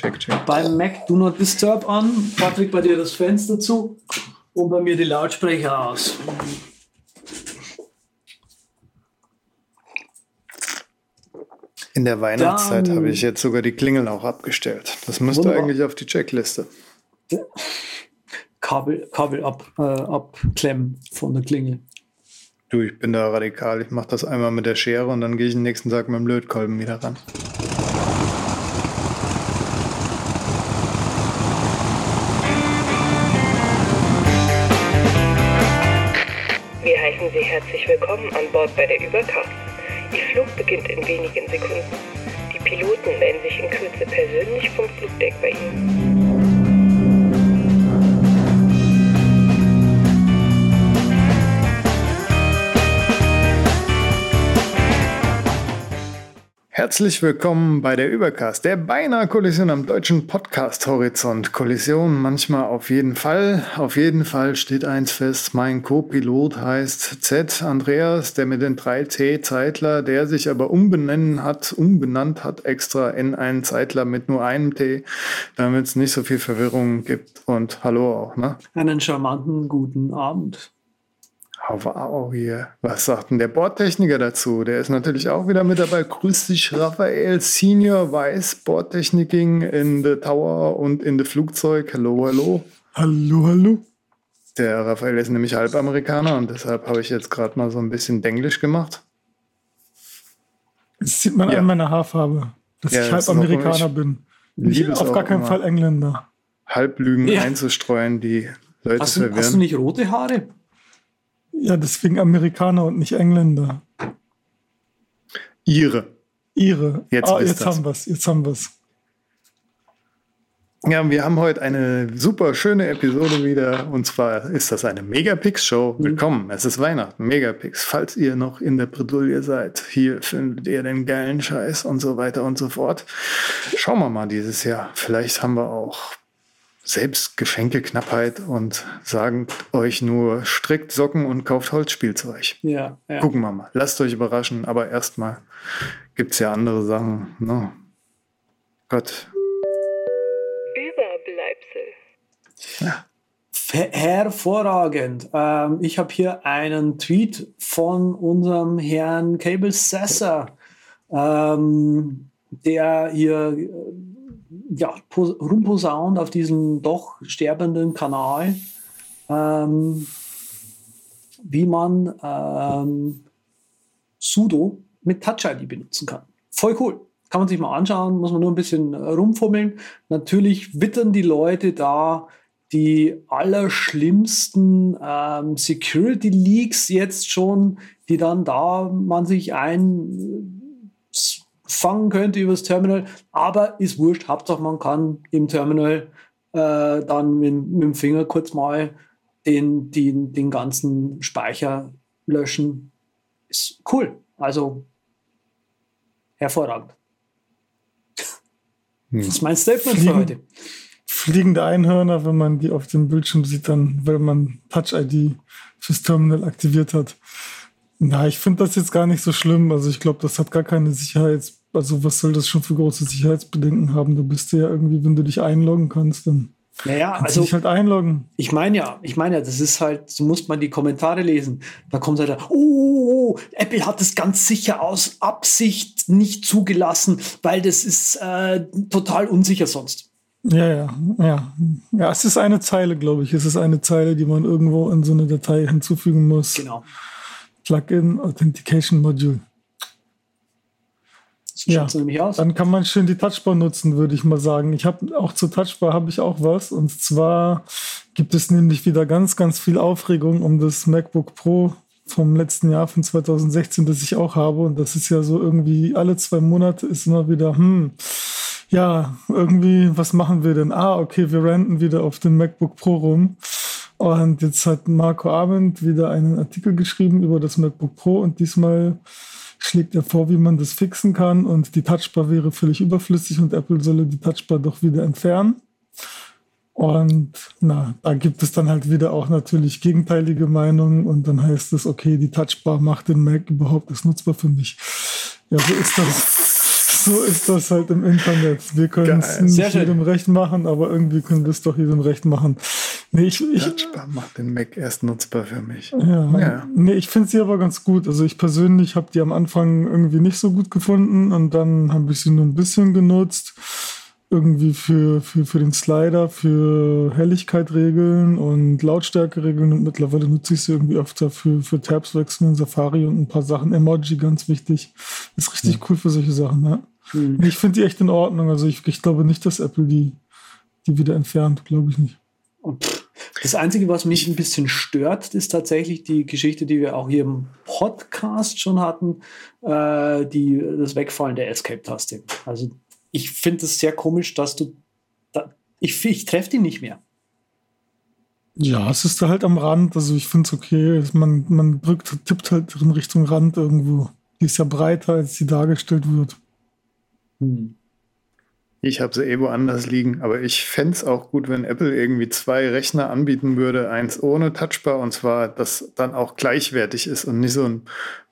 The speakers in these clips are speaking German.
check, check. Beim Mac Do Not Disturb an. Patrick, bei dir das Fenster zu und bei mir die Lautsprecher aus. In der Weihnachtszeit Dann- habe ich jetzt sogar die Klingel auch abgestellt. Das müsste Wunderbar. eigentlich auf die Checkliste. Kabel, Kabel ab, äh, abklemmen von der Klingel. Du, ich bin da radikal. Ich mache das einmal mit der Schere und dann gehe ich den nächsten Tag mit dem Lötkolben wieder ran. Herzlich willkommen bei der Übercast, der beinahe Kollision am deutschen Podcast-Horizont. Kollision manchmal auf jeden Fall. Auf jeden Fall steht eins fest, mein Co-Pilot heißt Z. Andreas, der mit den 3T Zeitler, der sich aber umbenennen hat, umbenannt hat extra in einen Zeitler mit nur einem T, damit es nicht so viel Verwirrung gibt. Und hallo auch, ne? Einen charmanten guten Abend. Wow, hier. Was sagt denn der Bordtechniker dazu? Der ist natürlich auch wieder mit dabei. Grüß dich, Raphael Senior Weiß, Bordtechniking in the Tower und in the Flugzeug. Hallo, hallo. Hallo, hallo. Der Raphael ist nämlich Halbamerikaner und deshalb habe ich jetzt gerade mal so ein bisschen Denglisch gemacht. Das sieht man Ja. an meiner Haarfarbe, dass Ja, ich das halb ist auch Amerikaner immer- bin. liebe Ich auf auch gar keinen immer. Fall Engländer. Halblügen Ja. einzustreuen, die Leute Hast du, hast du verwirren. nicht rote Haare? Ja, deswegen Amerikaner und nicht Engländer. Ihre. Ihre. Jetzt ah, jetzt haben wir's. Jetzt haben wir's. Ja, wir haben heute eine super schöne Episode wieder. Und zwar ist das eine Megapix-Show. Willkommen, es ist Weihnachten, Megapix. Falls ihr noch in der Bredouille seid, hier findet ihr den geilen Scheiß und so weiter und so fort. Schauen wir mal dieses Jahr. Vielleicht haben wir auch selbst Geschenkeknappheit und sagen euch nur strickt Socken und kauft Holzspielzeug. Ja. ja. Gucken wir mal. Lasst euch überraschen. Aber erstmal gibt's ja andere Sachen. Ne? Gott, Überbleibsel. Ver- Hervorragend. Ähm, ich habe hier einen Tweet von unserem Herrn Cable Sasser, ähm, der hier äh, ja, pos- rumposaunt auf diesem doch sterbenden Kanal, ähm, wie man ähm, Sudo mit Touch ID benutzen kann. Voll cool. Kann man sich mal anschauen, muss man nur ein bisschen äh, rumfummeln. Natürlich wittern die Leute da die allerschlimmsten ähm, Security Leaks jetzt schon, die dann da man sich einfangen könnte übers Terminal. Aber ist wurscht, Hauptsache man kann im Terminal äh, dann mit, mit dem Finger kurz mal den, den, den ganzen Speicher löschen. Ist cool. Also hervorragend. Hm. Das ist mein Statement für Fliegen. heute. Fliegende Einhörner, wenn man die auf dem Bildschirm sieht, dann, weil man Touch-ID fürs Terminal aktiviert hat. Na, ich finde das jetzt gar nicht so schlimm. Also ich glaube, das hat gar keine Sicherheits... Also was soll das schon für große Sicherheitsbedenken haben? Du bist ja irgendwie, wenn du dich einloggen kannst, dann Naja, kannst also du dich halt einloggen. Ich meine ja, ich meine ja, das ist halt, so muss man die Kommentare lesen. Da kommt halt, oh, oh, oh, Apple hat es ganz sicher aus Absicht nicht zugelassen, weil das ist äh, total unsicher sonst. Ja, ja, ja. Ja, es ist eine Zeile, glaube ich. Es ist eine Zeile, die man irgendwo in so eine Datei hinzufügen muss. Genau. Plugin Authentication Module. Ja, nämlich aus. Dann kann man schön die Touchbar nutzen, würde ich mal sagen. Ich habe auch zur Touchbar habe ich auch was. Und zwar gibt es nämlich wieder ganz, ganz viel Aufregung um das MacBook Pro vom letzten Jahr, von 2016, das ich auch habe. Und das ist ja so irgendwie alle zwei Monate ist immer wieder, hm, ja, irgendwie, was machen wir denn? Ah, okay, wir ranten wieder auf dem MacBook Pro rum. Und jetzt hat Marco Abend wieder einen Artikel geschrieben über das MacBook Pro und diesmal schlägt er vor, wie man das fixen kann und die Touchbar wäre völlig überflüssig und Apple solle die Touchbar doch wieder entfernen. Und na, da gibt es dann halt wieder auch natürlich gegenteilige Meinungen und dann heißt es, okay, die Touchbar macht den Mac überhaupt erst nutzbar für mich. Ja, so ist das. so ist das halt im Internet. Wir können es nicht jedem recht machen, aber irgendwie können wir es doch jedem recht machen. Nee, ich, ich, macht den Mac erst nutzbar für mich. Ja, ja. Nee, ich finde sie aber ganz gut. Also ich persönlich habe die am Anfang irgendwie nicht so gut gefunden und dann habe ich sie nur ein bisschen genutzt irgendwie für, für, für den Slider, für Helligkeit regeln und Lautstärke regeln und mittlerweile nutze ich sie irgendwie öfter für, für Tabs wechseln in Safari und ein paar Sachen. Emoji ganz wichtig. Ist richtig ja. cool für solche Sachen, ja. Mhm. Ich finde die echt in Ordnung. Also ich, ich glaube nicht, dass Apple die, die wieder entfernt, glaube ich nicht. Das Einzige, was mich ein bisschen stört, ist tatsächlich die Geschichte, die wir auch hier im Podcast schon hatten, äh, die, das Wegfallen der Escape-Taste. Also ich finde es sehr komisch, dass du. Da, ich ich treffe die nicht mehr. Ja, es ist da halt am Rand. Also ich finde es okay. Man, man drückt, tippt halt in Richtung Rand irgendwo. Die ist ja breiter, als sie dargestellt wird. Hm. Ich habe sie eh woanders liegen, aber ich fände es auch gut, wenn Apple irgendwie zwei Rechner anbieten würde. Eins ohne Touchbar und zwar, das dann auch gleichwertig ist und nicht so ein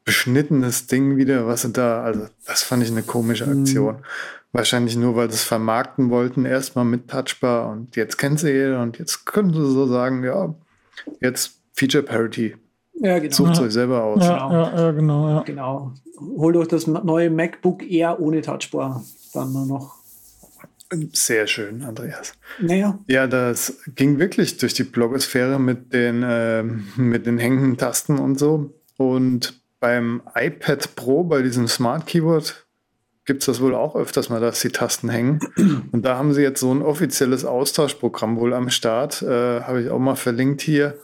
beschnittenes Ding wieder, was sie da, also das fand ich eine komische hm. Aktion. Hm. Wahrscheinlich nur, weil sie es vermarkten wollten, erstmal mit Touchbar und jetzt kennt sie jeder und jetzt können sie so sagen, ja, jetzt Feature Parity. Ja, genau. Sucht ja. euch selber aus. Ja, genau. Ja, ja, genau, ja. genau. Holt euch das neue MacBook Air ohne Touchbar dann nur noch. Sehr schön, Andreas. Naja. Ja, das ging wirklich durch die Blogosphäre mit den, äh, mit den hängenden Tasten und so. Und beim iPad Pro, bei diesem Smart Keyboard, gibt es das wohl auch öfters mal, dass die Tasten hängen. Und da haben sie jetzt so ein offizielles Austauschprogramm wohl am Start. Äh, Habe ich auch mal verlinkt hier.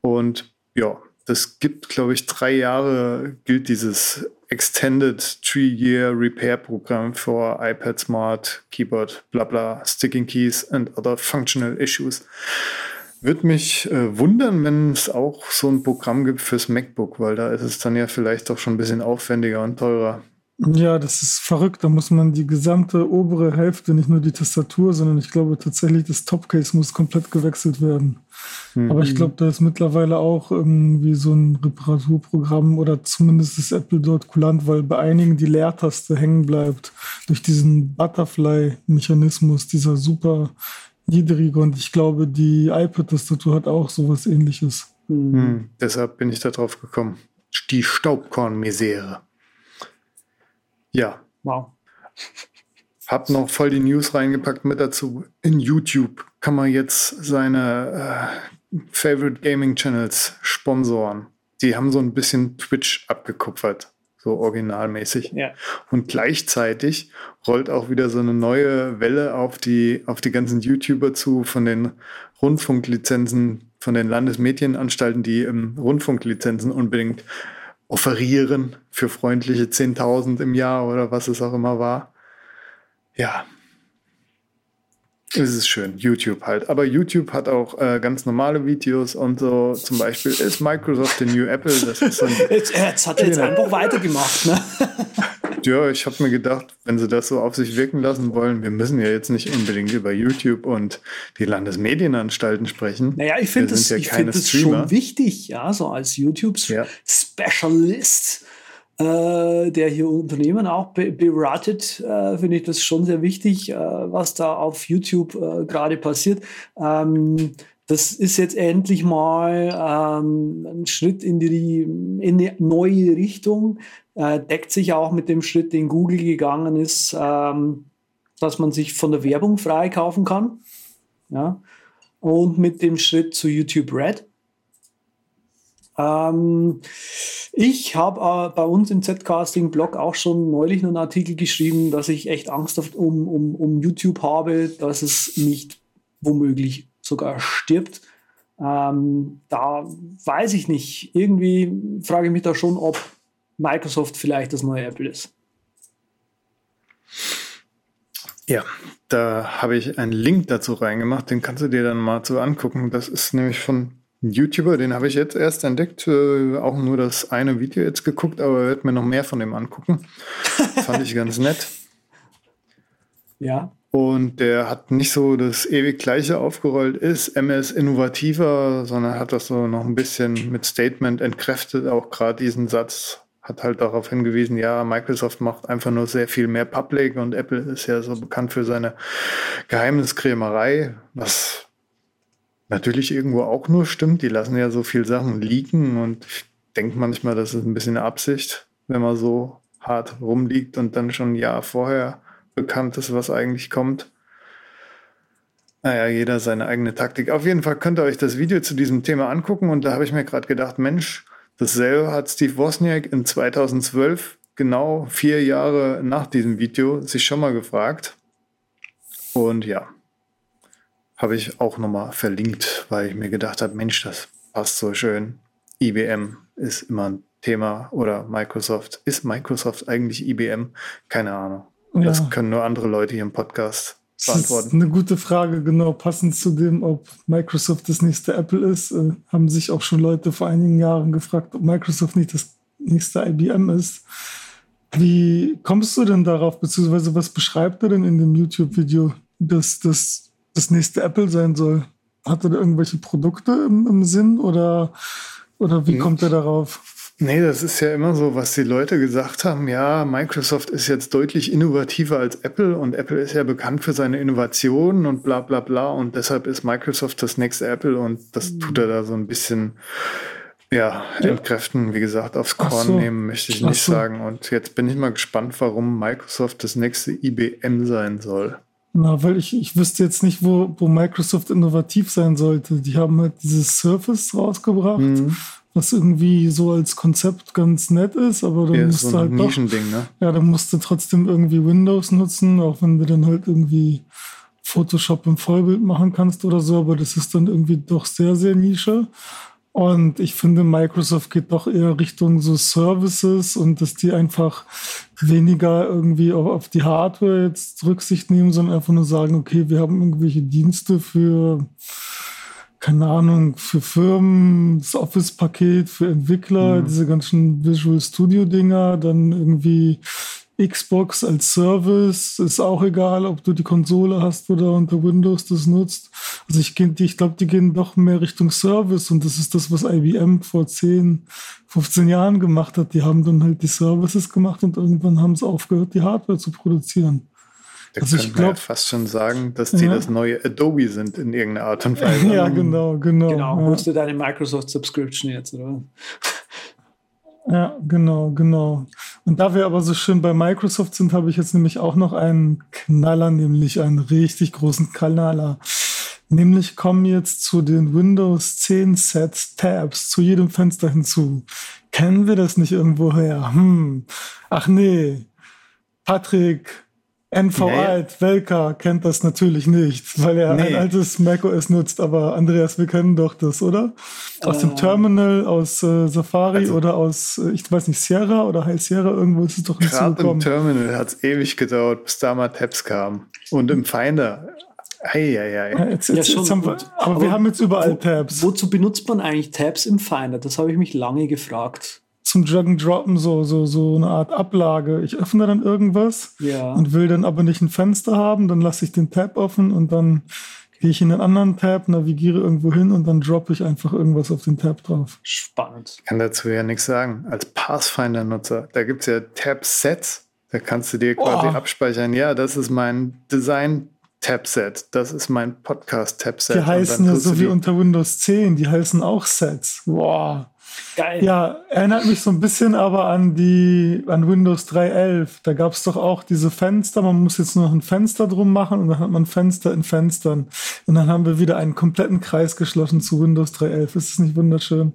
Und ja, das gibt, glaube ich, drei Jahre gilt dieses Extended Three-Year Repair Programm für iPad Smart, Keyboard, bla bla, Sticking Keys and other functional issues. Würde mich äh, wundern, wenn es auch so ein Programm gibt fürs MacBook, weil da ist es dann ja vielleicht doch schon ein bisschen aufwendiger und teurer. Ja, das ist verrückt. Da muss man die gesamte obere Hälfte, nicht nur die Tastatur, sondern ich glaube tatsächlich das Topcase muss komplett gewechselt werden. Mhm. Aber ich glaube, da ist mittlerweile auch irgendwie so ein Reparaturprogramm oder zumindest ist Apple dort kulant, weil bei einigen die Leertaste hängen bleibt durch diesen Butterfly-Mechanismus, dieser super niedrige. Und ich glaube, die iPad-Tastatur hat auch sowas ähnliches. Mhm. Mhm. Deshalb bin ich da drauf gekommen. Die Staubkorn-Misere. Ja. Wow. Hab noch voll die News reingepackt mit dazu. In YouTube kann man jetzt seine äh, Favorite Gaming Channels sponsoren. Die haben so ein bisschen Twitch abgekupfert, so originalmäßig. Ja. Und gleichzeitig rollt auch wieder so eine neue Welle auf die, auf die ganzen YouTuber zu von den Rundfunklizenzen, von den Landesmedienanstalten, die ähm, Rundfunklizenzen unbedingt offerieren für freundliche 10.000 im Jahr oder was es auch immer war. Ja. Es ist schön, YouTube halt. Aber YouTube hat auch äh, ganz normale Videos und so. Zum Beispiel ist Microsoft the New Apple. Das ist so ein, jetzt, jetzt hat er jetzt einfach weitergemacht. Ne? Ja, ich habe mir gedacht, wenn sie das so auf sich wirken lassen wollen, wir müssen ja jetzt nicht unbedingt über YouTube und die Landesmedienanstalten sprechen. Naja, ich finde das, ja ich find das schon wichtig, ja, so als YouTube-Specialist. Ja. Äh, der hier Unternehmen auch be beratet, äh, finde ich das schon sehr wichtig, äh, was da auf YouTube äh, gerade passiert. Ähm, das ist jetzt endlich mal ähm, ein Schritt in die in eine neue Richtung äh, deckt sich auch mit dem Schritt, den Google gegangen ist, ähm, dass man sich von der Werbung freikaufen kann. Ja? Und mit dem Schritt zu YouTube Red. Ähm, ich habe äh, bei uns im Z-Casting-Blog auch schon neulich einen Artikel geschrieben, dass ich echt Angst um, um, um YouTube habe, dass es nicht womöglich sogar stirbt. Ähm, da weiß ich nicht. Irgendwie frage ich mich da schon, ob Microsoft vielleicht das neue Apple ist. Ja, da habe ich einen Link dazu reingemacht, den kannst du dir dann mal zu angucken. Das ist nämlich von einem YouTuber, den habe ich jetzt erst entdeckt, äh, auch nur das eine Video jetzt geguckt, aber werde mir noch mehr von dem angucken. Fand ich ganz nett. Ja. Und der hat nicht so das ewig gleiche aufgerollt ist, MS innovativer, sondern hat das so noch ein bisschen mit Statement entkräftet, auch gerade diesen Satz, hat halt darauf hingewiesen, ja, Microsoft macht einfach nur sehr viel mehr Public und Apple ist ja so bekannt für seine Geheimniskrämerei, was natürlich irgendwo auch nur stimmt. Die lassen ja so viel Sachen liegen und ich denke manchmal, das ist ein bisschen Absicht, wenn man so hart rumliegt und dann schon ein Jahr vorher bekannt ist, was eigentlich kommt. Naja, jeder seine eigene Taktik. Auf jeden Fall könnt ihr euch das Video zu diesem Thema angucken und da habe ich mir gerade gedacht, Mensch, dasselbe hat Steve Wozniak in 2012, genau vier Jahre nach diesem Video, sich schon mal gefragt. Und ja, habe ich auch nochmal verlinkt, weil ich mir gedacht habe, Mensch, das passt so schön. IBM ist immer ein Thema oder Microsoft. Ist Microsoft eigentlich IBM? Keine Ahnung. Ja. Das können nur andere Leute hier im Podcast beantworten. Das ist eine gute Frage, genau. Passend zu dem, ob Microsoft das nächste Apple ist, äh, haben sich auch schon Leute vor einigen Jahren gefragt, ob Microsoft nicht das nächste IBM ist. Wie kommst du denn darauf, beziehungsweise was beschreibt er denn in dem YouTube-Video, dass das das nächste Apple sein soll? Hat er da irgendwelche Produkte im, im Sinn oder, oder wie hm. kommt er darauf? Nee, das ist ja immer so, was die Leute gesagt haben. Ja, Microsoft ist jetzt deutlich innovativer als Apple und Apple ist ja bekannt für seine Innovationen und bla bla bla und deshalb ist Microsoft das nächste Apple und das tut er da so ein bisschen ja, entkräften, wie gesagt, aufs Korn so. nehmen, möchte ich nicht so. sagen. Und jetzt bin ich mal gespannt, warum Microsoft das nächste IBM sein soll. Na, weil ich, ich wüsste jetzt nicht, wo, wo Microsoft innovativ sein sollte. Die haben halt dieses Surface rausgebracht. Mhm was irgendwie so als Konzept ganz nett ist, aber dann ja, musst so du halt doch, ne? ja, dann musst du trotzdem irgendwie Windows nutzen, auch wenn du dann halt irgendwie Photoshop im Vollbild machen kannst oder so, aber das ist dann irgendwie doch sehr, sehr Nische. Und ich finde, Microsoft geht doch eher Richtung so Services und dass die einfach weniger irgendwie auf die Hardware jetzt Rücksicht nehmen, sondern einfach nur sagen, okay, wir haben irgendwelche Dienste für keine Ahnung, für Firmen, das Office-Paket, für Entwickler, mhm. diese ganzen Visual Studio-Dinger, dann irgendwie Xbox als Service, ist auch egal, ob du die Konsole hast oder unter Windows das nutzt. Also ich, ich glaube, die gehen doch mehr Richtung Service und das ist das, was IBM vor 10, 15 Jahren gemacht hat. Die haben dann halt die Services gemacht und irgendwann haben sie aufgehört, die Hardware zu produzieren. Da also ich glaube fast schon sagen, dass die ja. das neue Adobe sind in irgendeiner Art und Weise. Ja, genau, genau. Genau, ja. holst du deine Microsoft Subscription jetzt, oder? Ja, genau, genau. Und da wir aber so schön bei Microsoft sind, habe ich jetzt nämlich auch noch einen Knaller, nämlich einen richtig großen Knaller. Nämlich kommen jetzt zu den Windows 10 Sets Tabs zu jedem Fenster hinzu. Kennen wir das nicht irgendwoher? Hm. Ach nee. Patrick, NV ja, alt, Welker kennt das natürlich nicht, weil er nee. ein altes macOS nutzt. Aber Andreas, wir kennen doch das, oder? Aus äh, dem Terminal, aus äh, Safari also, oder aus, äh, ich weiß nicht, Sierra oder High Sierra, irgendwo ist es doch hinzugekommen. Gerade im Terminal hat es ewig gedauert, bis da mal Tabs kamen. Und im Finder, Hey, hey, hey. Ja, jetzt, jetzt, ja, schon, jetzt wir, aber, aber, wir haben jetzt überall wo, Tabs. Wozu benutzt man eigentlich Tabs im Finder? Das habe ich mich lange gefragt zum Drag and Droppen so, so, so eine Art Ablage. Ich öffne dann irgendwas ja. und will dann aber nicht ein Fenster haben, dann lasse ich den Tab offen und dann gehe ich in den anderen Tab, navigiere irgendwo hin und dann droppe ich einfach irgendwas auf den Tab drauf. Spannend. Ich kann dazu ja nichts sagen. Als Pathfinder-Nutzer, da gibt es ja Tab-Sets, da kannst du dir quasi oh. abspeichern, ja, das ist mein Design Tab-Set. Das ist mein Podcast-Tab-Set. Die heißen ja so wie unter Windows 10, die heißen auch Sets. Wow. Geil. Ja, erinnert mich so ein bisschen aber an die, an Windows 3.11. Da gab es doch auch diese Fenster. Man muss jetzt nur noch ein Fenster drum machen und dann hat man Fenster in Fenstern. Und dann haben wir wieder einen kompletten Kreis geschlossen zu Windows 3.11. Ist das nicht wunderschön?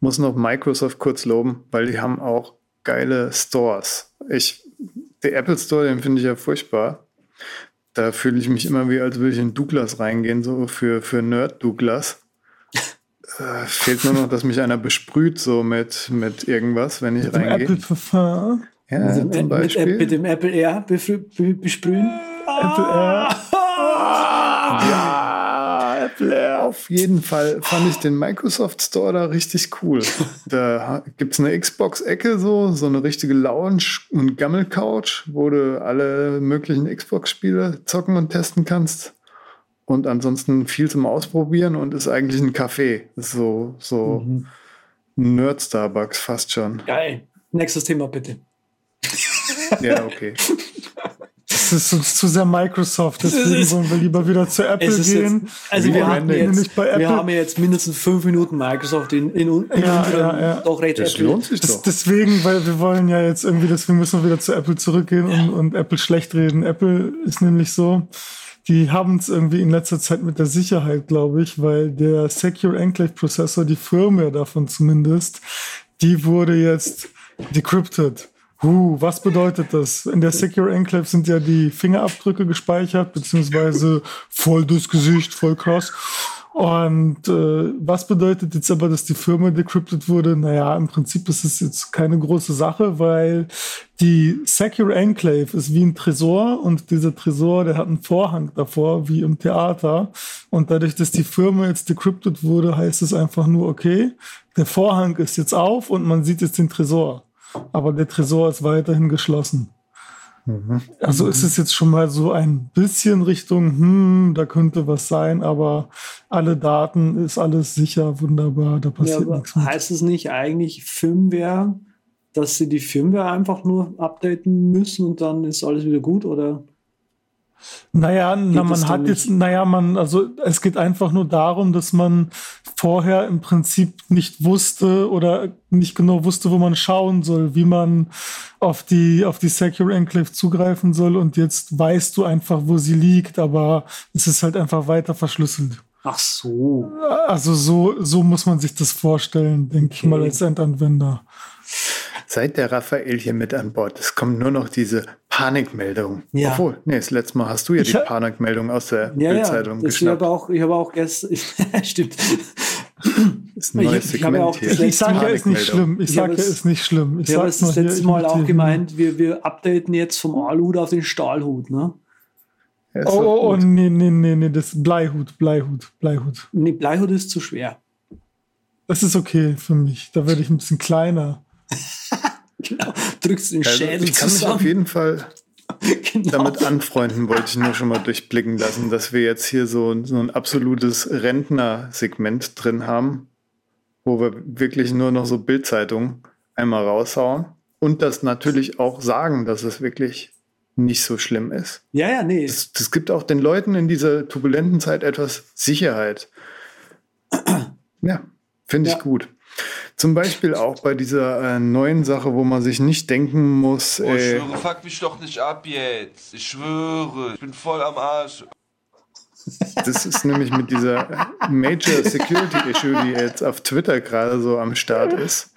Muss noch Microsoft kurz loben, weil die haben auch geile Stores. Ich, der Apple Store, den finde ich ja furchtbar. Da fühle ich mich immer wie, als würde ich in Douglas reingehen, so für, für Nerd Douglas. Äh, fehlt nur noch, dass mich einer besprüht, so mit, mit irgendwas, wenn ich mit reingehe. Apple Parfum. Ja, also zum Beispiel. Mit, mit, dem Apple Air besprühen. Apple Air. Ja, Apple Air. Auf jeden Fall fand ich den Microsoft Store da richtig cool. Da gibt es eine Xbox-Ecke, so, so eine richtige Lounge- und Gammel-Couch, wo du alle möglichen Xbox-Spiele zocken und testen kannst und ansonsten viel zum Ausprobieren und ist eigentlich ein Café. so, so mhm. Nerd-Starbucks fast schon. Geil. Nächstes Thema bitte. Ja, okay. Das ist uns zu sehr Microsoft, deswegen wollen wir lieber wieder zu Apple gehen. jetzt, also wir haben, Rebranding. jetzt, Bei Apple- wir haben jetzt mindestens fünf Minuten Microsoft in, in, in Ja, ja, ja. doch recht Das Apple. lohnt sich Das, doch. deswegen, weil wir wollen ja jetzt irgendwie, deswegen müssen wir wieder zu Apple zurückgehen und, und Apple schlecht reden. Apple ist nämlich so, die haben es irgendwie in letzter Zeit mit der Sicherheit, glaube ich, weil der Secure Enclave Prozessor, die Firmware davon zumindest, die wurde jetzt decrypted. Huh, was bedeutet das? In der Secure Enclave sind ja die Fingerabdrücke gespeichert, beziehungsweise voll das Gesicht, voll krass. Und äh, was bedeutet jetzt aber, dass die Firma decrypted wurde? Naja, im Prinzip ist es jetzt keine große Sache, weil die Secure Enclave ist wie ein Tresor und dieser Tresor, der hat einen Vorhang davor, wie im Theater. Und dadurch, dass die Firma jetzt decrypted wurde, heißt es einfach nur, okay, der Vorhang ist jetzt auf und man sieht jetzt den Tresor. Aber der Tresor ist weiterhin geschlossen. Also ist es jetzt schon mal so ein bisschen Richtung, hm, da könnte was sein, aber alle Daten ist alles sicher, wunderbar, da Ja, passiert aber nichts mit. heißt es nicht eigentlich Firmware, dass sie die Firmware einfach nur updaten müssen und dann ist alles wieder gut? Oder Naja, na, es man hat nicht? jetzt, naja, man, also es geht einfach nur darum, dass man vorher im Prinzip nicht wusste oder nicht genau wusste, wo man schauen soll, wie man auf die, auf die Secure Enclave zugreifen soll und jetzt weißt du einfach, wo sie liegt, aber es ist halt einfach weiter verschlüsselt. ach so. Also so, so muss man sich das vorstellen, denke ich mal, Okay. als Endanwender. Seit der Raphael hier mit an Bord ist, kommt nur noch diese Panikmeldung. Ja. Obwohl, nee, das letzte Mal hast du ja Ich die ha- Panikmeldung aus der Ja, ja. Bildzeitung ich geschnappt. habe auch, ich habe auch gestern, stimmt. Das ist ein neues ich- ich ja Segment Ich sage ja, ist nicht schlimm. Ich Ich sage ja, es- ist nicht schlimm. Ich Ich habe sage es das letzte Mal auch gemeint, wir, wir updaten jetzt vom Aluhut auf den Stahlhut, ne? Ja, Oh, oh, oh, gut. nee, nee, nee, nee, das Bleihut, Bleihut, Bleihut. Nee, Bleihut ist zu schwer. Das ist okay für mich. Da werde ich ein bisschen kleiner. Genau. Drückst den Also, Schädel ich kann mich auf jeden Fall genau. damit anfreunden, wollte ich nur schon mal durchblicken lassen, dass wir jetzt hier so, so ein absolutes Rentner-Segment drin haben, wo wir wirklich nur noch so Bildzeitungen einmal raushauen und das natürlich auch sagen, dass es wirklich nicht so schlimm ist. ja, ja, nee. Das, das gibt auch den Leuten in dieser turbulenten Zeit etwas Sicherheit. Ja, finde ich Ja. gut. Zum Beispiel auch bei dieser äh, neuen Sache, wo man sich nicht denken muss, Oh, ich äh, schwöre, fuck mich doch nicht ab jetzt. Ich schwöre, ich bin voll am Arsch. Das ist nämlich mit dieser Major Security Issue, die jetzt auf Twitter gerade so am Start ist.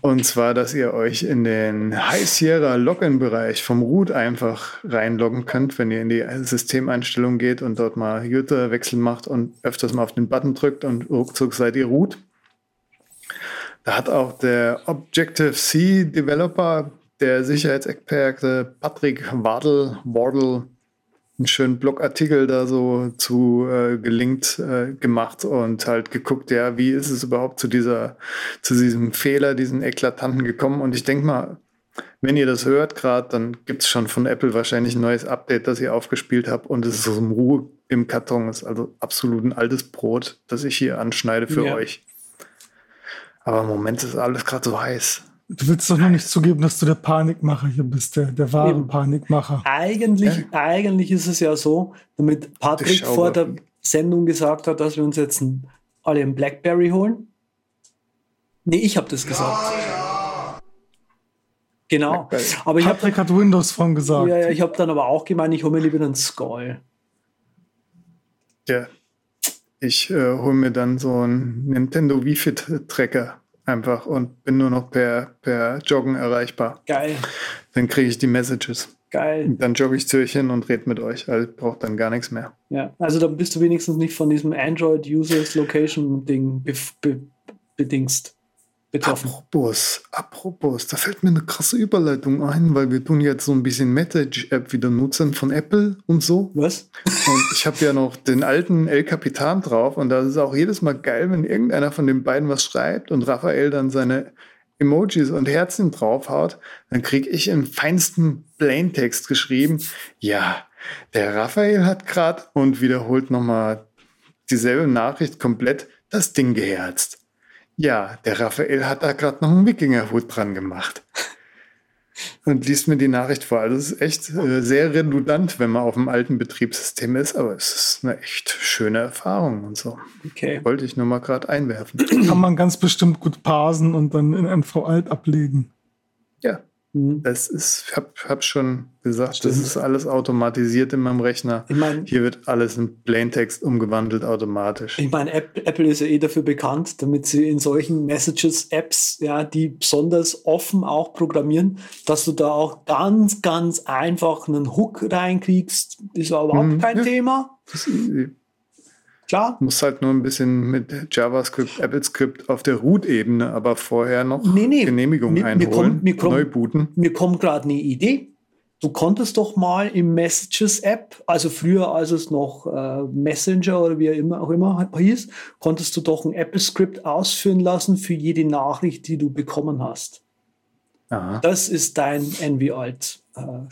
Und zwar, dass ihr euch in den High Sierra Login-Bereich vom Root einfach reinloggen könnt, wenn ihr in die Systemeinstellung geht und dort mal User-Wechsel macht und öfters mal auf den Button drückt und ruckzuck seid ihr Root. Da hat auch der Objective-C Developer, der Sicherheitsexperte Patrick Wardle, Wardle einen schönen Blogartikel da so zu äh, gelinkt äh, gemacht und halt geguckt, ja, wie ist es überhaupt zu dieser, zu diesem Fehler, diesen eklatanten gekommen? Und ich denke mal, wenn ihr das hört gerade, dann gibt es schon von Apple wahrscheinlich ein neues Update, das ihr aufgespielt habt und es ist so im Ruhe im Karton, ist also absolut ein altes Brot, das ich hier anschneide für Ja. euch. Aber im Moment ist alles gerade so heiß. Du willst doch nur nicht zugeben, dass du der Panikmacher hier bist, der, der wahre Eben. Panikmacher. Eigentlich, eigentlich ist es ja so, damit Patrick vor der Sendung gesagt hat, dass wir uns jetzt alle einen Blackberry holen. Nee, ich habe das gesagt. Genau. Blackberry. Aber ich habe Patrick hat Windows Phone gesagt. ja, ja, ich hab dann aber auch gemeint, ich hole mir lieber einen Skull. Ja. Ich äh, hole mir dann so einen Nintendo Wii Fit Tracker einfach und bin nur noch per, per Joggen erreichbar. Geil, Dann kriege ich die Messages. geil. Dann jogge ich zu euch hin und rede mit euch. Also braucht dann gar nichts mehr. Ja, also dann bist du wenigstens nicht von diesem Android Users Location Ding be be bedingst, betroffen. Apropos, apropos, da fällt mir eine krasse Überleitung ein, weil wir tun jetzt so ein bisschen Message-App wieder nutzen von Apple und so. Was? Und ich habe ja noch den alten El Capitan drauf und da ist auch jedes Mal geil, wenn irgendeiner von den beiden was schreibt und Raphael dann seine Emojis und Herzen draufhaut, dann kriege ich im feinsten Plaintext geschrieben, ja, der Raphael hat gerade und wiederholt nochmal dieselbe Nachricht komplett das Ding geherzt. Ja, der Raphael hat da gerade noch einen Wikingerhut dran gemacht. Und liest mir die Nachricht vor. Also es ist echt äh, sehr redundant, wenn man auf dem alten Betriebssystem ist, aber es ist eine echt schöne Erfahrung und so. Okay. Wollte ich nur mal gerade einwerfen. Kann man ganz bestimmt gut parsen und dann in MV Alt ablegen. Ja, Mhm. das ist, ich habe hab schon gesagt, das ist alles automatisiert in meinem Rechner. Ich meine, Hier wird alles in Plaintext umgewandelt automatisch. Ich meine, App, Apple ist ja eh dafür bekannt, damit sie in solchen Messages-Apps, ja, die besonders offen auch programmieren, dass du da auch ganz, ganz einfach einen Hook reinkriegst. Ist ja überhaupt Mhm, kein ja. Thema. Das ist easy. Klar. Muss halt nur ein bisschen mit JavaScript, AppleScript auf der Root-Ebene, aber vorher noch Nee, nee. Genehmigung Mir- mir einholen, kommt- mir kommt- neu booten. Mir kommt gerade eine Idee. Du konntest doch mal im Messages-App, also früher, als es noch äh, Messenger oder wie er immer auch immer hieß, konntest du doch ein Apple-Script ausführen lassen für jede Nachricht, die du bekommen hast. Aha. Das ist dein NV-Alt-Schnittpunkt. Ja,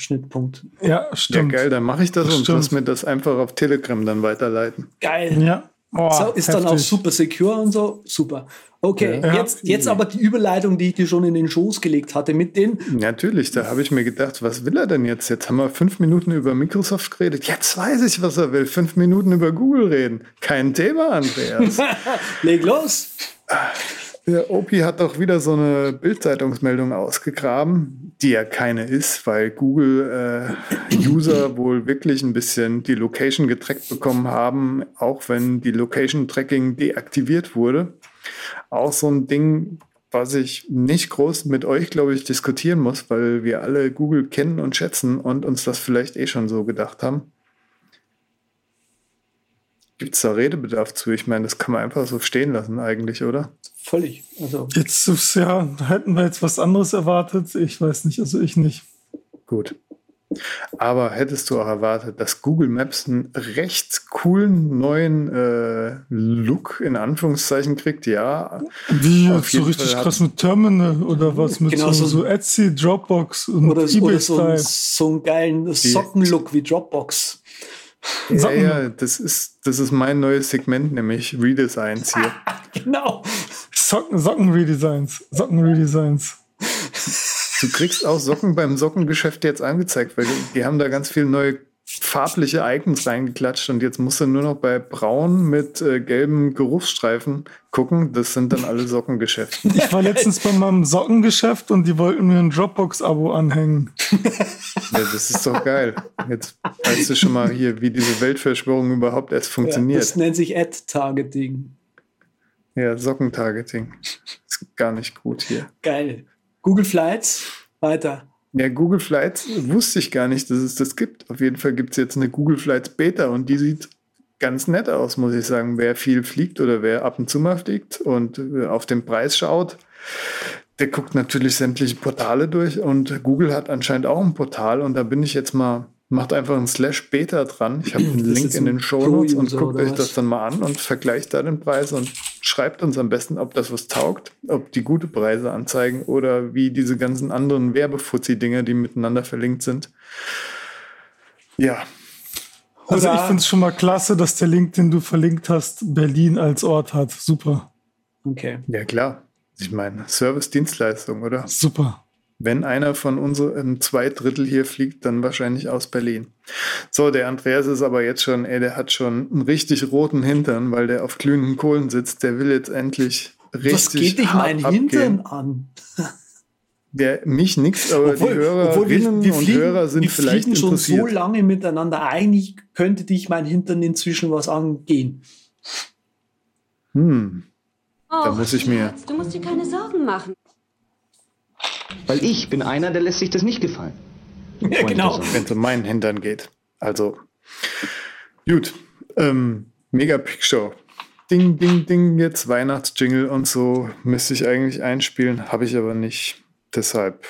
Ja, stimmt. geil, dann mache ich das und Stimmt. lass mir das einfach auf Telegram dann weiterleiten. Geil. Ja. Oh, so, ist dann auch heftig. super secure und so. Super. Okay, Ja. jetzt, jetzt aber die Überleitung, die ich dir schon in den Schoß gelegt hatte mit den. Natürlich, da habe ich mir gedacht, was will er denn jetzt? Jetzt haben wir fünf Minuten über Microsoft geredet. Jetzt weiß ich, was er will. Fünf Minuten über Google reden. Kein Thema, Andreas. Leg los. Der Opi hat auch wieder so eine Bildzeitungsmeldung ausgegraben, die ja keine ist, weil Google-User wohl wirklich ein bisschen die Location getrackt bekommen haben, auch wenn die Location-Tracking deaktiviert wurde. Auch so ein Ding, was ich nicht groß mit euch, glaube ich, diskutieren muss, weil wir alle Google kennen und schätzen und uns das vielleicht eh schon so gedacht haben. Gibt es da Redebedarf zu? Ich meine, das kann man einfach so stehen lassen eigentlich, oder? Völlig. Also, Jetzt ist ja, hätten wir jetzt was anderes erwartet. Ich weiß nicht, also ich nicht. Gut. Aber hättest du auch erwartet, dass Google Maps einen recht coolen neuen äh, Look in Anführungszeichen kriegt? Ja. Wie so richtig Fall hat- krass mit Terminal oder was mit Genau, so, so- so Etsy, Dropbox und oder, so- oder so, eBay ein- Style. so einen geilen Sockenlook wie Dropbox. Ja, Socken- ja, das ist, das ist mein neues Segment, nämlich Redesigns hier. Genau. Socken, Socken-Redesigns. Socken-Redesigns. Du kriegst auch Socken beim Sockengeschäft jetzt angezeigt, weil die, die haben da ganz viele neue farbliche Icons reingeklatscht und jetzt musst du nur noch bei braun mit äh, gelben Geruchsstreifen gucken. Das sind dann alle Sockengeschäfte. Ich war letztens bei meinem Sockengeschäft und die wollten mir ein Dropbox-Abo anhängen. Ja, das ist doch geil. Jetzt weißt du schon mal hier, wie diese Weltverschwörung überhaupt erst Ja, funktioniert. das nennt sich Ad-Targeting. Ja, Sockentargeting. Ist gar nicht gut hier. Geil. Google Flights. Weiter. Ja, Google Flights wusste ich gar nicht, dass es das gibt. Auf jeden Fall gibt es jetzt eine Google Flights Beta und die sieht ganz nett aus, muss ich sagen. Wer viel fliegt oder wer ab und zu mal fliegt und äh, auf den Preis schaut, der guckt natürlich sämtliche Portale durch und Google hat anscheinend auch ein Portal und da bin ich jetzt mal, macht einfach ein Slash Beta dran. Ich habe einen Link in den Show Notes und guckt euch das dann mal an und vergleicht da den Preis und schreibt uns am besten, ob das was taugt, ob die gute Preise anzeigen oder wie diese ganzen anderen Werbefuzzi-Dinger, die miteinander verlinkt sind. Ja, Also ich finde es schon mal klasse, dass der Link, den du verlinkt hast, Berlin als Ort hat. Super. Okay. ja klar. Ich meine, Service-Dienstleistung, oder? Super. Wenn einer von unseren zwei Drittel hier fliegt, dann wahrscheinlich aus Berlin. So, der Andreas ist aber jetzt schon, ey, der hat schon einen richtig roten Hintern, weil der auf glühenden Kohlen sitzt. Der will jetzt endlich richtig. Was geht dich mein abgehen. Hintern an? Der, mich nix, aber die Hörerinnen und fliegen, Hörer sind wir vielleicht fliegen schon so interessiert. lange miteinander. Eigentlich könnte dich mein Hintern inzwischen was angehen. Hm, Da muss ich mir- du musst dir keine Sorgen machen. Weil ich bin einer, der lässt sich das nicht gefallen. Ja, genau. wenn es um meinen Hintern geht. Also, gut. Ähm, Megapixel. Ding, ding, ding, jetzt Weihnachtsjingle und so müsste ich eigentlich einspielen, habe ich aber nicht. Deshalb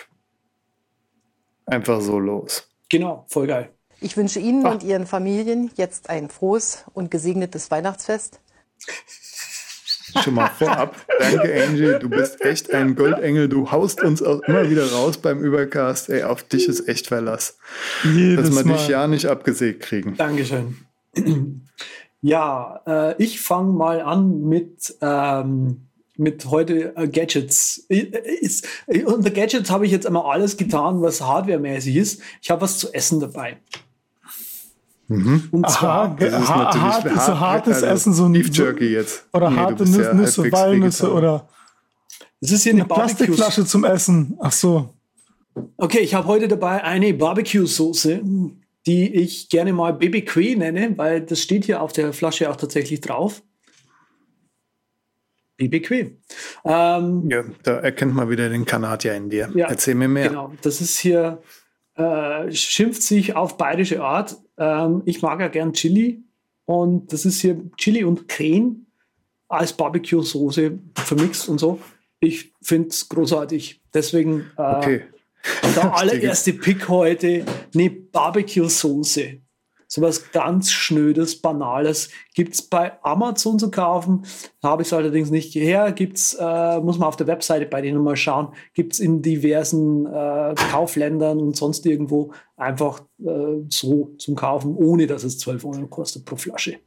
einfach so los. Genau, voll geil. Ich wünsche Ihnen Ah. und Ihren Familien jetzt ein frohes und gesegnetes Weihnachtsfest. Schon mal vorab. Danke, Angie. Du bist echt ein Goldengel. Du haust uns auch immer wieder raus beim Übercast. Ey, auf dich ist echt Verlass. Jedes Dass wir Mal. dich ja nicht abgesägt kriegen. Dankeschön. Ja, äh, ich fange mal an mit ähm, mit heute äh, Gadgets. Äh, Ist, äh, unter Gadgets habe ich jetzt einmal alles getan, was hardwaremäßig ist. Ich habe was zu essen dabei. Und Aha, zwar, ge- Das ist ha- natürlich hart, hart- so hartes also Essen, so ein Beef Jerky jetzt. Oder Nee, harte Nüsse, ja Nüsse Walnüsse oder das ist hier eine eine. Plastikflasche zum Essen. Ach so. Okay, ich habe heute dabei eine Barbecue-Soße, die ich gerne mal BBQ nenne, weil das steht hier auf der Flasche auch tatsächlich drauf. BBQ. Ähm, Ja, da erkennt man wieder den Kanadier in dir. Ja, Erzähl mir mehr. Genau, das ist hier, äh, schimpft sich auf bayerische Art. Ähm, ich mag ja gern Chili und das ist hier Chili und Creme als Barbecue-Soße vermixt und so. Ich finde es großartig. Deswegen äh, Okay. der allererste Pick heute eine Barbecue-Soße. Sowas ganz Schnödes, Banales. Gibt es bei Amazon zu kaufen. Habe ich es allerdings nicht hierher. Gibt's, äh, muss man auf der Webseite bei denen mal schauen. Gibt es in diversen äh, Kaufländern und sonst irgendwo einfach äh, so zum Kaufen, ohne dass es 12 Euro kostet pro Flasche.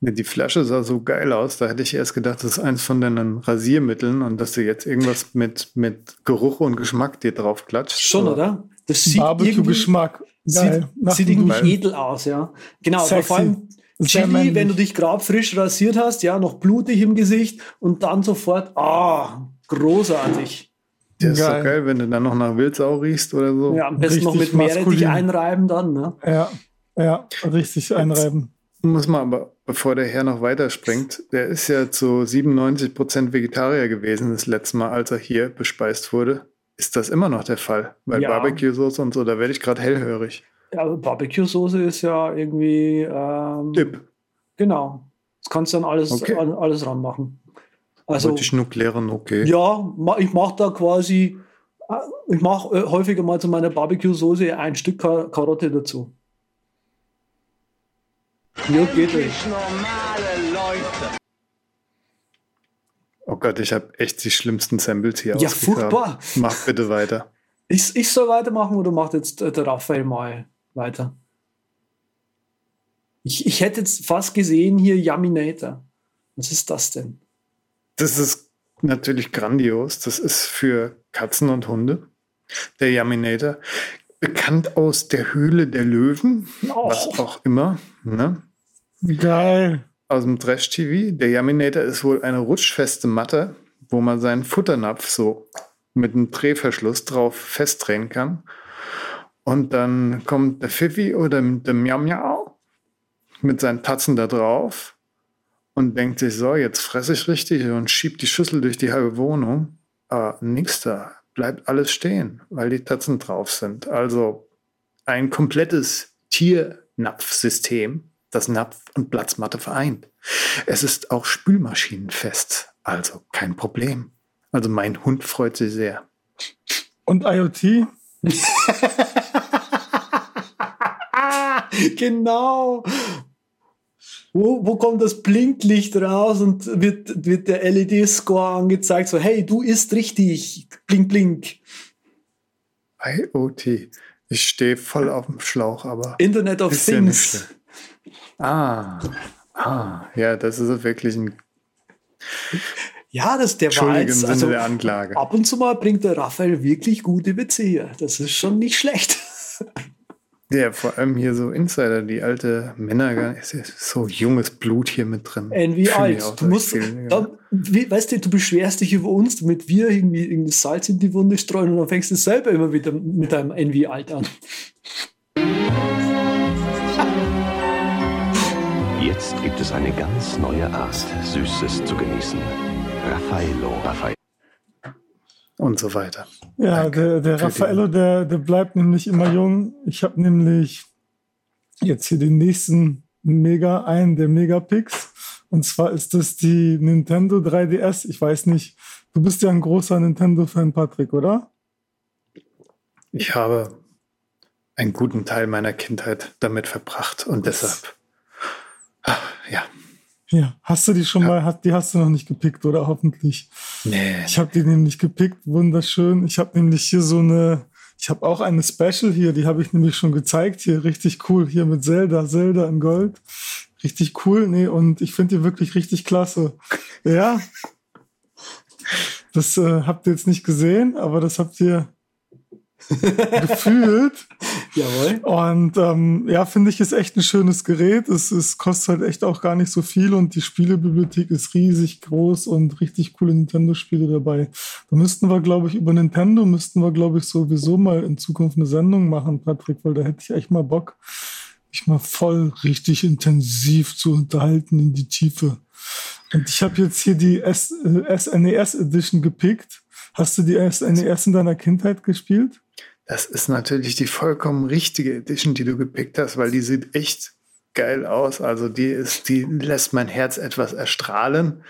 Die Flasche sah so geil aus, da hätte ich erst gedacht, das ist eins von deinen Rasiermitteln und dass du jetzt irgendwas mit, mit Geruch und Geschmack dir drauf klatscht. Schon, oder? Das sieht irgendwie, Barbecue-Geschmack. Geil. sieht, sieht irgendwie edel aus, ja. Genau, aber vor allem Chili, wenn du dich gerade frisch rasiert hast, ja, noch blutig im Gesicht und dann sofort, ah, großartig. Der ist Geil. so geil, wenn du dann noch nach Wildsau riechst oder so. Ja, am besten noch Richtig mit Meerrettich maskulin. einreiben dann, ne? Ja, ja, richtig einreiben. Muss man aber, bevor der Herr noch weiterspringt, der ist ja zu 97% Vegetarier gewesen das letzte Mal, als er hier bespeist wurde. Ist das immer noch der Fall? Weil Ja. Barbecue-Soße und so, da werde ich gerade hellhörig. Ja, aber Barbecue-Soße ist ja irgendwie, ähm, Tipp. genau. Das kannst du dann alles, Okay. alles ranmachen. Also, Wollte ich nur klären, okay. ja, ich mache da quasi, äh, ich mache äh, häufiger mal zu meiner Barbecue-Soße ein Stück Kar Karotte dazu. Ja, geht euch. Oh Gott, ich habe echt die schlimmsten Samples hier Ja, furchtbar. Mach bitte weiter. Ich, ich soll weitermachen oder macht jetzt äh, der Raphael mal weiter? Ich, ich hätte jetzt fast gesehen hier Yaminator. Was ist das denn? Das ist natürlich grandios. Das ist für Katzen und Hunde. Der Yaminator. Bekannt aus der Höhle der Löwen. Oh. Was auch immer. Ne? Geil. Aus dem Trash-TV. Der Yaminator ist wohl eine rutschfeste Matte, wo man seinen Futternapf so mit einem Drehverschluss drauf festdrehen kann. Und dann kommt der Pfiffi oder der Miau Miau mit seinen Tatzen da drauf und denkt sich, so, jetzt fresse ich richtig und schiebt die Schüssel durch die halbe Wohnung. Aber nix da. Bleibt alles stehen, weil die Tatzen drauf sind. Also ein komplettes Tiernapfsystem, das Napf und Platzmatte vereint. Es ist auch spülmaschinenfest, also kein Problem. Also mein Hund freut sich sehr. Und IoT? genau. Wo, wo kommt das Blinklicht raus und wird, wird der LED-Score angezeigt? So, hey, du isst richtig. Blink, blink. IoT. Ich stehe voll auf dem Schlauch, aber Internet of Ist ja nicht Things. schlimm. Ah, ah, ja, das ist wirklich ein Ja, das der war jetzt, also der Anklage. ab und zu mal bringt der Raphael wirklich gute Witze hier. Das ist schon nicht schlecht. Ja, vor allem hier so Insider, die alte Männer, es ist so junges Blut hier mit drin. Envy Fühl mich alt. auch Du musst, ja. da, wie, weißt du, du beschwerst dich über uns, damit wir irgendwie irgendein Salz in die Wunde streuen und dann fängst du selber immer wieder mit deinem Envy alt an. Gibt es eine ganz neue Art, Süßes zu genießen. Raffaello. Raffaello. und so weiter. Ja, der, der Für Raffaello, der, der bleibt nämlich immer jung. Ich habe nämlich jetzt hier den nächsten Mega, einen der Megapicks. Und zwar ist das die Nintendo 3DS. Ich weiß nicht, du bist ja ein großer Nintendo-Fan, Patrick, oder? Ich habe einen guten Teil meiner Kindheit damit verbracht und deshalb, ah, ja, hast du die schon Ja. mal, hast, die hast du noch nicht gepickt, oder hoffentlich? nee, Ich habe die nämlich gepickt, wunderschön. Ich habe nämlich hier so eine, ich habe auch eine Special hier, die habe ich nämlich schon gezeigt hier, richtig cool, hier mit Zelda, Zelda in Gold. Richtig cool, nee, und ich finde die wirklich richtig klasse. Ja, Das äh, habt ihr jetzt nicht gesehen, aber das habt ihr gefühlt. Jawohl. Und ähm, ja, finde ich, ist echt ein schönes Gerät. Es, es kostet halt echt auch gar nicht so viel und die Spielebibliothek ist riesig groß und richtig coole Nintendo-Spiele dabei. Da müssten wir, glaube ich, über Nintendo müssten wir, glaube ich, sowieso mal in Zukunft eine Sendung machen, Patrick, weil da hätte ich echt mal Bock, mich mal voll richtig intensiv zu unterhalten in die Tiefe. Und ich habe jetzt hier die S äh, SNES Edition gepickt. Hast du die SNES in deiner Kindheit gespielt? Das ist natürlich die vollkommen richtige Edition, die du gepickt hast, weil die sieht echt geil aus. Also die ist, die lässt mein Herz etwas erstrahlen.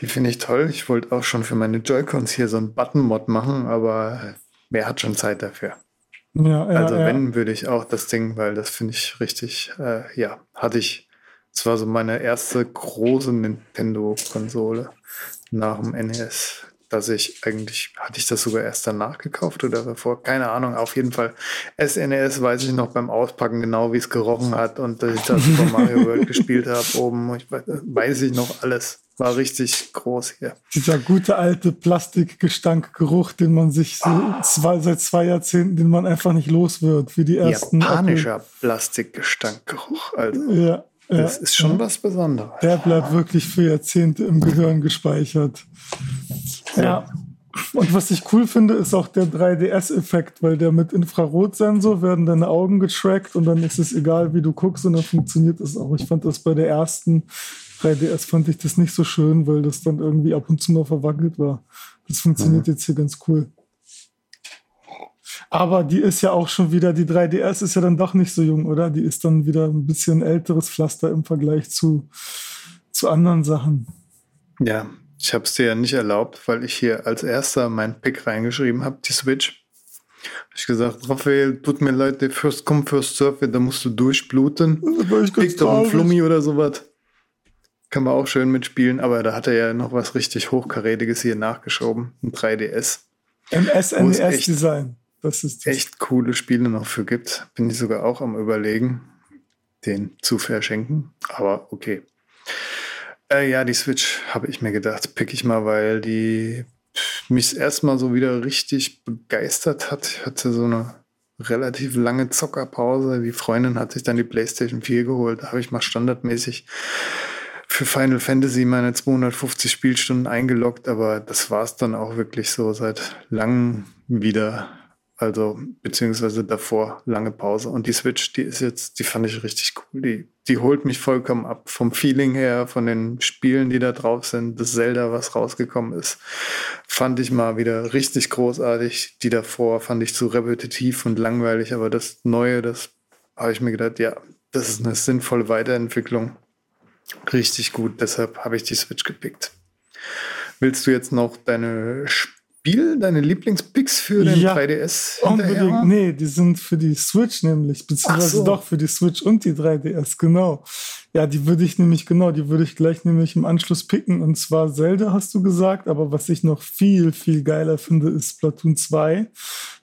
Die finde ich toll. Ich wollte auch schon für meine Joy-Cons hier so einen Button-Mod machen, aber wer hat schon Zeit dafür? Ja, ja, also ja. wenn, würde ich auch das Ding, weil das finde ich richtig, äh, ja, hatte ich, es war so meine erste große Nintendo-Konsole nach dem NES, dass ich eigentlich, hatte ich das sogar erst danach gekauft oder davor? Keine Ahnung, auf jeden Fall. SNES weiß ich noch beim Auspacken genau, wie es gerochen hat und dass ich da Super Mario World gespielt habe oben. Ich weiß, weiß ich noch alles. War richtig groß hier. Dieser gute alte Plastikgestankgeruch, den man sich so Ah. zwei, seit zwei Jahrzehnten, den man einfach nicht los wird, wie die ersten. Japanischer Plastikgestankgeruch. Also, Apple- Ja, ja. das ist schon was Besonderes. Der bleibt wirklich für Jahrzehnte im Gehirn gespeichert. Ja. Und was ich cool finde, ist auch der 3DS-Effekt, weil der mit Infrarotsensor werden deine Augen getrackt und dann ist es egal, wie du guckst und dann funktioniert es auch. Ich fand das bei der ersten 3DS fand ich das nicht so schön, weil das dann irgendwie ab und zu mal verwackelt war. Das funktioniert jetzt hier ganz cool. Aber die ist ja auch schon wieder, die 3DS ist ja dann doch nicht so jung, oder? Die ist dann wieder ein bisschen älteres Pflaster im Vergleich zu, zu anderen Sachen. Ja, ich habe es dir ja nicht erlaubt, weil ich hier als erster meinen Pick reingeschrieben habe, die Switch. Hab ich gesagt, Raphael, tut mir leid, der First Come, First Serve, da musst du durchbluten. Pick doch einen. Flummi oder sowas. Kann man auch schön mitspielen, aber da hat er ja noch was richtig Hochkarätiges hier nachgeschoben. Ein 3DS. Im Wo es echt- SNES-Design. Das ist das. Echt coole Spiele noch für gibt. Bin ich sogar auch am überlegen, den zu verschenken. Aber okay. Äh, ja, die Switch habe ich mir gedacht, pick ich mal, weil die mich erstmal so wieder richtig begeistert hat. Ich hatte so eine relativ lange Zockerpause. Die Freundin hat sich dann die PlayStation 4 geholt. Da habe ich mal standardmäßig für Final Fantasy meine 250 Spielstunden eingeloggt, aber das war es dann auch wirklich so seit langem wieder. Also, beziehungsweise davor lange Pause. Und die Switch, die ist jetzt, die fand ich richtig cool. Die, die holt mich vollkommen ab. Vom Feeling her, von den Spielen, die da drauf sind, das Zelda, was rausgekommen ist, fand ich mal wieder richtig großartig. Die davor fand ich zu repetitiv und langweilig, aber das Neue, das habe ich mir gedacht, ja, das ist eine sinnvolle Weiterentwicklung. Richtig gut, deshalb habe ich die Switch gepickt. Willst du jetzt noch deine Spiel, deine Lieblingspicks für den Ja, 3DS Unbedingt. hinterher? Nee, die sind für die Switch nämlich, beziehungsweise so. doch für die Switch und die 3DS, genau. Ja, die würde ich nämlich, genau, die würde ich gleich nämlich im Anschluss picken. Und zwar Zelda, hast du gesagt, aber was ich noch viel, viel geiler finde, ist Splatoon 2.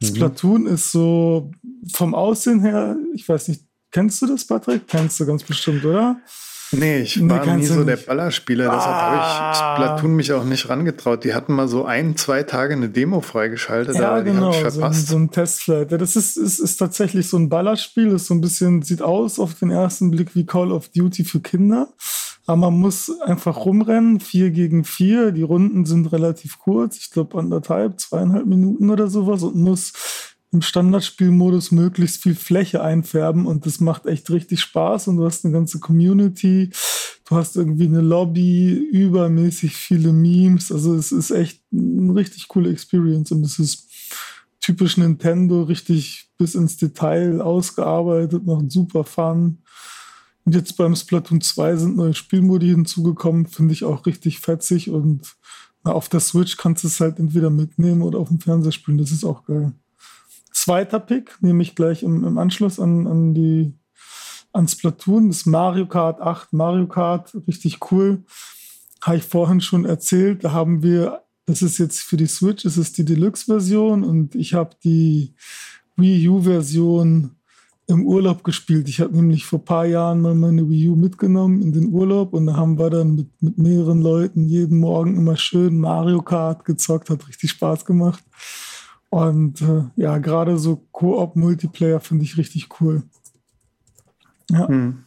Mhm. Splatoon ist so vom Aussehen her, ich weiß nicht, kennst du das, Patrick? Kennst du ganz bestimmt, oder? Nee, ich Nee, war nie so der nicht. Ballerspieler, deshalb habe Ah. ich Splatoon mich auch nicht rangetraut. Die hatten mal so ein, zwei Tage eine Demo freigeschaltet, Ja, aber die genau, habe ich so, ein- verpasst. so ein Testflight. Ja, das ist, ist, ist tatsächlich so ein Ballerspiel, ist so ein bisschen, sieht aus auf den ersten Blick wie Call of Duty für Kinder. Aber man muss einfach rumrennen, vier gegen vier. Die Runden sind relativ kurz, ich glaube anderthalb, zweieinhalb Minuten oder sowas und muss im Standardspielmodus möglichst viel Fläche einfärben und das macht echt richtig Spaß und du hast eine ganze Community, du hast irgendwie eine Lobby, übermäßig viele Memes, also es ist echt eine richtig coole Experience und es ist typisch Nintendo, richtig bis ins Detail ausgearbeitet, macht super Fun. Und jetzt beim Splatoon 2 sind neue Spielmodi hinzugekommen, finde ich auch richtig fetzig und na, auf der Switch kannst du es halt entweder mitnehmen oder auf dem Fernseher spielen, das ist auch geil. Zweiter Pick nehme ich gleich im, im Anschluss an, an die an Splatoon, das Mario Kart 8. Mario Kart, richtig cool. Habe ich vorhin schon erzählt. Da haben wir, das ist jetzt für die Switch, es ist die Deluxe-Version und ich habe die Wii U-Version im Urlaub gespielt. Ich habe nämlich vor ein paar Jahren mal meine Wii U mitgenommen in den Urlaub und da haben wir dann mit, mit mehreren Leuten jeden Morgen immer schön Mario Kart gezockt, hat richtig Spaß gemacht. Und äh, ja, gerade so Koop-Multiplayer finde ich richtig cool. Ja. Hm.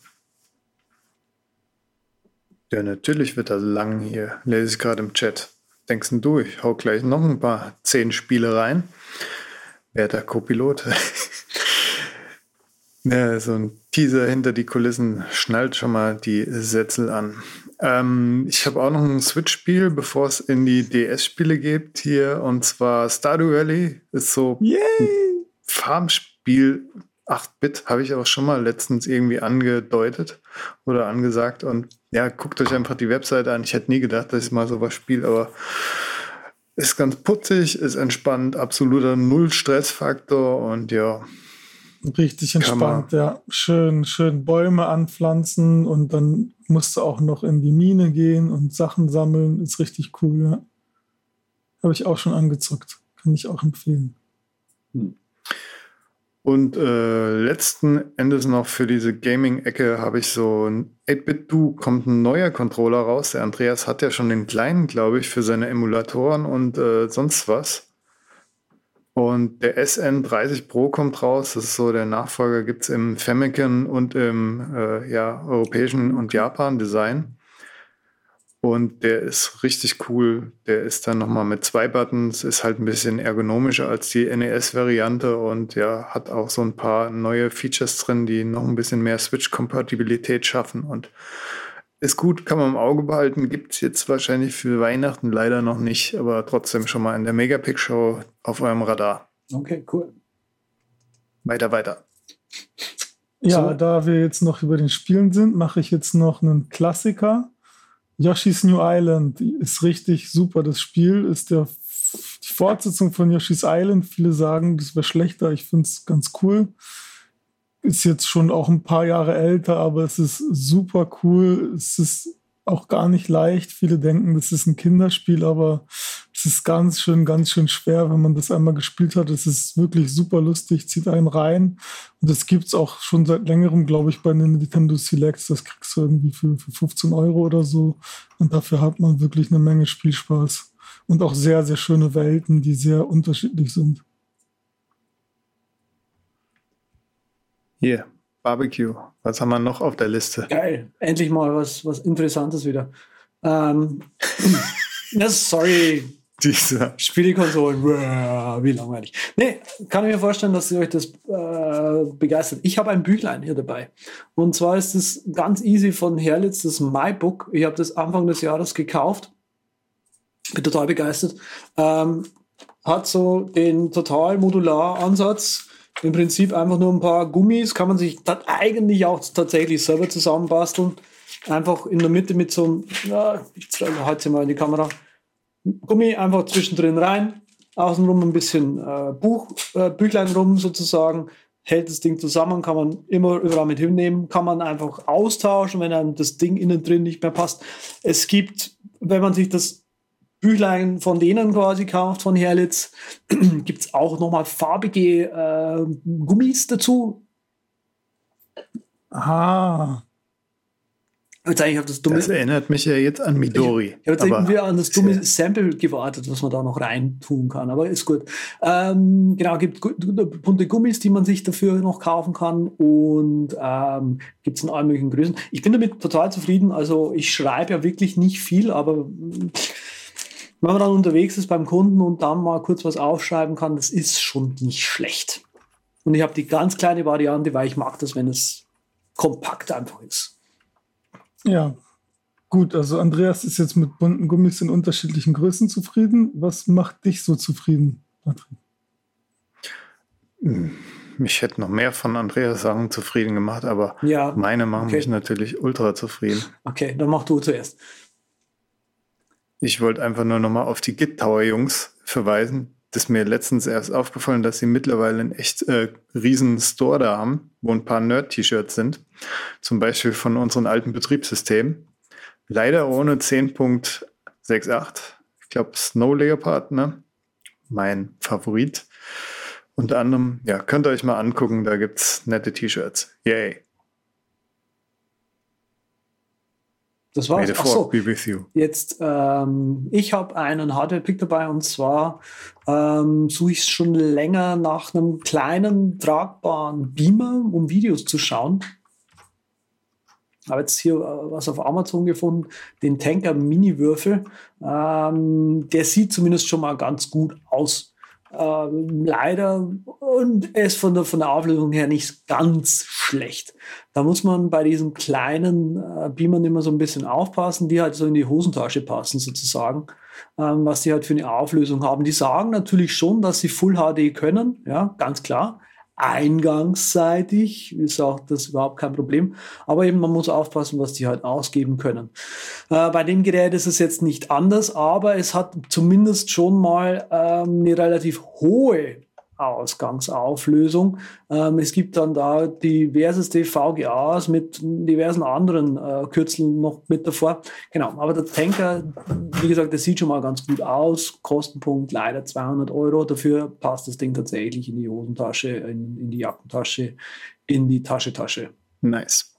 Ja, natürlich wird das lang hier. Lese ich gerade im Chat. Denkst du, ich hau gleich noch ein paar zehn Spiele rein? Wer der Co-Pilot? ja, so ein Teaser hinter die Kulissen schnallt schon mal die Sätzel an. Ähm, ich habe auch noch ein Switch-Spiel, bevor es in die DS-Spiele geht hier. Und zwar Stardew Valley ist so Yay! ein Farmspiel. 8-Bit habe ich auch schon mal letztens irgendwie angedeutet oder angesagt. Und ja, guckt euch einfach die Webseite an. Ich hätte nie gedacht, dass ich mal sowas spiele, aber ist ganz putzig, ist entspannt, absoluter Null-Stressfaktor und ja, Richtig entspannt, ja. Schön, schön Bäume anpflanzen und dann musst du auch noch in die Mine gehen und Sachen sammeln. Ist richtig cool, ja. Habe ich auch schon angezockt. Kann ich auch empfehlen. Und äh, letzten Endes noch für diese Gaming-Ecke habe ich so ein 8-Bit-Do kommt ein neuer Controller raus. Der Andreas hat ja schon den kleinen, glaube ich, für seine Emulatoren und äh, sonst was. Und der SN30 Pro kommt raus. Das ist so der Nachfolger, gibt es im Famicom und im äh, ja, europäischen und Japan-Design. Und der ist richtig cool. Der ist dann nochmal mit zwei Buttons, ist halt ein bisschen ergonomischer als die NES-Variante und ja, hat auch so ein paar neue Features drin, die noch ein bisschen mehr Switch-Kompatibilität schaffen und ist gut, kann man im Auge behalten. Gibt es jetzt wahrscheinlich für Weihnachten leider noch nicht, aber trotzdem schon mal in der Megapix-Show auf eurem Radar. Okay, cool. Weiter, weiter. Ja, So. da wir jetzt noch über den Spielen sind, mache ich jetzt noch einen Klassiker. Yoshi's New Island ist richtig super. Das Spiel ist der, die Fortsetzung von Yoshi's Island. Viele sagen, das wäre schlechter. Ich finde es ganz cool. Ist jetzt schon auch ein paar Jahre älter, aber es ist super cool. Es ist auch gar nicht leicht. Viele denken, das ist ein Kinderspiel, aber es ist ganz schön, ganz schön schwer, wenn man das einmal gespielt hat. Es ist wirklich super lustig, zieht einen rein. Und das gibt es auch schon seit längerem, glaube ich, bei den Nintendo Selects. Das kriegst du irgendwie für, für 15 Euro oder so. Und dafür hat man wirklich eine Menge Spielspaß. Und auch sehr, sehr schöne Welten, die sehr unterschiedlich sind. Hier, Barbecue. Was haben wir noch auf der Liste? Geil. Endlich mal was, was Interessantes wieder. Ähm, na, sorry, Dieser. Spielekonsolen, wie langweilig. Nee, kann ich mir vorstellen, dass euch das äh, begeistert. Ich habe ein Büchlein hier dabei. Und zwar ist es ganz easy von Herlitz, das MyBook. Ich habe das Anfang des Jahres gekauft. Bin total begeistert. Ähm, hat so den total modular Ansatz. Im Prinzip einfach nur ein paar Gummis, kann man sich eigentlich auch tatsächlich selber zusammenbasteln. Einfach in der Mitte mit so einem, ja, ich halte mal in die Kamera, Gummi einfach zwischendrin rein, außenrum ein bisschen äh, Buch, äh, Büchlein rum sozusagen, hält das Ding zusammen, kann man immer überall mit hinnehmen, kann man einfach austauschen, wenn einem das Ding innen drin nicht mehr passt. Es gibt, wenn man sich das Büchlein von denen quasi kauft, von Herlitz, gibt es auch nochmal farbige äh, Gummis dazu. Ah, Jetzt eigentlich auf das dumme, Das erinnert mich ja jetzt an Midori. Ich habe jetzt irgendwie an das dumme Sample gewartet, was man da noch rein tun kann, aber ist gut. Ähm, genau, gibt bunte Gummis, die man sich dafür noch kaufen kann und ähm, gibt es in allen möglichen Größen. Ich bin damit total zufrieden. Also ich schreibe ja wirklich nicht viel, aber wenn man dann unterwegs ist beim Kunden und dann mal kurz was aufschreiben kann, das ist schon nicht schlecht. Und ich habe die ganz kleine Variante, weil ich mag das, wenn es kompakt einfach ist. ja. Gut, also Andreas ist jetzt mit bunten Gummis in unterschiedlichen Größen zufrieden. Was macht dich so zufrieden, Patrick? Mich hätte noch mehr von Andreas Sachen zufrieden gemacht, aber Ja, meine machen okay. mich natürlich ultra zufrieden. Okay, dann mach du zuerst. Ich wollte einfach nur nochmal auf die Git Tower Jungs verweisen. Das ist mir letztens erst aufgefallen, dass sie mittlerweile einen echt äh, riesen Store da haben, wo ein paar Nerd-T-Shirts sind. Zum Beispiel von unseren alten Betriebssystemen. Leider ohne 10.68. Ich glaube, Snow Leopard, ne? Mein Favorit. Unter anderem, ja, könnt ihr euch mal angucken, da gibt's nette T-Shirts. Yay. Das war's. May the so, be with you. jetzt, ähm, ich habe einen Hardware-Pick dabei und zwar ähm, suche ich schon länger nach einem kleinen, tragbaren Beamer, um Videos zu schauen. Habe jetzt hier äh, was auf Amazon gefunden, den Tanker Mini-Würfel. Ähm, der sieht zumindest schon mal ganz gut aus. Ähm, leider und er ist von der, von der Auflösung her nicht ganz schlecht. Da muss man bei diesen kleinen äh, Beamern immer so ein bisschen aufpassen, die halt so in die Hosentasche passen sozusagen, ähm, was die halt für eine Auflösung haben. Die sagen natürlich schon, dass sie Full HD können, ja, ganz klar. Eingangsseitig ist auch das überhaupt kein Problem. Aber eben, man muss aufpassen, was die halt ausgeben können. Äh, bei dem Gerät ist es jetzt nicht anders, aber es hat zumindest schon mal ähm, eine relativ hohe Ausgangsauflösung. Ähm, es gibt dann da diverseste VGAs mit diversen anderen äh, Kürzeln noch mit davor. Genau, aber der Tanker, wie gesagt, der sieht schon mal ganz gut aus. Kostenpunkt leider 200 Euro. Dafür passt das Ding tatsächlich in die Hosentasche, in, in die Jackentasche, in die Taschetasche. Nice.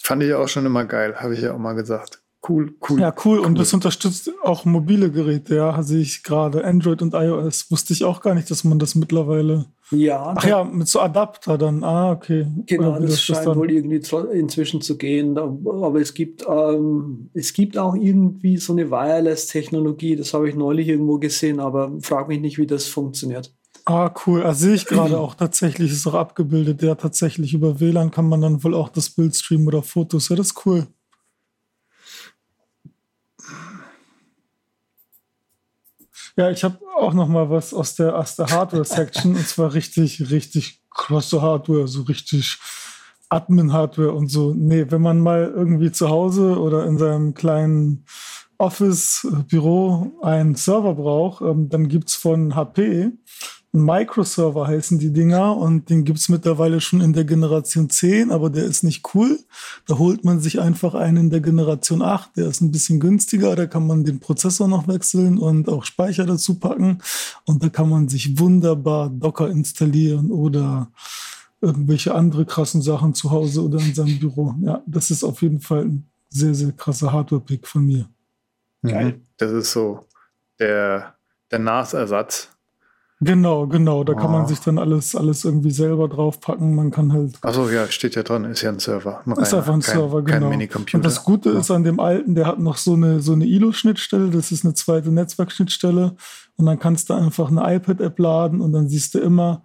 Fand ich auch schon immer geil, habe ich ja auch mal gesagt. Cool, cool. Ja, cool. Und das unterstützt auch mobile Geräte, ja, sehe ich gerade. Android und iOS. Wusste ich auch gar nicht, dass man das mittlerweile. Ja, Ach ja, mit so Adapter dann. Ah, okay. Genau, wie das scheint dann- wohl irgendwie inzwischen zu gehen. Aber es gibt, ähm, es gibt auch irgendwie so eine Wireless-Technologie, das habe ich neulich irgendwo gesehen, aber frag mich nicht, wie das funktioniert. Ah, cool. Ah, sehe ich gerade auch tatsächlich, ist auch abgebildet. Ja, tatsächlich über WLAN kann man dann wohl auch das Bild streamen oder Fotos. Ja, das ist cool. Ja, ich habe auch noch mal was aus der, aus der Hardware-Section und zwar richtig, richtig krasse Hardware, so richtig Admin-Hardware und so. Nee, wenn man mal irgendwie zu Hause oder in seinem kleinen Office-Büro einen Server braucht, ähm, dann gibt's von HP Microserver heißen die Dinger und den gibt's mittlerweile schon in der Generation 10, aber der ist nicht cool. Da holt man sich einfach einen in der Generation 8, der ist ein bisschen günstiger, da kann man den Prozessor noch wechseln und auch Speicher dazu packen und da kann man sich wunderbar Docker installieren oder irgendwelche andere krassen Sachen zu Hause oder in seinem Büro. Ja, das ist auf jeden Fall ein sehr, sehr krasser Hardware-Pick von mir. Mhm. Das ist so der, der NAS-Ersatz. Genau, genau. Da kann man Oh. sich dann alles, alles irgendwie selber draufpacken. Man kann halt. Achso, ja, steht ja dran, ist ja ein Server. Ein ist einfach ein kein, Server, Kein genau. Minicomputer. Und das Gute ist an dem alten, der hat noch so eine, so eine ILO-Schnittstelle. Das ist eine zweite Netzwerkschnittstelle. Und dann kannst du einfach eine iPad-App laden und dann siehst du immer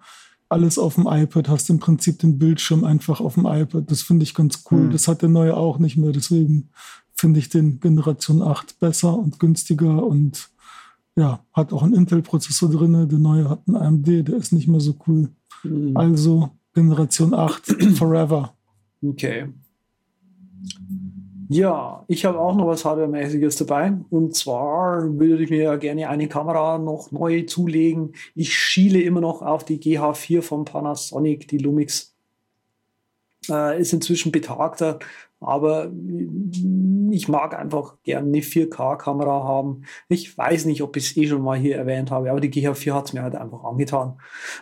alles auf dem iPad. Hast im Prinzip den Bildschirm einfach auf dem iPad. Das finde ich ganz cool. Hm. Das hat der neue auch nicht mehr. Deswegen finde ich den Generation 8 besser und günstiger und ja, hat auch einen Intel-Prozessor drin. Der neue hat einen AMD, der ist nicht mehr so cool. Mhm. Also Generation 8 forever. Okay. Ja, ich habe auch noch was Hardware-mäßiges dabei. Und zwar würde ich mir ja gerne eine Kamera noch neu zulegen. Ich schiele immer noch auf die GH4 von Panasonic, die Lumix. Äh, ist inzwischen betagter, aber ich mag einfach gerne eine 4K-Kamera haben. Ich weiß nicht, ob ich es eh schon mal hier erwähnt habe, aber die GH4 hat es mir halt einfach angetan.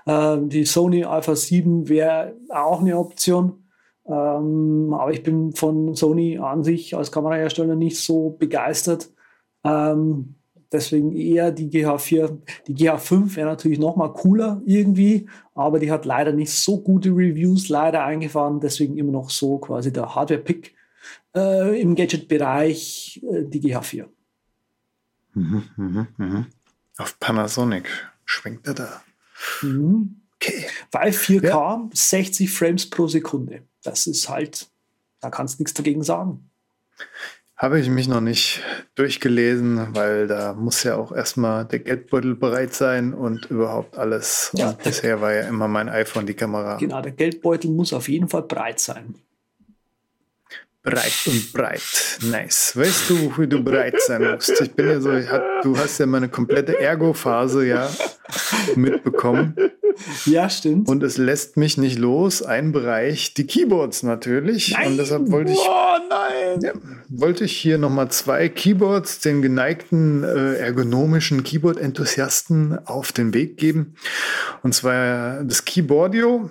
Äh, die Sony Alpha 7 wäre auch eine Option. Ähm, aber ich bin von Sony an sich als Kamerahersteller nicht so begeistert. Ähm, deswegen eher die GH4. Die GH5 wäre natürlich noch mal cooler irgendwie, aber die hat leider nicht so gute Reviews leider eingefahren. Deswegen immer noch so quasi der Hardware-Pick äh, im Gadget-Bereich äh, die GH4. Mhm, mhm, mhm. Auf Panasonic schwenkt er da. Mhm. Okay. Weil 4K 60 Frames pro Sekunde. Das ist halt, da kannst du nichts dagegen sagen. Habe ich mich noch nicht durchgelesen, weil da muss ja auch erstmal der Geldbeutel bereit sein und überhaupt alles. Ja, und bisher war ja immer mein iPhone die Kamera. Genau, der Geldbeutel muss auf jeden Fall breit sein. Breit und breit. Nice. Weißt du, wie du breit sein musst? Ich bin ja so, ich hab, du hast ja meine komplette Ergo-Phase ja mitbekommen. Ja, stimmt. Und es lässt mich nicht los. Ein Bereich, die Keyboards natürlich. Nein. Und deshalb wollte ich, Oh nein! ja, wollte ich hier nochmal zwei Keyboards den geneigten äh, ergonomischen Keyboard-Enthusiasten auf den Weg geben. Und zwar das Keyboardio.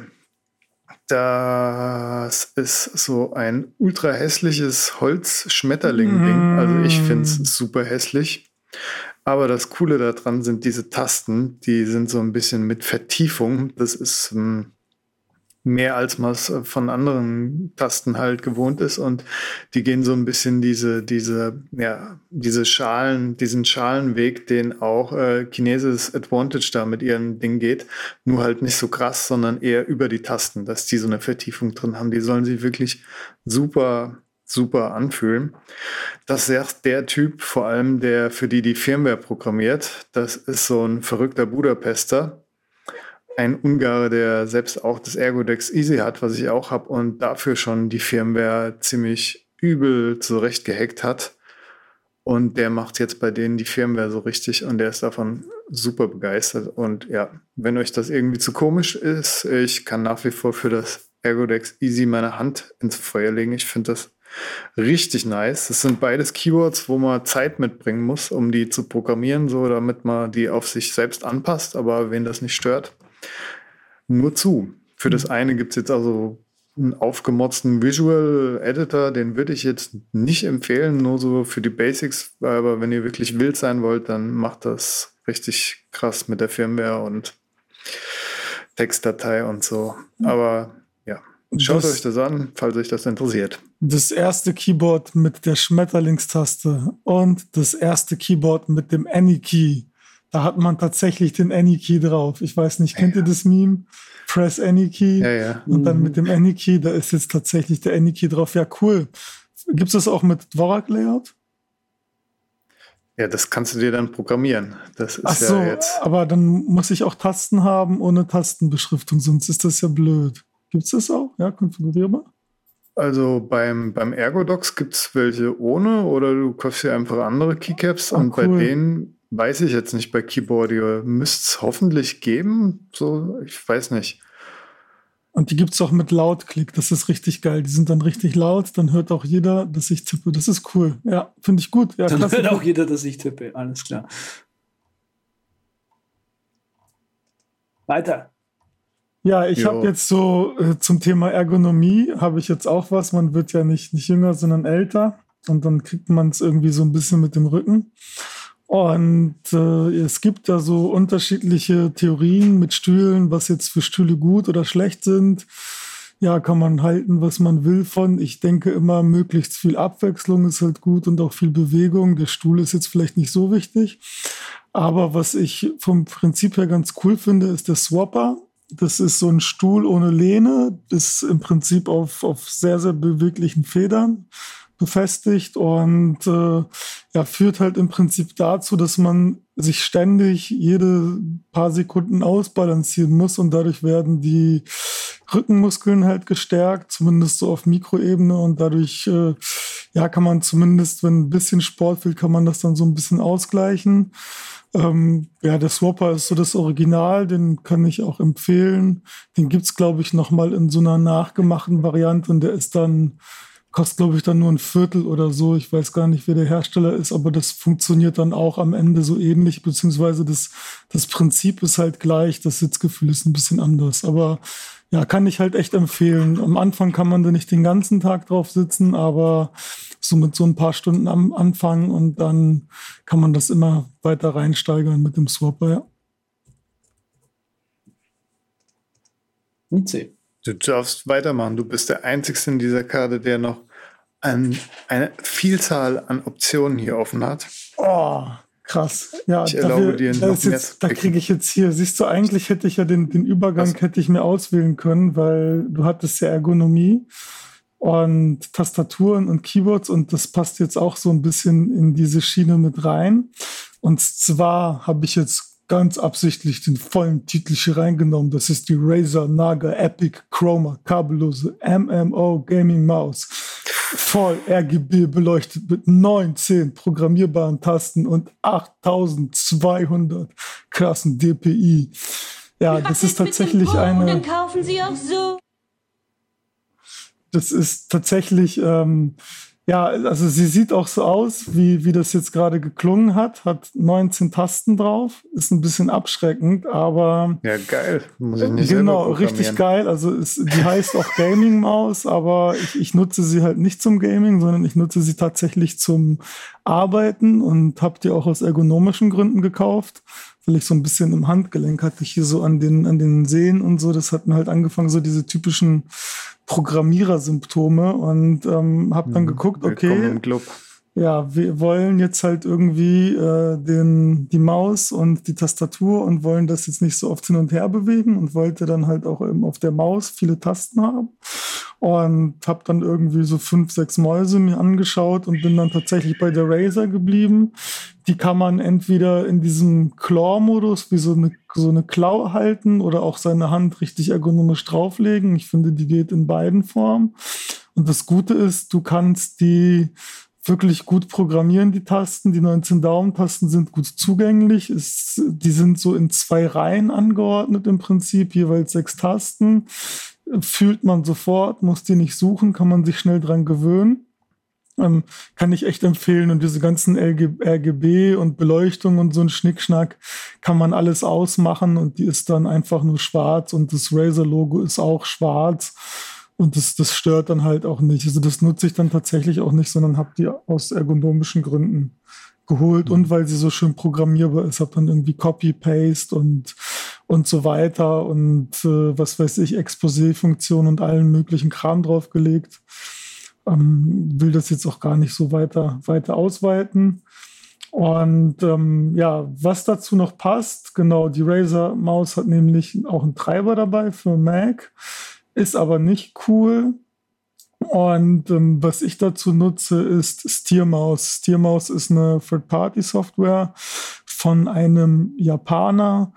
Das ist so ein ultra hässliches Holz-Schmetterling-Ding. Also ich finde es super hässlich. Aber das Coole daran sind diese Tasten, die sind so ein bisschen mit Vertiefung. Das ist ähm, mehr als man es von anderen Tasten halt gewohnt ist und die gehen so ein bisschen diese diese ja diese Schalen diesen Schalenweg, den auch äh, Chinesis Advantage da mit ihren Ding geht, nur halt nicht so krass, sondern eher über die Tasten, dass die so eine Vertiefung drin haben. Die sollen sich wirklich super super anfühlen. Das sagt der Typ, vor allem der für die die Firmware programmiert. Das ist so ein verrückter Budapester ein Ungar, der selbst auch das Ergodex Easy hat, was ich auch habe und dafür schon die Firmware ziemlich übel zurecht gehackt hat. Und der macht jetzt bei denen die Firmware so richtig und der ist davon super begeistert. Und ja, wenn euch das irgendwie zu komisch ist, ich kann nach wie vor für das Ergodex Easy meine Hand ins Feuer legen. Ich finde das richtig nice. Das sind beides Keywords, wo man Zeit mitbringen muss, um die zu programmieren, so damit man die auf sich selbst anpasst, aber wen das nicht stört, nur zu. Für das eine gibt es jetzt also einen aufgemotzten Visual Editor, den würde ich jetzt nicht empfehlen, nur so für die Basics, aber wenn ihr wirklich wild sein wollt, dann macht das richtig krass mit der Firmware und Textdatei und so. Aber ja, schaut Das- euch das an, falls euch das interessiert. Das erste Keyboard mit der Schmetterlingstaste und das erste Keyboard mit dem Any-Key. Da hat man tatsächlich den Any-Key drauf. Ich weiß nicht, kennt ihr das Meme? Press Any-Key. Ja, ja. Und dann mit dem Any-Key, da ist jetzt tatsächlich der Any-Key drauf. Ja, cool. Gibt es das auch mit Dvorak-Layout? Ja, das kannst du dir dann programmieren. Das ist Ach so, ja jetzt. aber dann muss ich auch Tasten haben ohne Tastenbeschriftung, sonst ist das ja blöd. Gibt es das auch? Ja, konfigurierbar? Also beim, beim Ergodox gibt es welche ohne oder du kaufst dir einfach andere Keycaps Ah, und bei cool. denen weiß ich jetzt nicht bei Keyboardio. Müsste es hoffentlich geben. So, ich weiß nicht. Und die gibt's auch mit Lautklick. Das ist richtig geil. Die sind dann richtig laut. Dann hört auch jeder, dass ich tippe. Das ist cool. Ja, finde ich gut. Ja, Dann klasse. hört auch jeder, dass ich tippe. Alles klar. Weiter. Ja, ich habe jetzt so äh, zum Thema Ergonomie habe ich jetzt auch was. Man wird ja nicht, nicht jünger, sondern älter. Und dann kriegt man es irgendwie so ein bisschen mit dem Rücken. Und äh, es gibt da so unterschiedliche Theorien mit Stühlen, was jetzt für Stühle gut oder schlecht sind. Ja, kann man halten, was man will von. Ich denke immer, möglichst viel Abwechslung ist halt gut und auch viel Bewegung. Der Stuhl ist jetzt vielleicht nicht so wichtig. Aber was ich vom Prinzip her ganz cool finde, ist der Swapper. Das ist so ein Stuhl ohne Lehne, ist im Prinzip auf, auf sehr, sehr beweglichen Federn befestigt und äh, ja, führt halt im Prinzip dazu, dass man sich ständig jede paar Sekunden ausbalancieren muss und dadurch werden die Rückenmuskeln halt gestärkt, zumindest so auf Mikroebene und dadurch äh, ja kann man zumindest, wenn ein bisschen Sport fehlt, kann man das dann so ein bisschen ausgleichen. Ähm, ja, der Swapper ist so das Original, den kann ich auch empfehlen. Den gibt's glaube ich, noch mal in so einer nachgemachten Variante und der ist dann kostet, glaube ich, dann nur ein Viertel oder so. Ich weiß gar nicht, wer der Hersteller ist, aber das funktioniert dann auch am Ende so ähnlich, beziehungsweise das, das Prinzip ist halt gleich, das Sitzgefühl ist ein bisschen anders. Aber ja, kann ich halt echt empfehlen. Am Anfang kann man da nicht den ganzen Tag drauf sitzen, aber so mit so ein paar Stunden am Anfang und dann kann man das immer weiter reinsteigern mit dem Swapper, ja. Nietzsche. Du darfst weitermachen. Du bist der Einzige in dieser Karte, der noch ein, eine Vielzahl an Optionen hier offen hat. Oh, krass. Ja, Ich erlaube dir da, noch ist mehr jetzt, zu da kriege ich jetzt hier, siehst du, eigentlich hätte ich ja den, den Übergang Was? hätte ich mir auswählen können, weil du hattest ja Ergonomie und Tastaturen und Keyboards und das passt jetzt auch so ein bisschen in diese Schiene mit rein. Und zwar habe ich jetzt ganz absichtlich den vollen Titel hier reingenommen. Das ist die Razer Naga Epic Chroma kabellose MMO Gaming Maus. voll RGB beleuchtet mit 19 programmierbaren Tasten und 8200 krassen DPI. Ja, das ist tatsächlich eine. Dann kaufen Sie auch so. Das ist tatsächlich, ähm, ja, also sie sieht auch so aus, wie, wie das jetzt gerade geklungen hat. Hat 19 Tasten drauf. Ist ein bisschen abschreckend, aber. Ja, geil. Muss ich nicht genau, richtig geil. Also es, die heißt auch Gaming-Maus, aber ich, ich nutze sie halt nicht zum Gaming, sondern ich nutze sie tatsächlich zum Arbeiten und habe die auch aus ergonomischen Gründen gekauft, weil ich so ein bisschen im Handgelenk hatte, hier so an den, an den Sehnen und so. Das hat mir halt angefangen, so diese typischen Programmierersymptome und ähm, habe dann geguckt, Mhm. Willkommen okay, im Club. Ja, wir wollen jetzt halt irgendwie äh, den, die Maus und die Tastatur und wollen das jetzt nicht so oft hin und her bewegen und wollte dann halt auch eben auf der Maus viele Tasten haben und habe dann irgendwie so fünf, sechs Mäuse mir angeschaut und bin dann tatsächlich bei der Razer geblieben. Die kann man entweder in diesem Claw-Modus wie so eine, so eine Klaue halten oder auch seine Hand richtig ergonomisch drauflegen. Ich finde, die geht in beiden Formen. Und das Gute ist, du kannst die wirklich gut programmieren, die Tasten. Die 19 Daumentasten sind gut zugänglich. Es, die sind so in zwei Reihen angeordnet im Prinzip, jeweils sechs Tasten. Fühlt man sofort, muss die nicht suchen, kann man sich schnell dran gewöhnen. Ähm, kann ich echt empfehlen. Und diese ganzen RGB und Beleuchtung und so ein Schnickschnack kann man alles ausmachen und die ist dann einfach nur schwarz und das Razer-Logo ist auch schwarz. Und das, das stört dann halt auch nicht. Also das nutze ich dann tatsächlich auch nicht, sondern habe die aus ergonomischen Gründen geholt und weil sie so schön programmierbar ist, habe dann irgendwie Copy, Paste und, und so weiter und äh, was weiß ich, Exposé-Funktion und allen möglichen Kram draufgelegt. Ähm, will das jetzt auch gar nicht so weiter, weiter ausweiten. Und ähm, ja, was dazu noch passt, genau, die Razer Maus hat nämlich auch einen Treiber dabei für Mac, ist aber nicht cool. Und ähm, was ich dazu nutze, ist Steermaus. Steermaus ist eine Third-Party-Software von einem Japaner.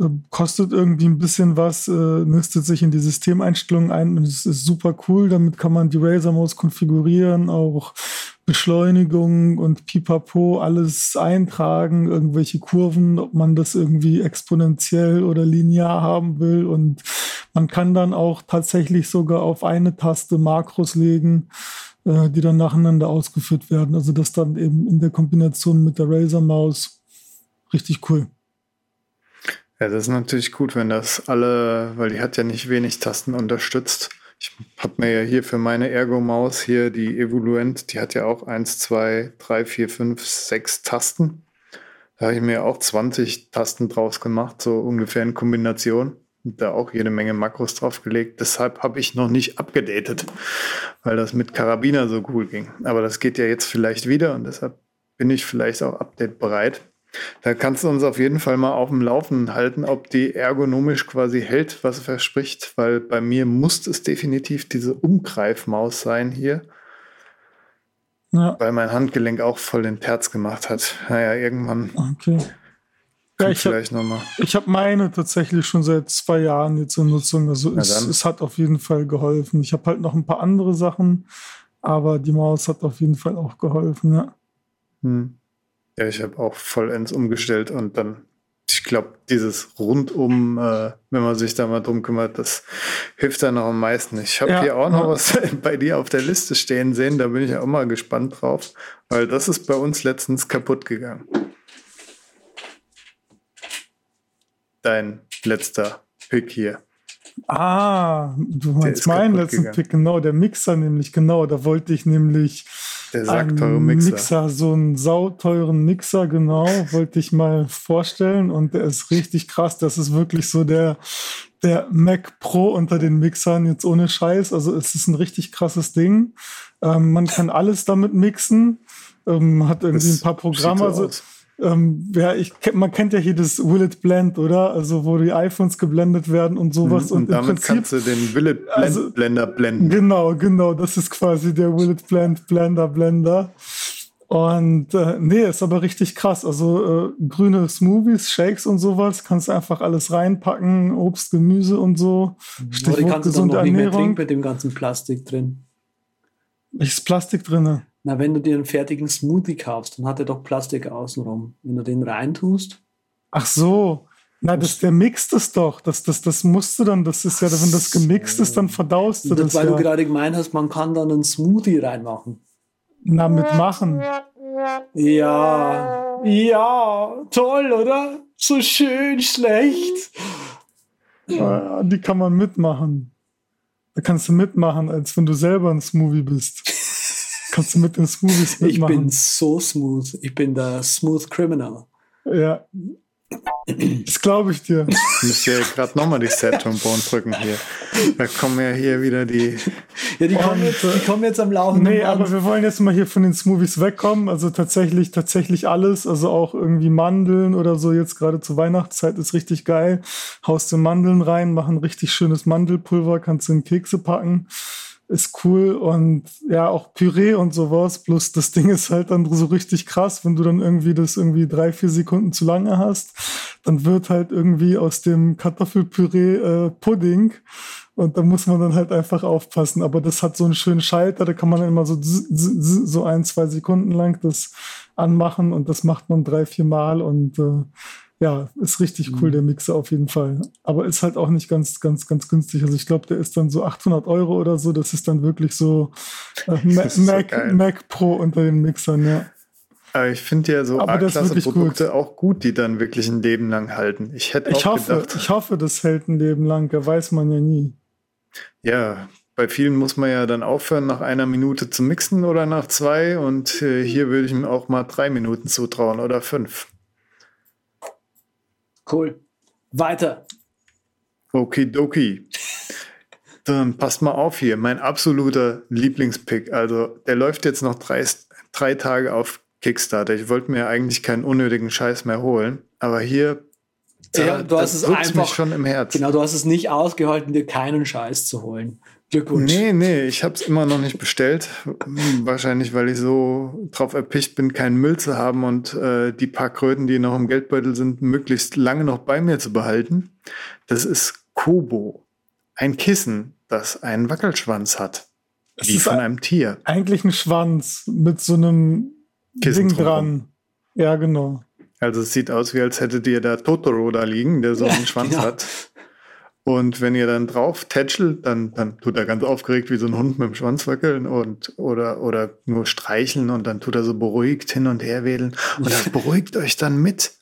Äh, kostet irgendwie ein bisschen was, äh, nistet sich in die Systemeinstellungen ein und es ist super cool. Damit kann man die Razer-Maus konfigurieren, auch Beschleunigung und Pipapo alles eintragen, irgendwelche Kurven, ob man das irgendwie exponentiell oder linear haben will. Und man kann dann auch tatsächlich sogar auf eine Taste Makros legen, äh, die dann nacheinander ausgeführt werden. Also das dann eben in der Kombination mit der Razer-Maus richtig cool. Ja, das ist natürlich gut, wenn das alle, weil die hat ja nicht wenig Tasten unterstützt. Ich habe mir ja hier für meine Ergo-Maus hier die Evoluent, die hat ja auch 1, 2, 3, 4, 5, 6 Tasten. Da habe ich mir auch 20 Tasten draus gemacht, so ungefähr in Kombination. Da auch jede Menge Makros draufgelegt. Deshalb habe ich noch nicht abgedatet, weil das mit Karabiner so cool ging. Aber das geht ja jetzt vielleicht wieder und deshalb bin ich vielleicht auch update bereit. Da kannst du uns auf jeden Fall mal auf dem Laufenden halten, ob die ergonomisch quasi hält, was verspricht, weil bei mir muss es definitiv diese Umgreifmaus sein hier, Ja, weil mein Handgelenk auch voll den Terz gemacht hat. Naja, irgendwann okay. Ja, ich habe vielleicht nochmal. ich hab meine tatsächlich schon seit zwei Jahren jetzt in Nutzung. Also Na es, dann. es hat auf jeden Fall geholfen. Ich habe halt noch ein paar andere Sachen, aber die Maus hat auf jeden Fall auch geholfen. Ja. Hm. Ja, ich habe auch vollends umgestellt und dann, ich glaube, dieses rundum, äh, wenn man sich da mal drum kümmert, das hilft dann noch am meisten. Ich habe Ja, hier auch noch ja. was bei dir auf der Liste stehen sehen, da bin ich auch mal gespannt drauf, weil das ist bei uns letztens kaputt gegangen. Dein letzter Pick hier. Ah, du meinst meinen letzten gegangen. Pick, genau, der Mixer nämlich, genau, da wollte ich nämlich Der sackteure Mixer. so einen sauteuren Mixer, genau, wollte ich mal vorstellen und der ist richtig krass, das ist wirklich so der, der Mac Pro unter den Mixern, jetzt ohne Scheiß, also es ist ein richtig krasses Ding, ähm, man kann alles damit mixen, ähm, hat irgendwie Das ein paar Programme, also aus. Ähm, ja, ich, man kennt ja hier das Will It Blend, oder? Also, wo die iPhones geblendet werden und sowas. Mhm, Und, und, im damit Prinzip, kannst du den Billet Blend Also- Blender blenden. Genau, genau. Das ist quasi der Will It Blend Blender Blender. Und äh, nee, ist aber richtig krass. Also äh, grüne Smoothies, Shakes und sowas, kannst du einfach alles reinpacken, Obst, Gemüse und so. Aber die Stichwort kannst du noch nicht mehr trinken mit dem ganzen Plastik drin. Ist Plastik drin? Na, wenn du dir einen fertigen Smoothie kaufst, dann hat er doch Plastik außenrum. Wenn du den reintust. Ach so. Na, das, der mixt es doch. Das, das, das musst du dann, das ist ja, wenn das gemixt ist, dann verdaust du Das, das. weil ja. du gerade gemeint hast, man kann dann einen Smoothie reinmachen. Na, mitmachen. Ja, ja, toll, oder? So schön schlecht. Ja, die kann man mitmachen. Da kannst du mitmachen, als wenn du selber ein Smoothie bist. Kannst du mit den Smoothies Ich mitmachen. bin so smooth. Ich bin der Smooth Criminal. ja. Das glaube ich dir. Müsst ihr gerade nochmal die Set-Trombone drücken hier. Da kommen ja hier wieder die. Ja, die kommen jetzt, äh, die kommen jetzt am laufenden Nee, aber wir wollen jetzt mal hier von den Smoothies wegkommen. Also tatsächlich, tatsächlich alles. Also auch irgendwie Mandeln oder so. Jetzt gerade zur Weihnachtszeit ist richtig geil. Haust du Mandeln rein, machen richtig schönes Mandelpulver, kannst du in Kekse packen. Ist cool und ja, auch Püree und sowas. Bloß das Ding ist halt dann so richtig krass, wenn du dann irgendwie das irgendwie drei, vier Sekunden zu lange hast, dann wird halt irgendwie aus dem Kartoffelpüree äh, Pudding und da muss man dann halt einfach aufpassen. Aber das hat so einen schönen Schalter, da kann man dann immer so, so ein, zwei Sekunden lang das anmachen und das macht man drei, vier Mal und äh, ja, ist richtig cool, der Mixer auf jeden Fall. Aber ist halt auch nicht ganz, ganz, ganz günstig. Also ich glaube, der ist dann so 800 Euro oder so. Das ist dann wirklich so, äh, Ma Das ist so Mac. Mac Pro unter den Mixern, ja. Aber ich finde ja so A-Klasse-Produkte auch gut, die dann wirklich ein Leben lang halten. Ich hätte Ich auch hoffe, gedacht, ich hoffe, das hält ein Leben lang. Ja, weiß man ja nie. ja, bei vielen muss man ja dann aufhören, nach einer Minute zu mixen oder nach zwei. Und äh, hier würde ich mir auch mal drei Minuten zutrauen oder fünf. Cool. Weiter. Okidoki. Dann passt mal auf hier. Mein absoluter Lieblingspick. Also, der läuft jetzt noch drei, drei Tage auf Kickstarter. Ich wollte mir eigentlich keinen unnötigen Scheiß mehr holen. Aber hier, Ja, du hast das es einfach- mich schon im Herz. Genau, du hast es nicht ausgehalten, dir keinen Scheiß zu holen. Glückwunsch. Nee, nee, ich habe es immer noch nicht bestellt. Wahrscheinlich, weil ich so drauf erpicht bin, keinen Müll zu haben und äh, die paar Kröten, die noch im Geldbeutel sind, möglichst lange noch bei mir zu behalten. Das ist Kobo. Ein Kissen, das einen Wackelschwanz hat. Es Wie von ein- einem Tier. Eigentlich ein Schwanz mit so einem Kissen Ding dran. Ja, genau. Also es sieht aus, wie als hättet ihr da Totoro da liegen, der so Ja, einen Schwanz genau. hat. Und wenn ihr dann drauf tätschelt, dann, dann tut er ganz aufgeregt wie so ein Hund mit dem Schwanz wackeln und oder, oder nur streicheln und dann tut er so beruhigt hin und her wedeln. Und das beruhigt euch dann mit.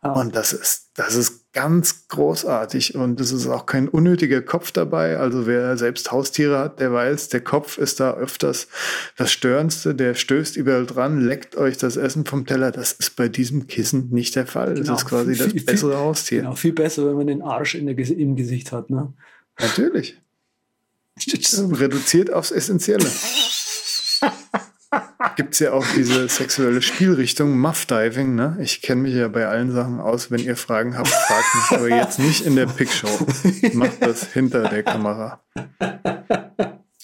Und das ist, das ist ganz großartig. Und es ist auch kein unnötiger Kopf dabei. Also wer selbst Haustiere hat, der weiß, der Kopf ist da öfters das Störendste. Der stößt überall dran, leckt euch das Essen vom Teller. Das ist bei diesem Kissen nicht der Fall. Genau. Das ist quasi das Viel- viel- bessere Haustier. Genau, viel besser, wenn man den Arsch in der, im Gesicht hat. Ne? Natürlich. Reduziert aufs Essentielle. Gibt es ja auch diese sexuelle Spielrichtung Muff Diving. Ne? Ich kenne mich ja bei allen Sachen aus. Wenn ihr Fragen habt, fragt mich aber jetzt nicht in der Pickshow. Macht das hinter der Kamera.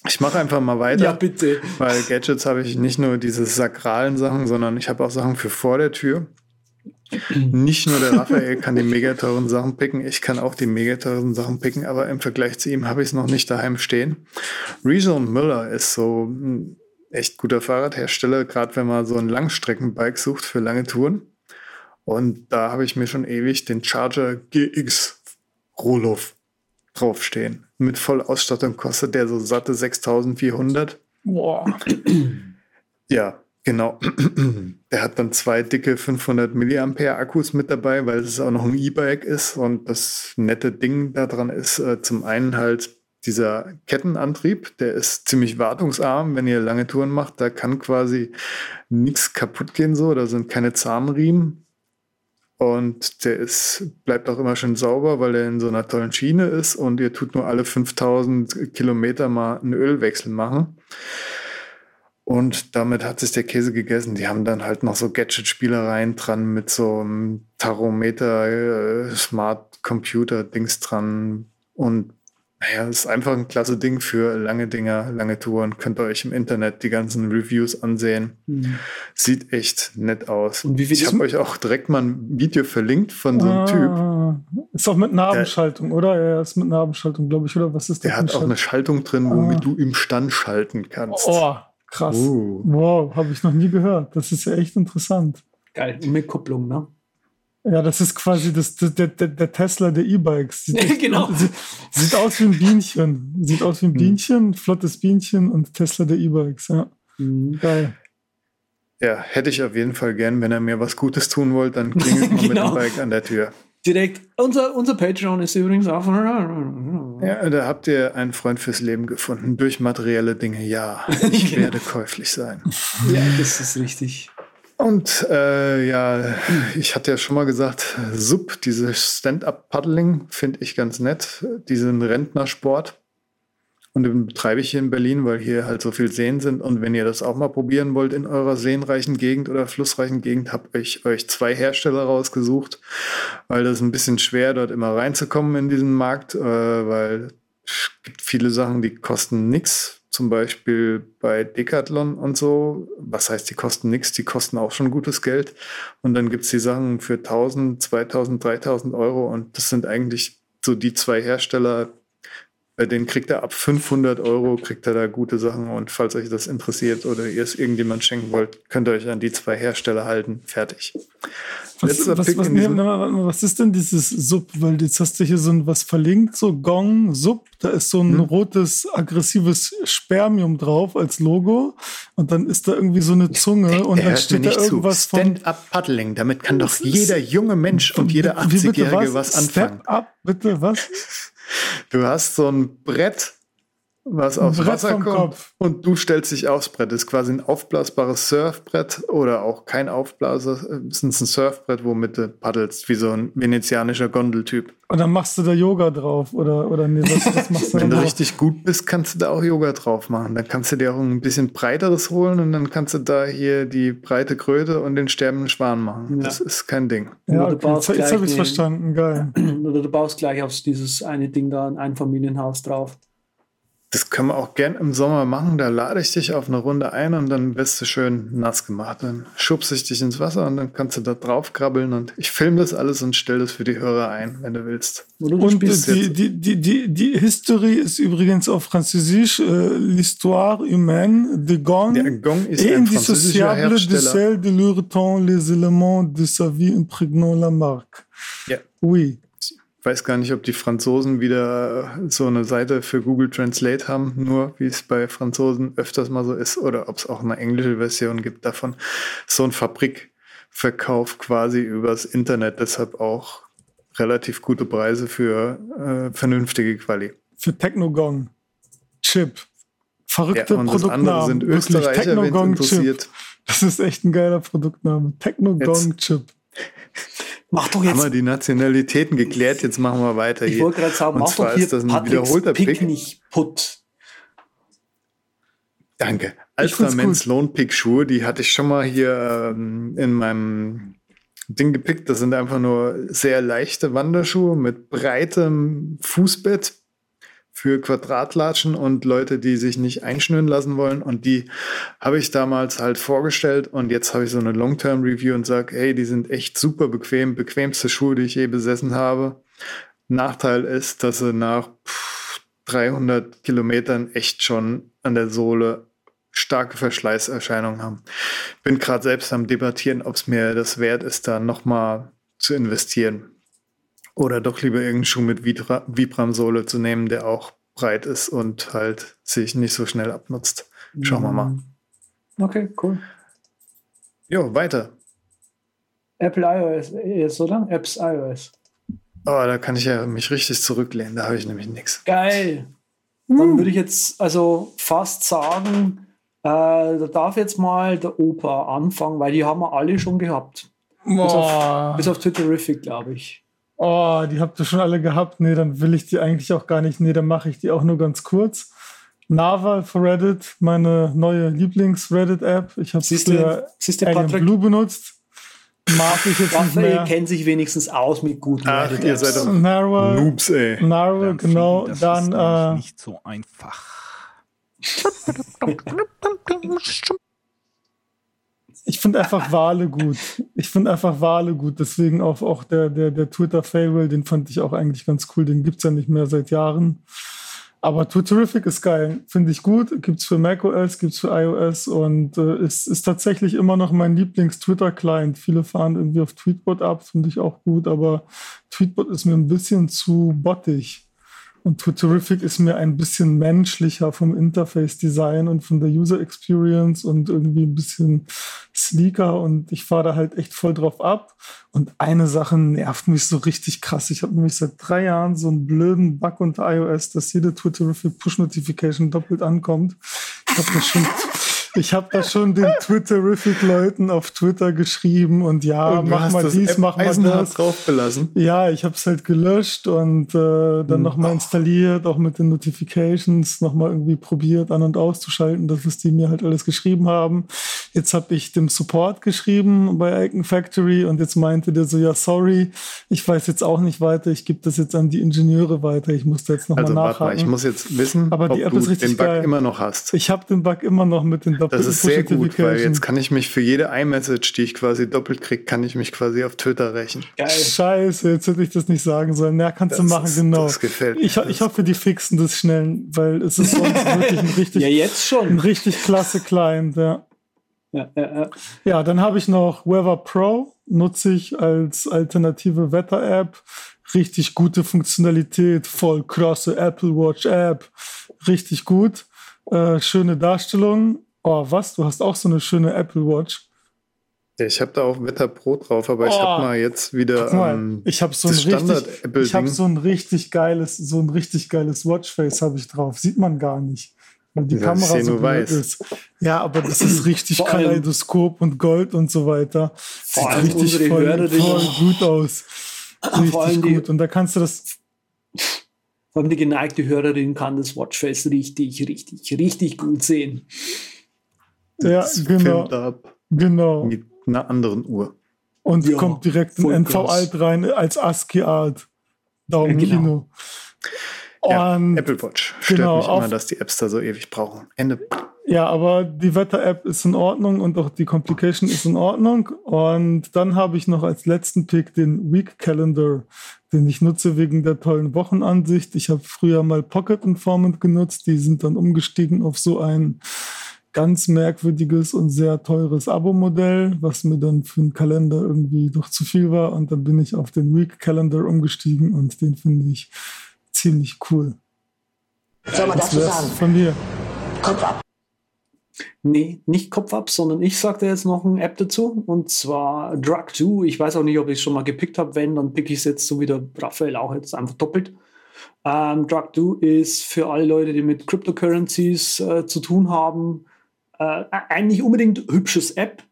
Ich mache einfach mal weiter. Ja, bitte. Weil Gadgets habe ich nicht nur diese sakralen Sachen, sondern ich habe auch Sachen für vor der Tür. Nicht nur der Raphael kann die mega teuren Sachen picken, ich kann auch die mega teuren Sachen picken, aber im Vergleich zu ihm habe ich es noch nicht daheim stehen. Rezo Müller ist so ein echt guter Fahrradhersteller, gerade wenn man so ein Langstreckenbike sucht für lange Touren. Und da habe ich mir schon ewig den Charger GX Roloff draufstehen. Mit Vollausstattung kostet der so satte 6400. Boah. Ja, genau. Der hat dann zwei dicke 500 Milliampere Akkus mit dabei, weil es auch noch ein E-Bike ist. Und das nette Ding daran ist äh, zum einen halt dieser Kettenantrieb, der ist ziemlich wartungsarm, wenn ihr lange Touren macht. Da kann quasi nichts kaputt gehen so. Da sind keine Zahnriemen. Und der ist, bleibt auch immer schön sauber, weil er in so einer tollen Schiene ist und ihr tut nur alle 5000 Kilometer mal einen Ölwechsel machen. Und damit hat sich der Käse gegessen. Die haben dann halt noch so Gadget-Spielereien dran mit so einem Tarometer, äh, Smart Computer-Dings dran. Und naja, es ist einfach ein klasse Ding für lange Dinger, lange Touren. Könnt ihr euch im Internet die ganzen Reviews ansehen. Sieht echt nett aus. Und wie ich habe euch auch direkt mal ein Video verlinkt von so einem Typ. Ah, Ist auch mit Nabenschaltung, oder? Ja, ist mit Nabenschaltung, glaube ich, oder was ist das? Der hat auch eine Schaltung drin, womit Ah. du im Stand schalten kannst. Oh, Krass. Uh. Wow, habe ich noch nie gehört. Das ist ja echt interessant. Geil. Mit Kupplung, ne? Ja, das ist quasi das, der, der, der Tesla der E-Bikes. Sieht, echt- Genau. Sieht, sieht aus wie ein Bienchen. Sieht aus wie Hm. ein Bienchen, flottes Bienchen und Tesla der E-Bikes. Ja, Mhm. geil. Ja, hätte ich auf jeden Fall gern, wenn er mir was Gutes tun wollt, dann klingelt mal mit Genau. dem Bike an der Tür. Direkt. Unser, unser Patreon ist übrigens auch. Ja, da habt ihr einen Freund fürs Leben gefunden. Durch materielle Dinge, ja. Ich Genau. werde käuflich sein. Ja, das ist richtig. Und äh, ja, ich hatte ja schon mal gesagt, Sub, dieses Stand-up-Paddling finde ich ganz nett, diesen Rentnersport. Und den betreibe ich hier in Berlin, weil hier halt so viel Seen sind. Und wenn ihr das auch mal probieren wollt in eurer seenreichen Gegend oder flussreichen Gegend, habe ich euch zwei Hersteller rausgesucht, weil das ist ein bisschen schwer, dort immer reinzukommen in diesen Markt, äh, weil es gibt viele Sachen, die kosten nichts. Zum Beispiel bei Decathlon und so. Was heißt, die kosten nichts? Die kosten auch schon gutes Geld. Und dann gibt's die Sachen für 1000, 2000, 3000 Euro. Und das sind eigentlich so die zwei Hersteller, bei denen kriegt er ab 500 Euro, kriegt er da gute Sachen. Und falls euch das interessiert oder ihr es irgendjemand schenken wollt, könnt ihr euch an die zwei Hersteller halten. Fertig. Was, was, was, mal, was ist denn dieses Sub? Weil jetzt hast du hier so ein, was verlinkt, so Gong, Sub. Da ist so ein Hm. rotes, aggressives Spermium drauf als Logo. Und dann ist da irgendwie so eine Zunge und Der dann hört mir steht da nicht zu. irgendwas von. Stand-up-Paddling. Damit kann doch jeder junge Mensch und jeder Wie bitte 80-Jährige was anfangen. Step up, bitte, was? Du hast so ein Brett, was aufs Brett Wasser vom kommt Kopf. und du stellst dich aufs Brett. Das ist quasi ein aufblasbares Surfbrett oder auch kein Aufblaser. Es ist ein Surfbrett, womit du paddelst, wie so ein venezianischer Gondeltyp. Und dann machst du da Yoga drauf oder, oder nee, was, was machst du Wenn du drauf? richtig gut bist, kannst du da auch Yoga drauf machen. Dann kannst du dir auch ein bisschen breiteres holen und dann kannst du da hier die breite Kröte und den sterbenden Schwan machen. Ja. Das ist kein Ding. Ja, okay, baust jetzt, jetzt habe ich eine- verstanden, geil. Oder du baust gleich auf dieses eine Ding da ein Einfamilienhaus drauf. Das können wir auch gern im Sommer machen. Da lade ich dich auf eine Runde ein und dann wirst du schön nass gemacht. Dann schubse ich dich ins Wasser und dann kannst du da drauf krabbeln und ich filme das alles und stelle das für die Hörer ein, wenn du willst. Oder du Und die, die, die, die, die History ist übrigens auf Französisch äh, l'histoire humaine de Gong Der Gong ist et ein französischer indissociable de Hersteller. celle de leur temps les éléments de sa vie imprégnant la marque. Ja. Oui. Weiß gar nicht, ob die Franzosen wieder so eine Seite für Google Translate haben, nur wie es bei Franzosen öfters mal so ist, oder ob es auch eine englische Version gibt davon. So ein Fabrikverkauf quasi übers Internet, deshalb auch relativ gute Preise für äh, vernünftige Quali. Für Technogong. Chip. Ja, Verrückte und das andere sind. Österreicher, wenn interessiert. Das ist echt ein geiler Produktname. Technogong Chip. Mach doch Haben jetzt. wir die Nationalitäten geklärt, jetzt machen wir weiter Ich hier. wollte gerade sagen, Und mach doch hier ist das ein Patricks wiederholter Pick nicht putt. Danke. Ich Ultraman gut. Lone Pick Schuhe, die hatte ich schon mal hier ähm, in meinem Ding gepickt. Das sind einfach nur sehr leichte Wanderschuhe mit breitem Fußbett für Quadratlatschen und Leute, die sich nicht einschnüren lassen wollen. Und die habe ich damals halt vorgestellt und jetzt habe ich so eine Long-Term-Review und sage, hey, die sind echt super bequem, bequemste Schuhe, die ich je besessen habe. Nachteil ist, dass sie nach pff, 300 Kilometern echt schon an der Sohle starke Verschleißerscheinungen haben. Bin gerade selbst am debattieren, ob es mir das wert ist, da nochmal zu investieren. Oder doch lieber irgendeinen Schuh mit Vibra Vibram-Sohle zu nehmen, der auch breit ist und halt sich nicht so schnell abnutzt. Schauen wir mal. Okay, cool. Jo, weiter. Apple iOS ist, oder? Apps iOS. Oh, da kann ich ja mich richtig zurücklehnen. Da habe ich nämlich nichts. Geil. Dann würde ich jetzt also fast sagen, äh, da darf jetzt mal der Opa anfangen, weil die haben wir alle schon gehabt. Bis auf, Boah. bis auf Twitterific, glaube ich. Oh, die habt ihr schon alle gehabt. Nee, dann will ich die eigentlich auch gar nicht. Nee, dann mache ich die auch nur ganz kurz. Narwhal für Reddit, meine neue Lieblings-Reddit-App. Ich habe früher siehst du Alien Patrick? Blue benutzt. Mag ich jetzt nicht mehr. kennt sich wenigstens aus mit guten Ach, ihr Reddit-Apps. seid doch Narwhal, Noobs, ey. Narwhal, Dann genau. Das Dann ist äh, nicht so einfach. Ich finde einfach Wale gut. Ich finde einfach Wale gut. Deswegen auch, auch der, der, der Twitter Farewell, den fand ich auch eigentlich ganz cool. Den gibt's ja nicht mehr seit Jahren. Aber Twitterific ist geil, finde ich gut. Gibt's für macOS, gibt's für iOS und äh, ist, ist tatsächlich immer noch mein Lieblings-Twitter-Client. Viele fahren irgendwie auf Tweetbot ab, finde ich auch gut, aber Tweetbot ist mir ein bisschen zu bottig. Und Twitterific ist mir ein bisschen menschlicher vom Interface-Design und von der User Experience und irgendwie ein bisschen sleeker und ich fahre da halt echt voll drauf ab. Und eine Sache nervt mich so richtig krass. Ich habe nämlich seit drei Jahren so einen blöden Bug unter iOS, dass jede Twitterific Push-Notification doppelt ankommt. Ich habe das schon ich habe da schon den Twitterific-Leuten auf Twitter geschrieben und ja, und mach mal dies, mach mal das. drauf belassen. Ja, ich habe es halt gelöscht und äh, dann hm. nochmal installiert, auch mit den Notifications nochmal irgendwie probiert an- und auszuschalten, das was die mir halt alles geschrieben haben. Jetzt habe ich dem Support geschrieben bei Icon Factory und jetzt meinte der so, ja, sorry, ich weiß jetzt auch nicht weiter, ich gebe das jetzt an die Ingenieure weiter, ich muss da jetzt nochmal also, nachhaken. Mal, ich muss jetzt wissen, Aber App du den Bug geil. immer noch hast. Ich habe den Bug immer noch mit den das ist sehr gut, weil jetzt kann ich mich für jede iMessage, die ich quasi doppelt kriege, kann ich mich quasi auf Twitter rächen. Geil. Scheiße, jetzt hätte ich das nicht sagen sollen. Ja, kannst das du machen, ist, genau. Das gefällt mir. Ich, ich hoffe, die fixen das schnell, weil es ist sonst wirklich ein richtig, ja, jetzt schon. ein richtig klasse Client, ja. Ja, ja, ja. ja, dann habe ich noch Weather Pro, nutze ich als alternative Wetter-App. Richtig gute Funktionalität, voll krasse Apple Watch App, richtig gut. Äh, schöne Darstellung. Oh, was? Du hast auch so eine schöne Apple Watch. Ja, ich habe da auch Wetter Pro drauf, aber oh, ich habe mal jetzt wieder mal, ähm, ich habe so ein richtig, ich habe so ein richtig geiles, so ein richtig geiles Watchface habe ich drauf. Sieht man gar nicht, weil die ja, Kamera so weiß. ist. Ja, aber das ist richtig Kaleidoskop und Gold und so weiter. Sieht richtig voll, voll gut aus. Richtig gut. Und da kannst du das vor allem die geneigte Hörerin kann das Watchface richtig, richtig, richtig gut sehen. Ja, genau. Ab genau. Mit einer anderen Uhr. Und ja, kommt direkt in NV Alt rein als ASCII Art. Daumen ja, genau. Kino. Ja, Apple Watch. Stört genau, mich immer, dass die Apps da so ewig brauchen. Ende. Ja, aber die Wetter-App ist in Ordnung und auch die Complication ist in Ordnung. Und dann habe ich noch als letzten Pick den Week Calendar, den ich nutze wegen der tollen Wochenansicht. Ich habe früher mal Pocket Informant genutzt. Die sind dann umgestiegen auf so ein ganz merkwürdiges und sehr teures Abo-Modell, was mir dann für einen Kalender irgendwie doch zu viel war. Und dann bin ich auf den Week Calendar umgestiegen und den finde ich ziemlich cool. Soll man das dazu sagen? Von mir. Kopf ab. Nee, nicht Kopf ab, sondern ich sagte jetzt noch eine App dazu und zwar Drug2. Ich weiß auch nicht, ob ich es schon mal gepickt habe. Wenn, dann picke ich es jetzt so wie der Raphael auch jetzt einfach doppelt. Ähm, Drug2 ist für alle Leute, die mit Cryptocurrencies äh, zu tun haben, äh, eigentlich unbedingt hübsches App,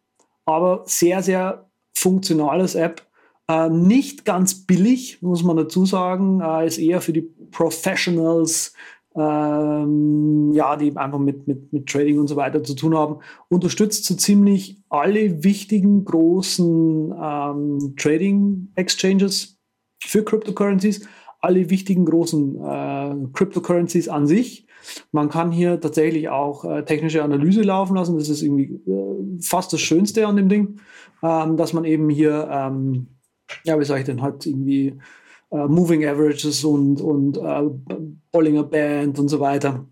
aber sehr, sehr funktionales App. Äh, nicht ganz billig, muss man dazu sagen, äh, ist eher für die Professionals, ähm, ja, die einfach mit, mit, mit Trading und so weiter zu tun haben, unterstützt so ziemlich alle wichtigen großen ähm, Trading Exchanges für Cryptocurrencies, alle wichtigen großen äh, Cryptocurrencies an sich. Man kann hier tatsächlich auch äh, technische Analyse laufen lassen. Das ist irgendwie äh, fast das Schönste an dem Ding, ähm, dass man eben hier, ähm, ja, wie sage ich denn, halt irgendwie äh, Moving Averages und, und äh, Bollinger Band und so weiter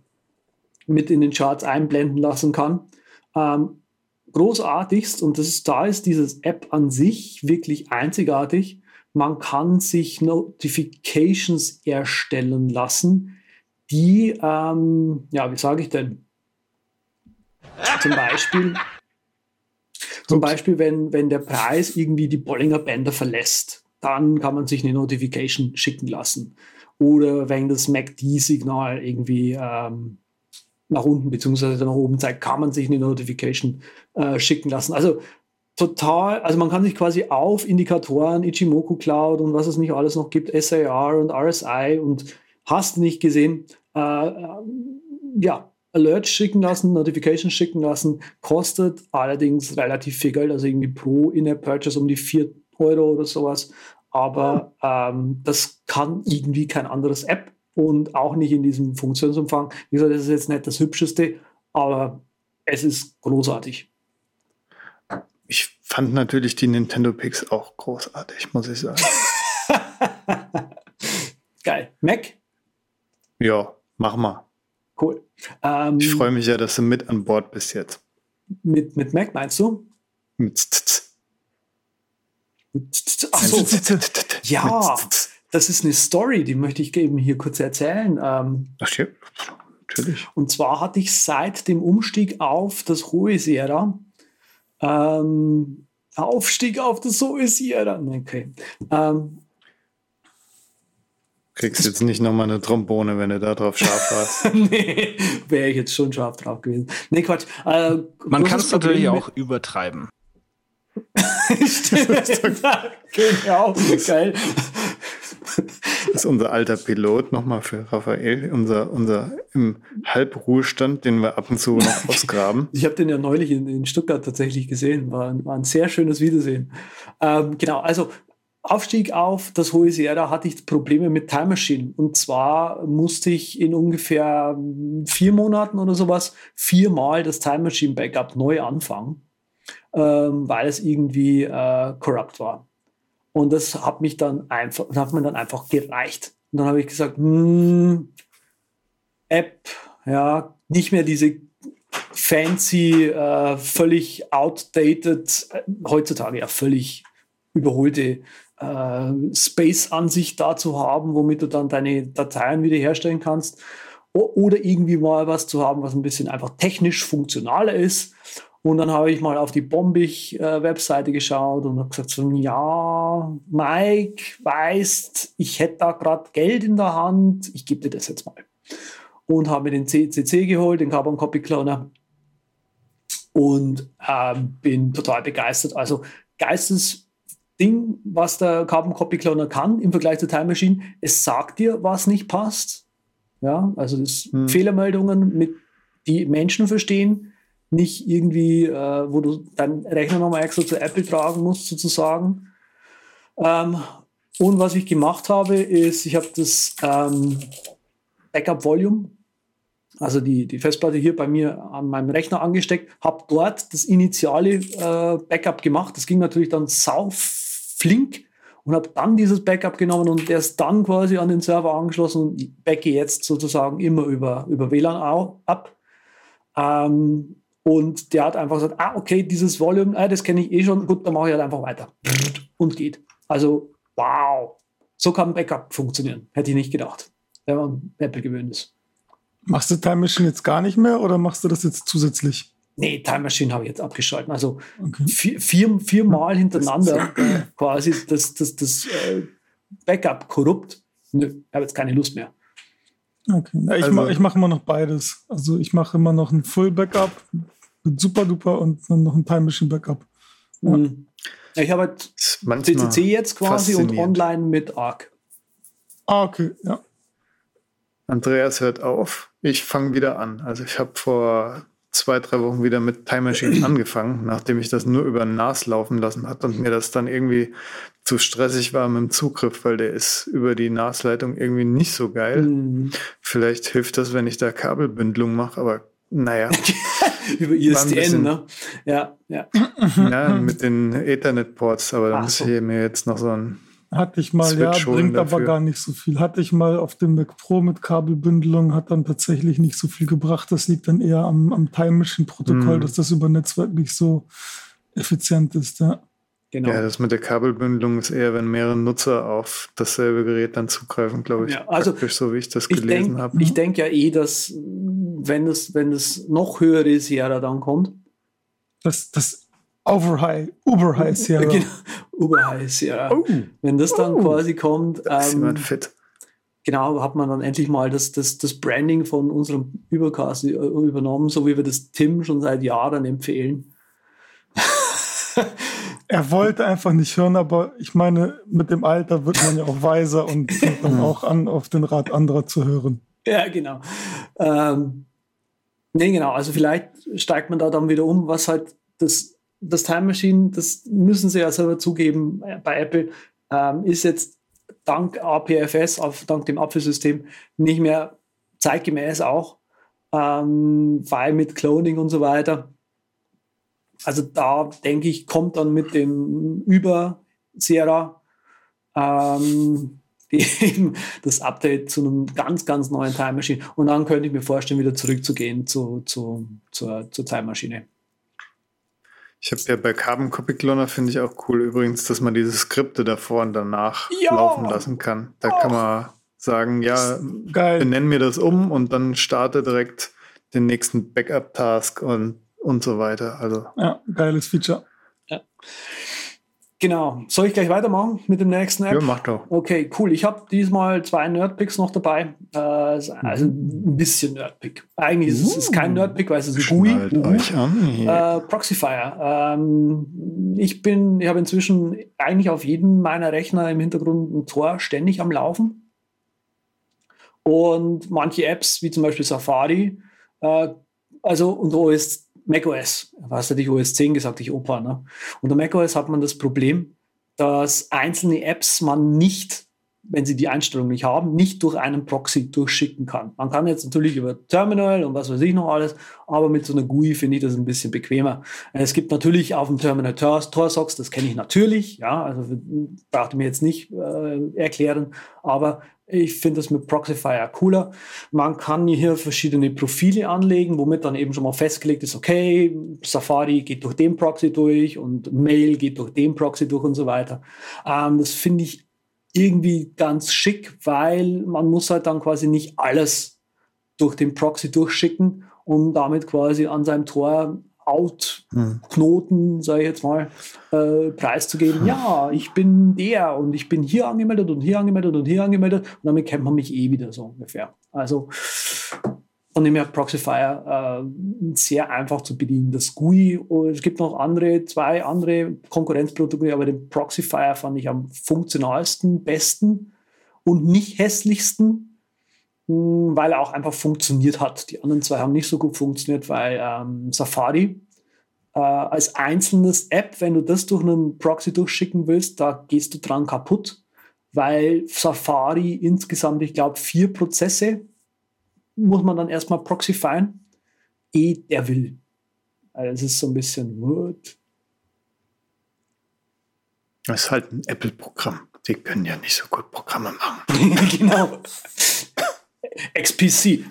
mit in den Charts einblenden lassen kann. Ähm, großartigst, und das ist, da ist dieses App an sich wirklich einzigartig. Man kann sich Notifications erstellen lassen, die, ähm, ja, wie sage ich denn? Zum Beispiel, zum Beispiel, wenn, wenn der Preis irgendwie die Bollinger Bänder verlässt, dann kann man sich eine Notification schicken lassen. Oder wenn das MACD-Signal irgendwie ähm, nach unten bzw. nach oben zeigt, kann man sich eine Notification äh, schicken lassen. Also total, also man kann sich quasi auf Indikatoren, Ichimoku Cloud und was es nicht alles noch gibt, SAR und RSI und hast nicht gesehen, äh, äh, ja, Alerts schicken lassen, Notifications schicken lassen, kostet allerdings relativ viel Geld, also irgendwie pro In-App-Purchase um die 4 Euro oder sowas aber ähm, das kann irgendwie kein anderes App und auch nicht in diesem Funktionsumfang. Wie gesagt, das ist jetzt nicht das Hübscheste, aber es ist großartig. Ich fand natürlich die Nintendo Picks auch großartig, muss ich sagen. Geil. Mac? Ja, Mach mal. Cool. Ähm, Ich freue mich ja, dass du mit an Bord bist jetzt. mit, mit Mac meinst du? Mit Tz, Ach so, ja, das ist eine Story, die möchte ich eben hier kurz erzählen. Ähm, Ach ja, natürlich. Und zwar hatte ich seit dem Umstieg auf das hohe Sierra, ähm, Aufstieg auf das hohe Sierra, okay, ähm, Kriegst jetzt nicht nochmal eine Trombone, wenn du da drauf scharf warst. nee, wäre ich jetzt schon scharf drauf gewesen. Nee, Quatsch. Äh, Man kann es natürlich auch übertreiben. mit- genau, geil. Das ist unser alter Pilot, nochmal für Raphael, unser, unser im Halbruhestand, den wir ab und zu noch ausgraben. Ich habe den ja neulich in, in Stuttgart tatsächlich gesehen. War, ein- war ein sehr schönes Wiedersehen. Ähm, genau, also Aufstieg auf das hohe Sierra hatte ich Probleme mit Time Machine. Und zwar musste ich in ungefähr vier Monaten oder sowas viermal das Time Machine Backup neu anfangen, ähm, weil es irgendwie äh, corrupt war. Und das hat mich dann einfach, hat mir dann einfach gereicht. Und dann habe ich gesagt, hm, App, ja, nicht mehr diese fancy, äh, völlig outdated, äh, heutzutage ja völlig überholte äh, Space-Ansicht dazu haben, womit du dann deine Dateien wiederherstellen kannst. O oder irgendwie mal was zu haben, was ein bisschen einfach technisch funktionaler ist. Und dann habe ich mal auf die Bombig-Webseite geschaut und habe gesagt, so, ja, Mike, weißt, ich hätte da gerade Geld in der Hand, ich gebe dir das jetzt mal. Und habe mir den CCC geholt, den Carbon Copy Cloner. Und ähm, bin total begeistert. Also Geistesding, was der Carbon Copy Cloner kann im Vergleich zur Time Machine, es sagt dir, was nicht passt. Ja, also das Hm. Fehlermeldungen, mit, die Menschen verstehen, nicht irgendwie, äh, wo du deinen Rechner nochmal extra zu Apple tragen musst, sozusagen. Ähm, und was ich gemacht habe, ist, ich habe das ähm, Backup Volume, also die, die Festplatte hier bei mir an meinem Rechner angesteckt, habe dort das initiale äh, Backup gemacht. Das ging natürlich dann sau flink und habe dann dieses Backup genommen und erst dann quasi an den Server angeschlossen und backe jetzt sozusagen immer über, über WLAN ab. Ähm, und der hat einfach gesagt, ah, okay, dieses Volume, ah, das kenne ich eh schon, gut, dann mache ich halt einfach weiter. Und geht. Also, wow. So kann Backup funktionieren. Hätte ich nicht gedacht, wenn man an Apple gewöhnt ist. Machst du Time Machine jetzt gar nicht mehr oder machst du das jetzt zusätzlich? Nee, Time Machine habe ich jetzt abgeschalten. Also vier, vier, viermal hintereinander quasi das, das, das äh, Backup korrupt. Nö, ich habe jetzt keine Lust mehr. Okay. Ja, ich Also- mache ich mach immer noch beides. Also ich mache immer noch ein Full Backup mit Super Duper und dann noch ein Time Machine Backup. Ja. Mhm. Ich habe halt CCC jetzt quasi und online mit Arc. Ah, okay, ja. Andreas hört auf. Ich fange wieder an. Also ich habe vor zwei, drei Wochen wieder mit Time Machine angefangen, nachdem ich das nur über NAS laufen lassen hat und mir das dann irgendwie zu stressig war mit dem Zugriff, weil der ist über die NAS-Leitung irgendwie nicht so geil. Mhm. Vielleicht hilft das, wenn ich da Kabelbündelung mache, aber naja. Über ISDN, bisschen- ne? Ja, ja. ja, mit den Ethernet-Ports, aber da muss so. ich mir jetzt noch so ein Hatte ich mal, ja, Switch bringt aber dafür. gar nicht so viel. Hatte ich mal auf dem Mac Pro mit Kabelbündelung, hat dann tatsächlich nicht so viel gebracht. Das liegt dann eher am, am Time Machine Protokoll, Mhm. dass das über Netzwerk nicht so effizient ist. Ja. Genau. Ja, das mit der Kabelbündelung ist eher, wenn mehrere Nutzer auf dasselbe Gerät dann zugreifen, glaube ich. Ja, also praktisch so wie ich das Ich gelesen denke habe. ich denk ja eh, dass wenn das, wenn das noch höhere Sierra dann kommt, Das, das Overhigh, Uberhigh Sierra. Genau, Uberhigh Sierra. Wenn das dann quasi kommt, Da ist ähm, jemand fit. genau, hat man dann endlich mal das, das, das Branding von unserem Übercast äh, übernommen, so wie wir das Tim schon seit Jahren empfehlen. Er wollte einfach nicht hören, aber ich meine, mit dem Alter wird man ja auch weiser und fängt dann auch an, auf den Rat anderer zu hören. Ja, genau. Ähm, nee, genau. Also vielleicht steigt man da dann wieder um, was halt das, das Time Machine, das müssen sie ja selber zugeben äh, bei Apple, ähm, ist jetzt dank APFS, auf, dank dem Apfelsystem, nicht mehr zeitgemäß auch, ähm, weil mit Cloning und so weiter. Also da denke ich, kommt dann mit dem Über Sierra ähm, eben das Update zu einem ganz, ganz neuen Time Machine. Und dann könnte ich mir vorstellen, wieder zurückzugehen zu, zu, zur, zur Time Maschine. Ich habe ja bei Carbon Copy Cloner finde ich auch cool übrigens, dass man diese Skripte davor und danach Ja! laufen lassen kann. Da kann man sagen, ja, Geil. benennen mir das um und dann starte direkt den nächsten Backup-Task und, und so weiter. Also Ja, geiles Feature. Genau. Soll ich gleich weitermachen mit dem nächsten App? ja, mach doch. Okay, cool. Ich habe diesmal zwei Nerdpicks noch dabei. Äh, also Mhm. ein bisschen Nerdpick. Eigentlich ist es kein Nerdpick, weil es ist ein GUI. Euch an. hier. Äh, Proxyfire. Ähm, ich bin, ich habe inzwischen eigentlich auf jedem meiner Rechner im Hintergrund ein Tor ständig am Laufen. Und manche Apps, wie zum Beispiel Safari, äh, also und OS, macOS, was hatte ich OS 10 gesagt, ich Opa, ne? Unter macOS hat man das Problem, dass einzelne Apps man nicht, wenn sie die Einstellung nicht haben, nicht durch einen Proxy durchschicken kann. Man kann jetzt natürlich über Terminal und was weiß ich noch alles, aber mit so einer GUI finde ich das ein bisschen bequemer. Es gibt natürlich auf dem Terminal Tor, TorSocks, das kenne ich natürlich, ja, also brauchte mir jetzt nicht äh, erklären, aber ich finde das mit Proxyfire cooler. Man kann hier verschiedene Profile anlegen, womit dann eben schon mal festgelegt ist, okay, Safari geht durch den Proxy durch und Mail geht durch den Proxy durch und so weiter. Ähm, das finde ich irgendwie ganz schick, weil man muss halt dann quasi nicht alles durch den Proxy durchschicken, um damit quasi an seinem Tor Out-Knoten, sage ich jetzt mal, äh, preiszugeben. Ja, ich bin der und ich bin hier angemeldet und hier angemeldet und hier angemeldet und damit kennt man mich eh wieder so ungefähr. Also von dem her Proxyfire äh, sehr einfach zu bedienen. Das GUI, es gibt noch andere, zwei andere Konkurrenzprodukte, aber den Proxyfire fand ich am funktionalsten, besten und nicht hässlichsten, mh, weil er auch einfach funktioniert hat. Die anderen zwei haben nicht so gut funktioniert, weil ähm, Safari äh, als einzelnes App, wenn du das durch einen Proxy durchschicken willst, da gehst du dran kaputt, weil Safari insgesamt, ich glaube, vier Prozesse muss man dann erstmal proxyfieren, eh der will. Also es ist so ein bisschen, what? Das ist halt ein Apple-Programm. Die können ja nicht so gut Programme machen. genau. XPC.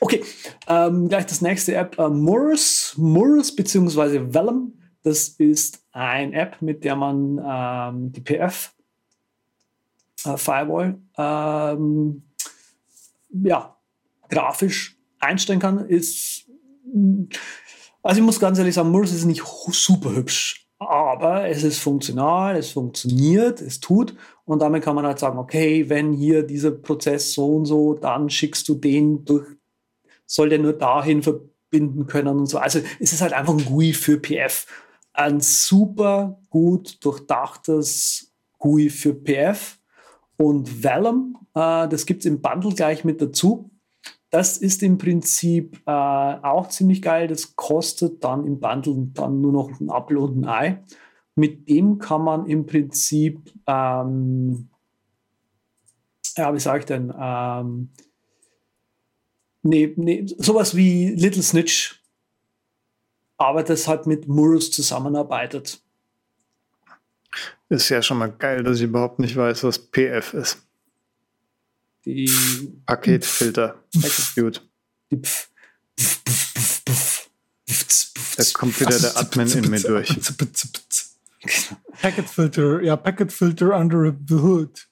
okay, ähm, gleich das nächste App, äh, Morris, Morris beziehungsweise Vellum. Das ist ein App, mit der man ähm, die PF äh, Firewall ähm, ja, grafisch einstellen kann. Ist, also ich muss ganz ehrlich sagen, Morris ist nicht super hübsch, aber es ist funktional, es funktioniert, es tut und damit kann man halt sagen, okay, wenn hier dieser Prozess so und so, dann schickst du den durch, soll der nur dahin verbinden können und so. Also es ist halt einfach ein GUI für PF. Ein super gut durchdachtes GUI für PF und Vellum, äh, das gibt es im Bundle gleich mit dazu. Das ist im Prinzip äh, auch ziemlich geil. Das kostet dann im Bundle dann nur noch ein Apfel und ein Ei. Mit dem kann man im Prinzip, ähm, ja, wie sage ich denn, ähm, nee, nee, sowas wie Little Snitch, aber das halt mit Murus zusammenarbeitet. Ist ja schon mal geil, dass ich überhaupt nicht weiß, was PF ist. Die Paketfilter. Gut. Die Pf Da kommt wieder der Admin in mir durch. Packet Filter, ja, Packet Filter under the hood.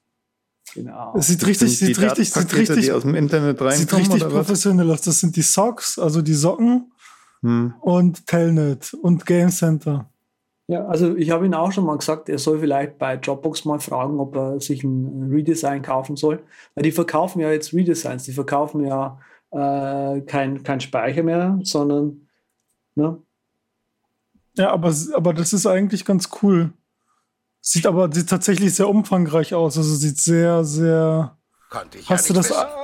Genau. Es sieht Das richtig, sieht richtig, sieht richtig, die aus dem Internet sieht reinkommen richtig oder was? professionell aus. Das sind die Socks, also die Socken Hm. und Telnet und Game Center. Ja, also ich habe ihn auch schon mal gesagt, er soll vielleicht bei Dropbox mal fragen, ob er sich ein Redesign kaufen soll. Weil die verkaufen ja jetzt Redesigns, die verkaufen ja äh, kein, kein Speicher mehr, sondern ne? Ja, aber, aber das ist eigentlich ganz cool. Sieht aber sieht tatsächlich sehr umfangreich aus. Also sieht sehr, sehr. Konnte ich Hast du ja das, nicht äh,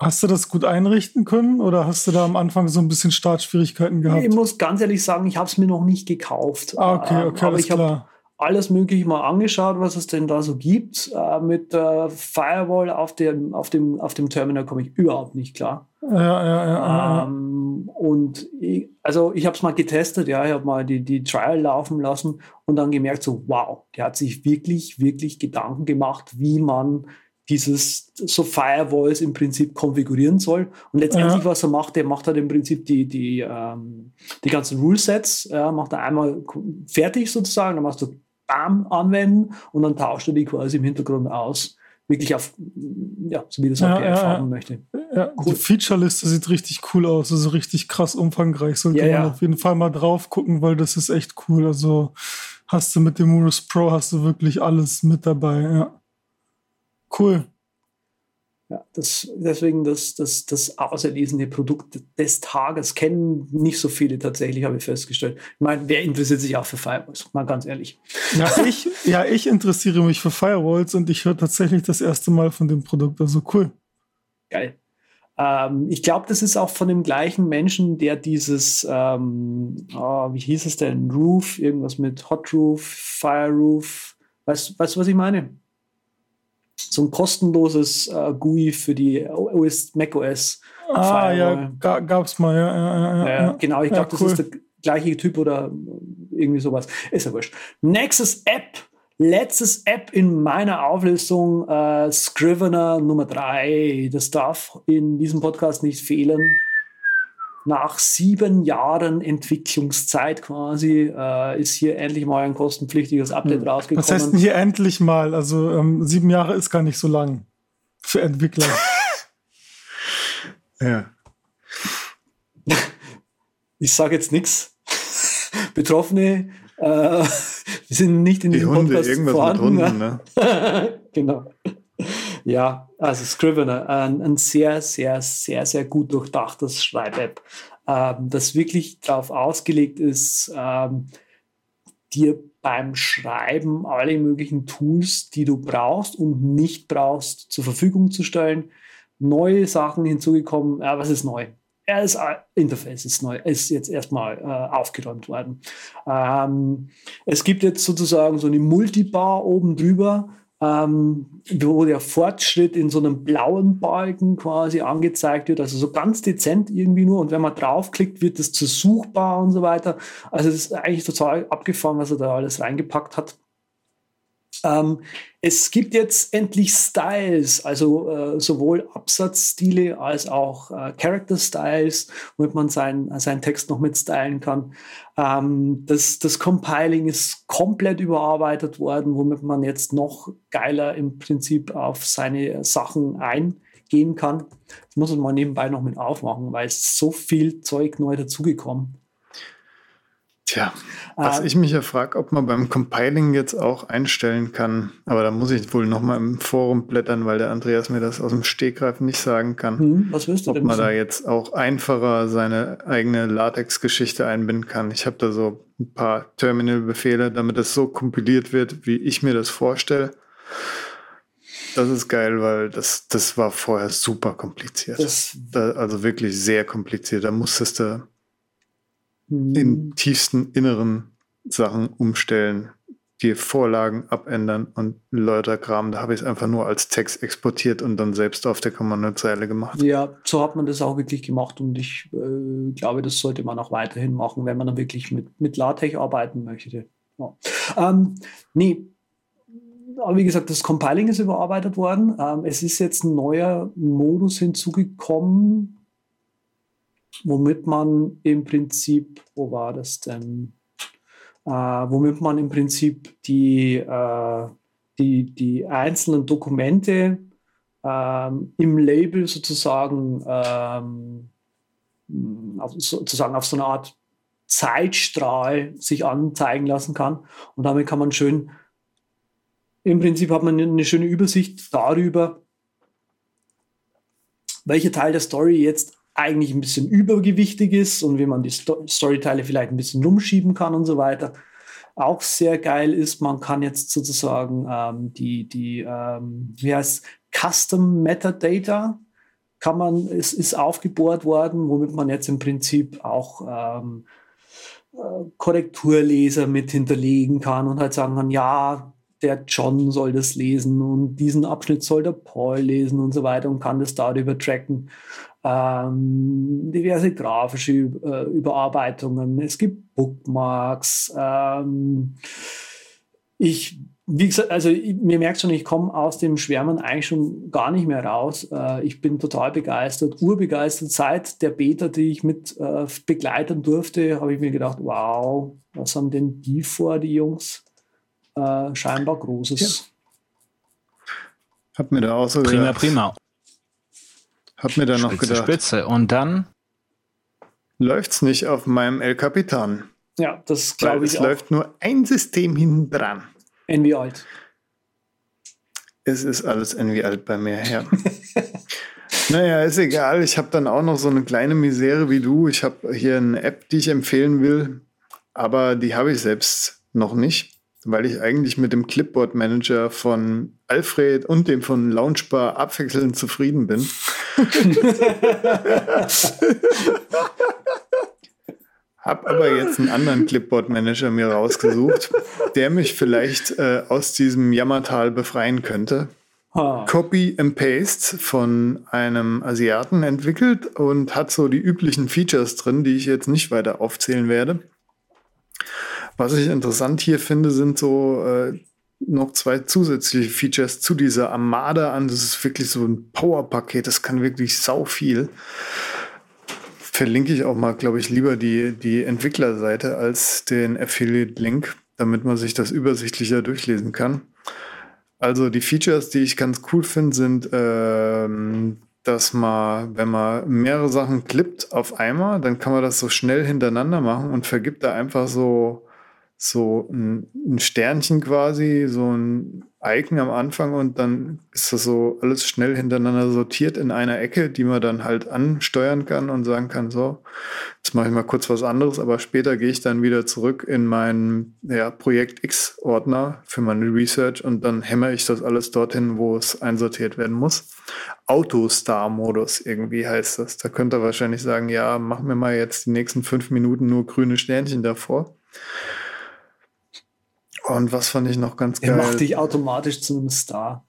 hast du das gut einrichten können oder hast du da am Anfang so ein bisschen Startschwierigkeiten gehabt? Ich muss ganz ehrlich sagen, ich habe es mir noch nicht gekauft. Ah, okay, Ähm, okay, aber alles ich habe alles Mögliche mal angeschaut, was es denn da so gibt. Äh, mit der Firewall auf dem, auf dem, auf dem Terminal komme ich überhaupt nicht klar. Ja, ja, ja. Ähm, und Und ich, also ich habe es mal getestet, ja, ich habe mal die, die Trial laufen lassen und dann gemerkt, so wow, der hat sich wirklich, wirklich Gedanken gemacht, wie man dieses so Firewalls im Prinzip konfigurieren soll. Und letztendlich, ja. was er macht, der macht halt im Prinzip die, die, ähm, die ganzen Rule-Sets, ja, macht er einmal fertig sozusagen, dann machst du BAM anwenden und dann tauscht er die quasi im Hintergrund aus. Wirklich auf, ja, so wie das ja, auch ja, haben möchte. Ja, cool. Die Feature-Liste sieht richtig cool aus, also richtig krass umfangreich. Sollte Ja, man auf jeden Fall mal drauf gucken, weil das ist echt cool. Also hast du mit dem Urus Pro hast du wirklich alles mit dabei, ja. Cool. Ja, das, deswegen das, das, das auserlesene Produkt des Tages kennen nicht so viele tatsächlich, habe ich festgestellt. Ich meine, wer interessiert sich auch für Firewalls? Mal ganz ehrlich. Ja, ich, ja, ich interessiere mich für Firewalls und ich höre tatsächlich das erste Mal von dem Produkt. Also cool. Geil. Ähm, ich glaube, das ist auch von dem gleichen Menschen, der dieses, ähm, oh, wie hieß es denn? Roof, irgendwas mit Hot Roof, Fire Roof. Weißt du, was ich meine? So ein kostenloses äh, GUI für die OS, macOS. Ah, ja, ga, gab's mal, ja, ja, ja, ja, genau, ich glaube, cool. das ist der gleiche Typ oder irgendwie sowas. Ist ja wurscht. Nächstes App, letztes App in meiner Auflistung, äh, Scrivener Nummer 3. Das darf in diesem Podcast nicht fehlen. Nach sieben Jahren Entwicklungszeit quasi äh, ist hier endlich mal ein kostenpflichtiges Update rausgekommen. Was heißt denn hier endlich mal? Also ähm, sieben Jahre ist gar nicht so lang für Entwickler. Ja. ich sage jetzt nichts. Betroffene äh, sind nicht in Die diesem Hunde, Podcast irgendwas vorhanden. mit Hunden, ne? genau. Ja, also Scrivener, ein, ein sehr, sehr, sehr, sehr gut durchdachtes Schreib-App, ähm, das wirklich darauf ausgelegt ist, ähm, dir beim Schreiben alle möglichen Tools, die du brauchst und nicht brauchst, zur Verfügung zu stellen. Neue Sachen hinzugekommen. Ja, was ist neu? Ja, das Interface ist neu, ist jetzt erstmal äh, aufgeräumt worden. Ähm, es gibt jetzt sozusagen so eine Multibar oben drüber, ähm, wo der Fortschritt in so einem blauen Balken quasi angezeigt wird, also so ganz dezent irgendwie nur. Und wenn man draufklickt, wird das zu suchbar und so weiter. Also es ist eigentlich total abgefahren, was er da alles reingepackt hat. Ähm, es gibt jetzt endlich Styles, also äh, sowohl Absatzstile als auch äh, Character Styles, womit man seinen seinen Text noch mit stylen kann. Ähm, das, das Compiling ist komplett überarbeitet worden, womit man jetzt noch geiler im Prinzip auf seine Sachen eingehen kann. Das muss man mal nebenbei noch mit aufmachen, weil es ist so viel Zeug neu dazugekommen. Tja, was Ähm, ich mich ja frage, ob man beim Compiling jetzt auch einstellen kann, aber da muss ich wohl nochmal im Forum blättern, weil der Andreas mir das aus dem Stegreif nicht sagen kann. Hm, was wirst du ob man da wissen? jetzt auch einfacher seine eigene LaTeX-Geschichte einbinden kann. Ich habe da so ein paar Terminal-Befehle, damit es so kompiliert wird, wie ich mir das vorstelle. Das ist geil, weil das, das war vorher super kompliziert. Das- da, also wirklich sehr kompliziert. Da musstest du Hm. in tiefsten inneren Sachen umstellen, die Vorlagen abändern und lauter Kram. Da habe ich es einfach nur als Text exportiert und dann selbst auf der Kommandozeile gemacht. Ja, so hat man das auch wirklich gemacht und ich äh, glaube, das sollte man auch weiterhin machen, wenn man dann wirklich mit, mit LaTeX arbeiten möchte. Ja. Ähm, nee, aber wie gesagt, das Compiling ist überarbeitet worden. Ähm, es ist jetzt ein neuer Modus hinzugekommen, womit man im Prinzip, wo war das denn? Äh, womit man im Prinzip die, äh, die, die einzelnen Dokumente ähm, im Label sozusagen ähm, sozusagen auf so eine Art Zeitstrahl sich anzeigen lassen kann. Und damit kann man schön, im Prinzip hat man eine schöne Übersicht darüber, welcher Teil der Story jetzt eigentlich ein bisschen übergewichtig ist und wie man die Sto Storyteile vielleicht ein bisschen rumschieben kann und so weiter. Auch sehr geil ist, man kann jetzt sozusagen ähm, die, die ähm, wie heißt Custom Metadata kann man, es ist aufgebohrt worden, womit man jetzt im Prinzip auch ähm, äh, Korrekturleser mit hinterlegen kann und halt sagen kann, ja, der John soll das lesen und diesen Abschnitt soll der Paul lesen und so weiter und kann das darüber tracken. Ähm, diverse grafische äh, Überarbeitungen, es gibt Bookmarks. Ähm, ich, wie gesagt, also ich, mir merkt schon, ich komme aus dem Schwärmen eigentlich schon gar nicht mehr raus. Äh, ich bin total begeistert, urbegeistert. Seit der Beta, die ich mit äh, begleiten durfte, habe ich mir gedacht, wow, was haben denn die vor, die Jungs? Äh, scheinbar Großes. Ja. Hab mir da auch so Prima, gedacht, prima. Hab mir da noch Spitze, gedacht, Spitze. Und dann läuft's nicht auf meinem El Capitan. Ja, das glaube es ich auch. läuft nur ein System hinten dran. Envy alt. Es ist alles irgendwie alt bei mir, ja. naja, ist egal. Ich habe dann auch noch so eine kleine Misere wie du. Ich habe hier eine App, die ich empfehlen will, aber die habe ich selbst noch nicht, weil ich eigentlich mit dem Clipboard Manager von Alfred und dem von Launchbar abwechselnd zufrieden bin. Hab aber jetzt einen anderen Clipboard-Manager mir rausgesucht, der mich vielleicht äh, aus diesem Jammertal befreien könnte. Ha. Copy and Paste von einem Asiaten entwickelt und hat so die üblichen Features drin, die ich jetzt nicht weiter aufzählen werde. Was ich interessant hier finde, sind so äh, noch zwei zusätzliche Features zu dieser Armada an. Das ist wirklich so ein Power-Paket, das kann wirklich sau viel verlinke ich auch mal, glaube ich, lieber die, die Entwicklerseite als den Affiliate-Link, damit man sich das übersichtlicher durchlesen kann. Also die Features, die ich ganz cool finde, sind, ähm, dass man, wenn man mehrere Sachen klippt auf einmal, dann kann man das so schnell hintereinander machen und vergibt da einfach so, so ein, ein Sternchen quasi, so ein Icon am Anfang und dann ist das so alles schnell hintereinander sortiert in einer Ecke, die man dann halt ansteuern kann und sagen kann, so, jetzt mache ich mal kurz was anderes, aber später gehe ich dann wieder zurück in meinen ja, Projekt X-Ordner für meine Research und dann hämmer ich das alles dorthin, wo es einsortiert werden muss. Autostar-Modus irgendwie heißt das. Da könnt ihr wahrscheinlich sagen, ja, mach mir mal jetzt die nächsten fünf Minuten nur grüne Sternchen davor. Und was fand ich noch ganz Er geil? macht dich automatisch zu einem Star.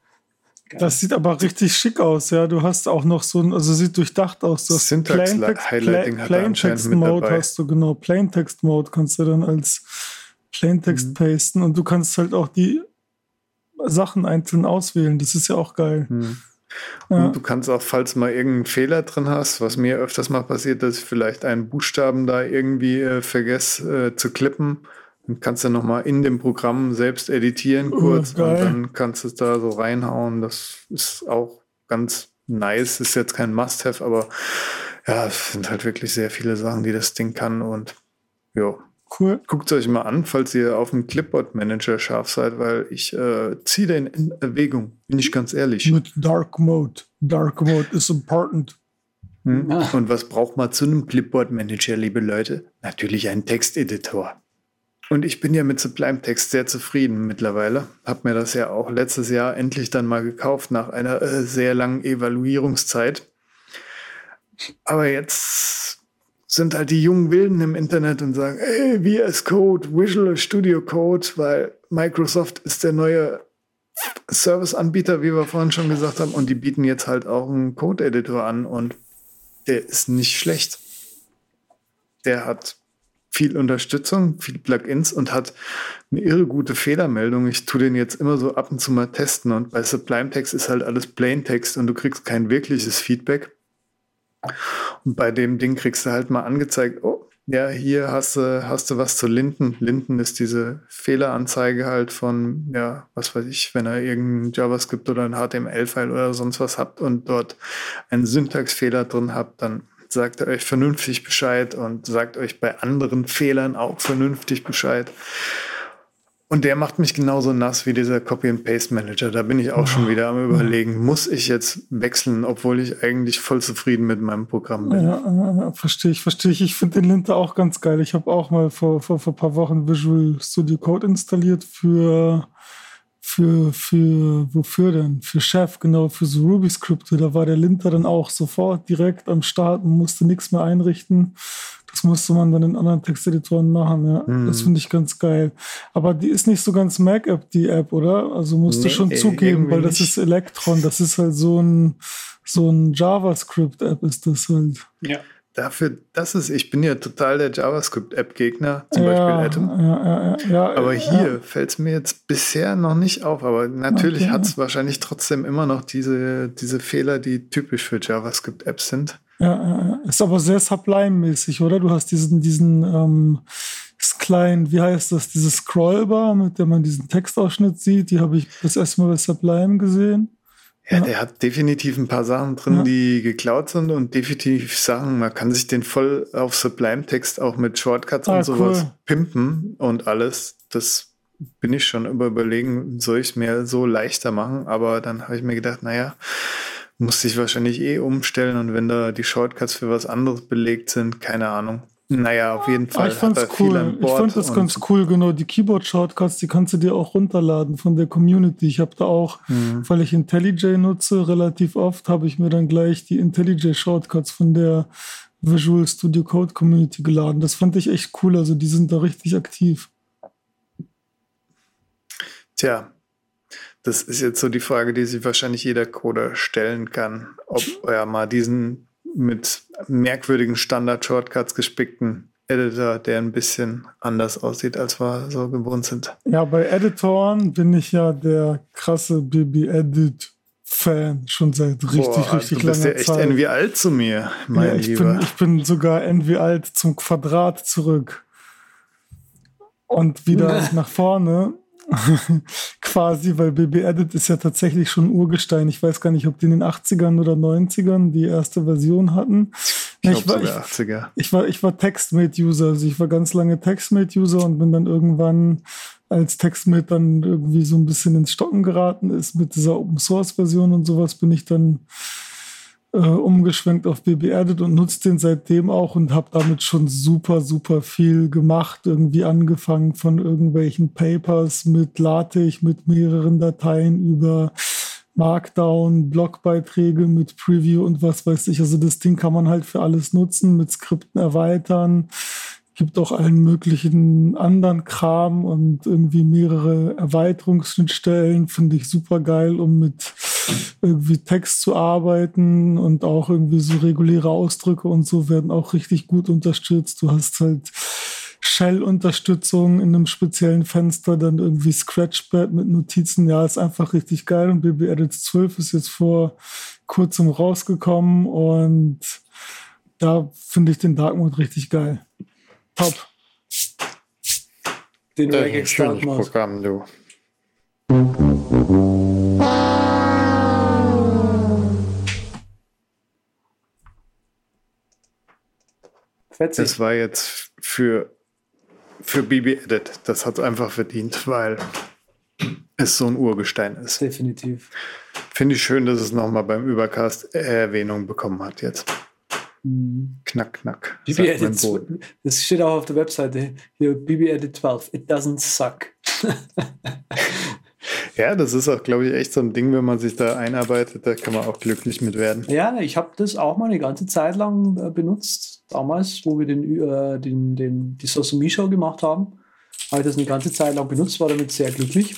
Geil. Das sieht aber richtig schick aus, ja. Du hast auch noch so ein, also sieht durchdacht aus. Du hast Syntax Plaintext- Highlighting hat er Plain anscheinend Text mit Mode dabei. hast du, genau. Plaintext Mode kannst du dann als Plaintext Mhm. pasten und du kannst halt auch die Sachen einzeln auswählen. Das ist ja auch geil. Hm. Ja. Und du kannst auch, falls mal irgendeinen Fehler drin hast, was mir öfters mal passiert, dass ich vielleicht einen Buchstaben da irgendwie äh, vergesse äh, zu klippen, dann kannst du nochmal in dem Programm selbst editieren Oh, kurz und geil. dann kannst du es da so reinhauen. Das ist auch ganz nice. Ist jetzt kein Must-Have, aber ja, es sind halt wirklich sehr viele Sachen, die das Ding kann und ja. Cool. Guckt euch mal an, falls ihr auf dem Clipboard-Manager scharf seid, weil ich äh, ziehe den in Erwägung, bin ich ganz ehrlich. Mit Dark Mode. Dark Mode is important. Hm? Ja. Und was braucht man zu einem Clipboard-Manager, liebe Leute? Natürlich einen Texteditor. Und ich bin ja mit Sublime Text sehr zufrieden mittlerweile. Hab mir das ja auch letztes Jahr endlich dann mal gekauft nach einer äh, sehr langen Evaluierungszeit. Aber jetzt sind halt die jungen Wilden im Internet und sagen, ey, VS Code, Visual Studio Code, weil Microsoft ist der neue Serviceanbieter, wie wir vorhin schon gesagt haben, und die bieten jetzt halt auch einen Code-Editor an und der ist nicht schlecht. Der hat viel Unterstützung, viel Plugins und hat eine irre gute Fehlermeldung. Ich tue den jetzt immer so ab und zu mal testen und bei Sublime Text ist halt alles Plaintext und du kriegst kein wirkliches Feedback. Und bei dem Ding kriegst du halt mal angezeigt, oh, ja, hier hast du, hast du was zu Linden. Linden ist diese Fehleranzeige halt von, ja, was weiß ich, wenn ihr irgendein JavaScript oder ein HTML-File oder sonst was habt und dort einen Syntaxfehler drin habt, dann sagt euch vernünftig Bescheid und sagt euch bei anderen Fehlern auch vernünftig Bescheid. Und der macht mich genauso nass wie dieser Copy-and-Paste-Manager. Da bin ich auch schon wieder am überlegen, muss ich jetzt wechseln, obwohl ich eigentlich voll zufrieden mit meinem Programm bin. Ja, ja, ja, verstehe ich, verstehe ich. Ich finde den Linter auch ganz geil. Ich habe auch mal vor, vor, vor ein paar Wochen Visual Studio Code installiert für, für, für, wofür denn? Für Chef, genau, für so Ruby-Skripte. Da war der Linter dann auch sofort direkt am Start und musste nichts mehr einrichten. Das musste man dann in anderen Texteditoren machen, ja. Mhm. Das finde ich ganz geil. Aber die ist nicht so ganz Mac-App, die App, oder? Also musst du Nee, schon ey, zugeben, weil das nicht. ist Electron. Das ist halt so ein, so ein JavaScript-App ist das halt. Ja. Dafür, das ist, ich bin ja total der JavaScript-App-Gegner, zum ja, Beispiel Atom. Ja, ja, Aber hier fällt es mir jetzt bisher noch nicht auf. Aber natürlich Okay. hat es wahrscheinlich trotzdem immer noch diese, diese Fehler, die typisch für JavaScript-Apps sind. Ja. Ist aber sehr Sublime-mäßig, oder? Du hast diesen, diesen ähm, kleinen, wie heißt das, diese Scrollbar, mit der man diesen Textausschnitt sieht, die habe ich das erste Mal bei Sublime gesehen. Ja, der hat definitiv ein paar Sachen drin, Ja. die geklaut sind und definitiv Sachen, man kann sich den voll auf Sublime-Text auch mit Shortcuts Ah, und sowas cool. pimpen und alles. Das bin ich schon über überlegen, soll ich es mir so leichter machen? Aber dann habe ich mir gedacht, naja, muss ich wahrscheinlich eh umstellen und wenn da die Shortcuts für was anderes belegt sind, keine Ahnung. Naja, auf jeden Fall. ich fand's cool. Ich fand das ganz cool, genau. Die Keyboard-Shortcuts, die kannst du dir auch runterladen von der Community. Ich habe da auch, Mhm. weil ich IntelliJ nutze, relativ oft habe ich mir dann gleich die IntelliJ-Shortcuts von der Visual Studio Code Community geladen. Das fand ich echt cool. Also die sind da richtig aktiv. Tja, das ist jetzt so die Frage, die sich wahrscheinlich jeder Coder stellen kann, ob er mal diesen mit merkwürdigen Standard-Shortcuts gespickten Editor, der ein bisschen anders aussieht, als wir so gewohnt sind. Ja, bei Editoren bin ich ja der krasse BB-Edit-Fan schon seit richtig, Boah, richtig du bist langer ja echt Zeit. envy alt zu mir, mein ja, ich, Lieber. bin, ich bin sogar Envy alt zum Quadrat zurück. Und wieder nach vorne. Quasi, weil BB Edit ist ja tatsächlich schon Urgestein. Ich weiß gar nicht, ob die in den 80ern oder 90ern die erste Version hatten. ich glaube war, sogar 80er. ich war, ich war TextMate-User, also ich war ganz lange TextMate-User und bin dann irgendwann, als TextMate dann irgendwie so ein bisschen ins Stocken geraten ist mit dieser Open-Source-Version und sowas, bin ich dann äh, umgeschwenkt auf BB und nutze den seitdem auch und habe damit schon super, super viel gemacht. Irgendwie angefangen von irgendwelchen Papers mit LaTeX, mit mehreren Dateien über Markdown, Blogbeiträge mit Preview und was weiß ich. Also das Ding kann man halt für alles nutzen, mit Skripten erweitern. Gibt auch allen möglichen anderen Kram und irgendwie mehrere Erweiterungsschnittstellen. Finde ich super geil, um mit irgendwie Text zu arbeiten und auch irgendwie so reguläre Ausdrücke und so werden auch richtig gut unterstützt. Du hast halt Shell-Unterstützung in einem speziellen Fenster, dann irgendwie Scratchpad mit Notizen. Ja, ist einfach richtig geil. Und BB Edit 12 ist jetzt vor kurzem rausgekommen und da finde ich den Dark Mode richtig geil. Top. Den Das ist ein schönes. Programm, du. Fetzig. Das war jetzt für, für BB Edit. Das hat einfach verdient, weil es so ein Urgestein ist. Definitiv. Finde ich schön, dass es nochmal beim Übercast Erwähnung bekommen hat jetzt. Mhm. Knack, knack. BB Edit, das steht auch auf der Webseite. Hier, BB Edit 12. It doesn't suck. Ja, das ist auch, glaube ich, echt so ein Ding, wenn man sich da einarbeitet, da kann man auch glücklich mit werden. Ja, ich habe das auch mal eine ganze Zeit lang äh, benutzt. Damals, wo wir den, äh, den, den, die Sosumi Show gemacht haben, habe ich das eine ganze Zeit lang benutzt, war damit sehr glücklich.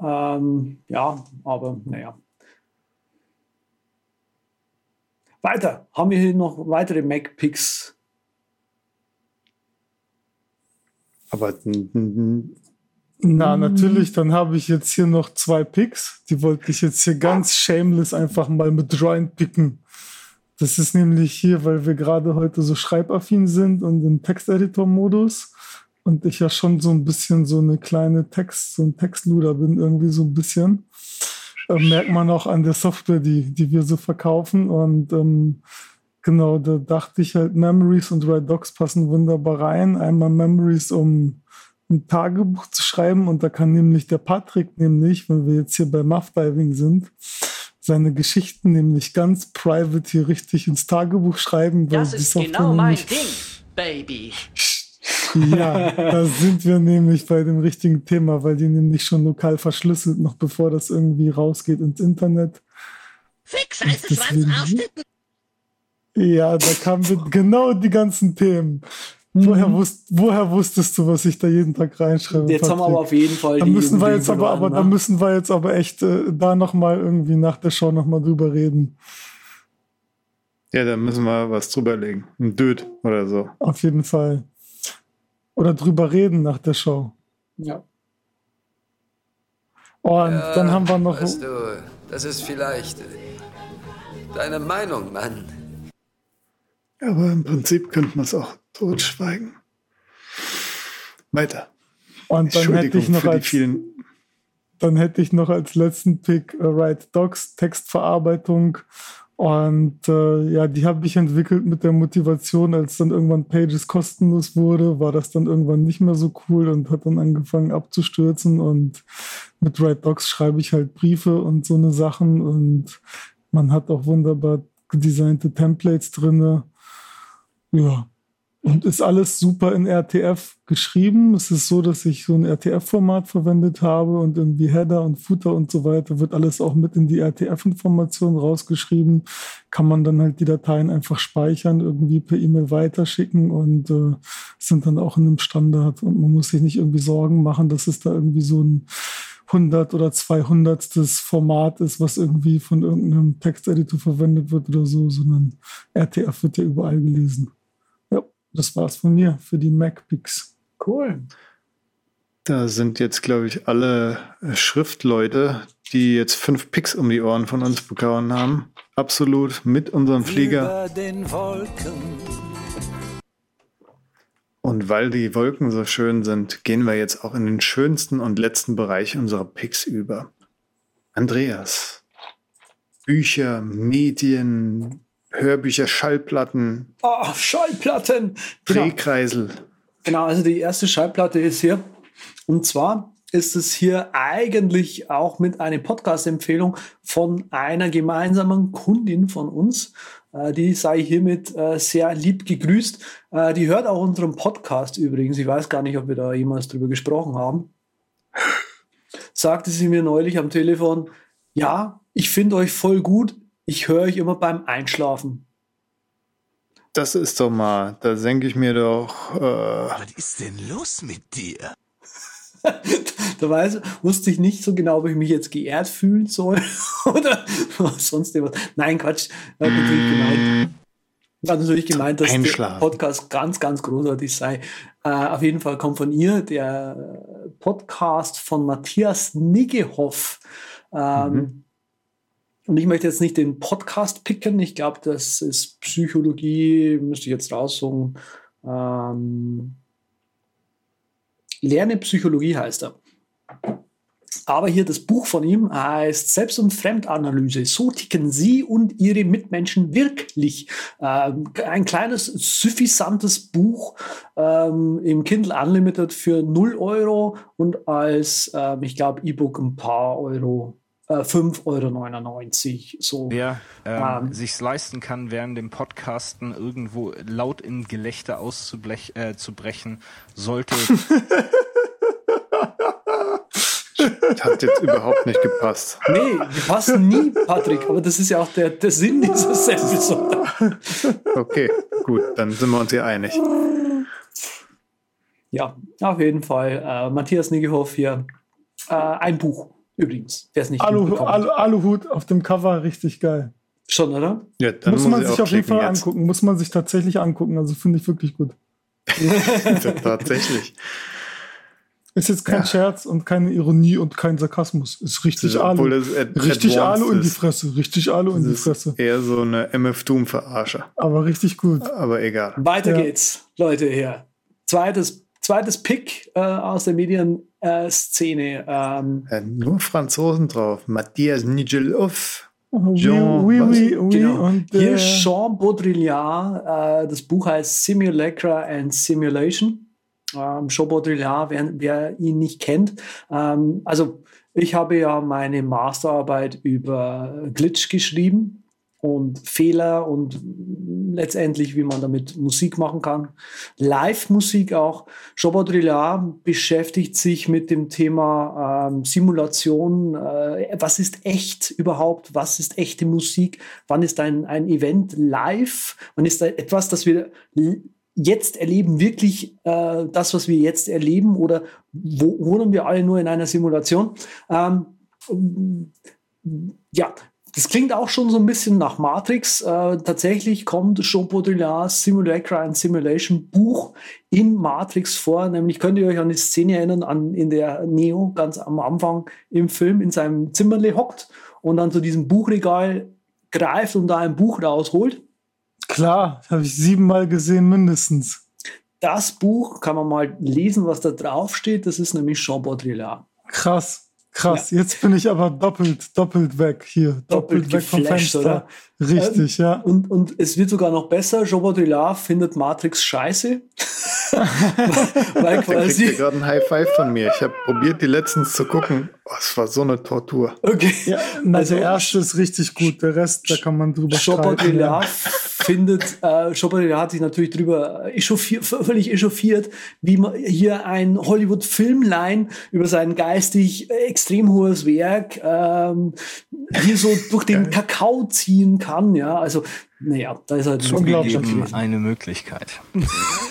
Ähm, ja, aber naja. Weiter. Haben wir hier noch weitere Mac-Picks? Aber Na, natürlich, dann habe ich jetzt hier noch zwei Picks. Die wollte ich jetzt hier ganz shameless einfach mal mit rein picken. Das ist nämlich hier, weil wir gerade heute so schreibaffin sind und im Texteditor-Modus und ich ja schon so ein bisschen so eine kleine Text, so ein Textluder bin, irgendwie so ein bisschen. Äh, merkt man auch an der Software, die, die wir so verkaufen. Und ähm, genau, da dachte ich halt, Memories und Write Docs passen wunderbar rein. Einmal Memories, um ein Tagebuch zu schreiben und da kann nämlich der Patrick nämlich, wenn wir jetzt hier bei Muff Diving sind, seine Geschichten nämlich ganz private hier richtig ins Tagebuch schreiben. Weil Das die ist Software genau mein Ding, Baby. Ja, da sind wir nämlich bei dem richtigen Thema, weil die nämlich schon lokal verschlüsselt, noch bevor das irgendwie rausgeht ins Internet. Fix, heißt es, Schwanz, Deswegen- Ja, da kamen genau die ganzen Themen. Woher, wusst, woher wusstest du, was ich da jeden Tag reinschreibe? Jetzt haben wir aber auf jeden Fall da die müssen wir jetzt aber, aber da ne? müssen wir jetzt aber echt äh, da noch mal irgendwie nach der Show noch mal drüber reden. Ja, da müssen wir was drüber legen. Ein Död oder so. Auf jeden Fall. Oder drüber reden nach der Show. Ja. Und dann haben wir noch. Weißt du, das ist vielleicht äh, deine Meinung, Mann. Aber im Prinzip könnte man es auch totschweigen. Weiter. Und dann hätte ich noch für die als, vielen. dann hätte ich noch als letzten Pick äh, Write Docs, Textverarbeitung. Und äh, ja, die habe ich entwickelt mit der Motivation, als dann irgendwann Pages kostenlos wurde, war das dann irgendwann nicht mehr so cool und hat dann angefangen abzustürzen. Und mit Write Docs schreibe ich halt Briefe und so eine Sachen. Und man hat auch wunderbar gedesignte Templates drinne. Ja, und ist alles super in RTF geschrieben. Es ist so, dass ich so ein RTF-Format verwendet habe und irgendwie Header und Footer und so weiter wird alles auch mit in die RTF-Information rausgeschrieben. Kann man dann halt die Dateien einfach speichern, irgendwie per E-Mail weiterschicken und äh, sind dann auch in einem Standard. Und man muss sich nicht irgendwie Sorgen machen, dass es da irgendwie so ein 100 oder 200 Format ist, was irgendwie von irgendeinem Texteditor verwendet wird oder so, sondern RTF wird ja überall gelesen. Das war's von mir für die MacPix. Cool. Da sind jetzt, glaube ich, alle äh, Schriftleute, die jetzt fünf Picks um die Ohren von uns bekommen haben. Absolut mit unserem Flieger. Über den Wolken. Und weil die Wolken so schön sind, gehen wir jetzt auch in den schönsten und letzten Bereich unserer Picks über. Andreas. Bücher, Medien, Hörbücher, Schallplatten, Oh, Schallplatten. Genau. Drehkreisel. Genau, also die erste Schallplatte ist hier. Und zwar ist es hier eigentlich auch mit einer Podcast-Empfehlung von einer gemeinsamen Kundin von uns. Äh, Die sei hiermit äh, sehr lieb gegrüßt. Äh, Die hört auch unseren Podcast übrigens. Ich weiß gar nicht, ob wir da jemals drüber gesprochen haben. Sagte sie mir neulich am Telefon, ja, ich finde euch voll gut. Ich höre euch immer beim Einschlafen. Das ist doch mal, da denke ich mir doch, äh, Was ist denn los mit dir? Da weiß, wusste ich nicht so genau, ob ich mich jetzt geehrt fühlen soll oder was sonst irgendwas. Nein, Quatsch. Hat natürlich gemeint, hat natürlich gemeint dass der. Podcast ganz, ganz großartig sei. Äh, auf jeden Fall kommt von ihr der Podcast von Matthias Niggehoff. Ähm, Und ich möchte jetzt nicht den Podcast picken. Ich glaube, das ist Psychologie, müsste ich jetzt raussuchen. Ähm, Lerne Psychologie heißt er. Aber hier das Buch von ihm heißt Selbst- und Fremdanalyse. So ticken Sie und Ihre Mitmenschen wirklich. Ähm, ein kleines, suffisantes Buch ähm, im Kindle Unlimited für 0 Euro und als, ähm, ich glaube, E-Book ein paar Euro. Äh, 5,99 Euro. So. Wer ähm, Ähm. sich's leisten kann, während dem Podcasten irgendwo laut in Gelächter auszubrechen, äh, zu brechen, sollte hat jetzt überhaupt nicht gepasst. Nee, wir passen nie, Patrick, aber das ist ja auch der, der Sinn dieses Episode. Okay, gut, dann sind wir uns hier einig. Ja, auf jeden Fall. Äh, Matthias Niggehoff hier. Äh, ein Buch übrigens, wer es nicht Alu. Alu, Aluhut auf dem Cover, richtig geil. Schon, oder? Ja, dann muss man ich sich auf jeden Fall jetzt. angucken. Muss man sich tatsächlich angucken. Also finde ich wirklich gut. Tatsächlich. Ist jetzt kein Ja. Scherz und keine Ironie und kein Sarkasmus. Ist richtig Alu. Das ad- Richtig Alu in die ist. Fresse. Richtig Alu in die ist Fresse. eher so eine MF Doom-Verarsche. Aber richtig gut. Aber egal. Weiter Ja. geht's, Leute, hier. Zweites, zweites Pick äh, aus der Medienszene. Äh, Szene. ähm, Äh, nur Franzosen drauf. Matthias Nigelov. Oui, Jean, oui, oui, oui. genau. Und, Hier äh, Jean Baudrillard. Äh, das Buch heißt Simulacra and Simulation. Ähm, Jean Baudrillard, wer, wer ihn nicht kennt. Ähm, also ich habe ja meine Masterarbeit über Glitch geschrieben. Und Fehler und letztendlich, wie man damit Musik machen kann. Live-Musik auch. Jean Baudrillard beschäftigt sich mit dem Thema ähm, Simulation. Äh, was ist echt überhaupt? Was ist echte Musik? Wann ist ein, ein Event live? Wann ist da etwas, das wir jetzt erleben, wirklich äh, das, was wir jetzt erleben? Oder wo, wohnen wir alle nur in einer Simulation? Ähm, ja, das klingt auch schon so ein bisschen nach Matrix. Äh, tatsächlich kommt Jean Baudrillards Simulacra and Simulation Buch in Matrix vor. Nämlich könnt ihr euch an die Szene erinnern, an, in der Neo ganz am Anfang im Film in seinem Zimmerle hockt und dann zu diesem Buchregal greift und da ein Buch rausholt. Klar, habe ich siebenmal gesehen mindestens. Das Buch kann man mal lesen, was da drauf steht. Das ist nämlich Jean Baudrillard. Krass. Krass, ja. jetzt bin ich aber doppelt, doppelt weg hier. Doppelt, doppelt weg vom Fenster. Oder? Richtig, ähm, ja. Und, und es wird sogar noch besser. Jean Baudrillard findet Matrix scheiße. Weil quasi. Ich gerade ein High Five von mir. Ich habe probiert, die letztens zu gucken. Oh, es war so eine Tortur. Okay. Ja, also, der erste ist richtig gut. Der Rest, da kann man drüber Jean Baudrillard findet, äh, Baudrillard hat sich natürlich drüber echauffiert, völlig echauffiert, wie man hier ein Hollywood-Filmline über sein geistig extrem hohes Werk ähm, hier so durch den Kakao ziehen kann. Ja, also naja, da ist halt unglaublich eine Möglichkeit.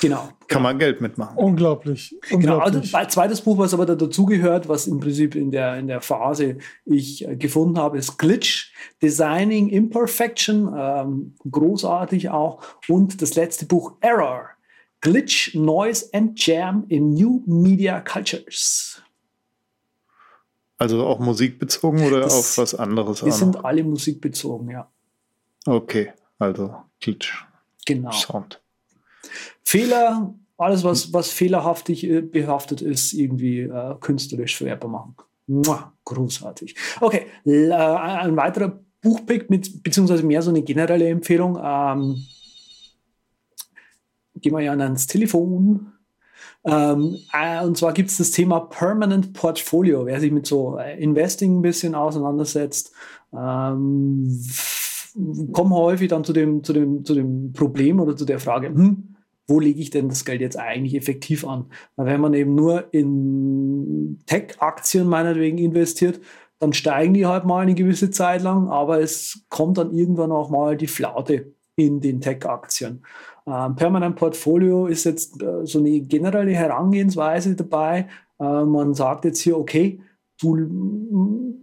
Genau. Kann man Geld mitmachen. Unglaublich. Genau. Also, zweites Buch, was aber da dazugehört, was im Prinzip in der, in der Phase ich äh, gefunden habe, ist Glitch, Designing Imperfection, ähm, großartig auch. Und das letzte Buch Error, Glitch, Noise and Jam in New Media Cultures. Also auch musikbezogen oder das, auf was anderes? Die sind alle musikbezogen, ja. Okay. Also Glitch. Genau. Sound. Fehler, alles was, was fehlerhaftig äh, behaftet ist, irgendwie äh, künstlerisch verwertbar machen. Mua, großartig. Okay, äh, ein weiterer Buchpick mit, beziehungsweise mehr so eine generelle Empfehlung. Ähm, gehen wir ja ans Telefon. Ähm, äh, und zwar gibt es das Thema Permanent Portfolio. Wer sich mit so äh, Investing ein bisschen auseinandersetzt, ähm, komme häufig dann zu dem, zu, dem, zu dem Problem oder zu der Frage, hm, wo lege ich denn das Geld jetzt eigentlich effektiv an? Weil wenn man eben nur in Tech-Aktien meinetwegen investiert, dann steigen die halt mal eine gewisse Zeit lang, aber es kommt dann irgendwann auch mal die Flaute in den Tech-Aktien. Ähm, Permanent Portfolio ist jetzt äh, so eine generelle Herangehensweise dabei. Äh, man sagt jetzt hier, okay, du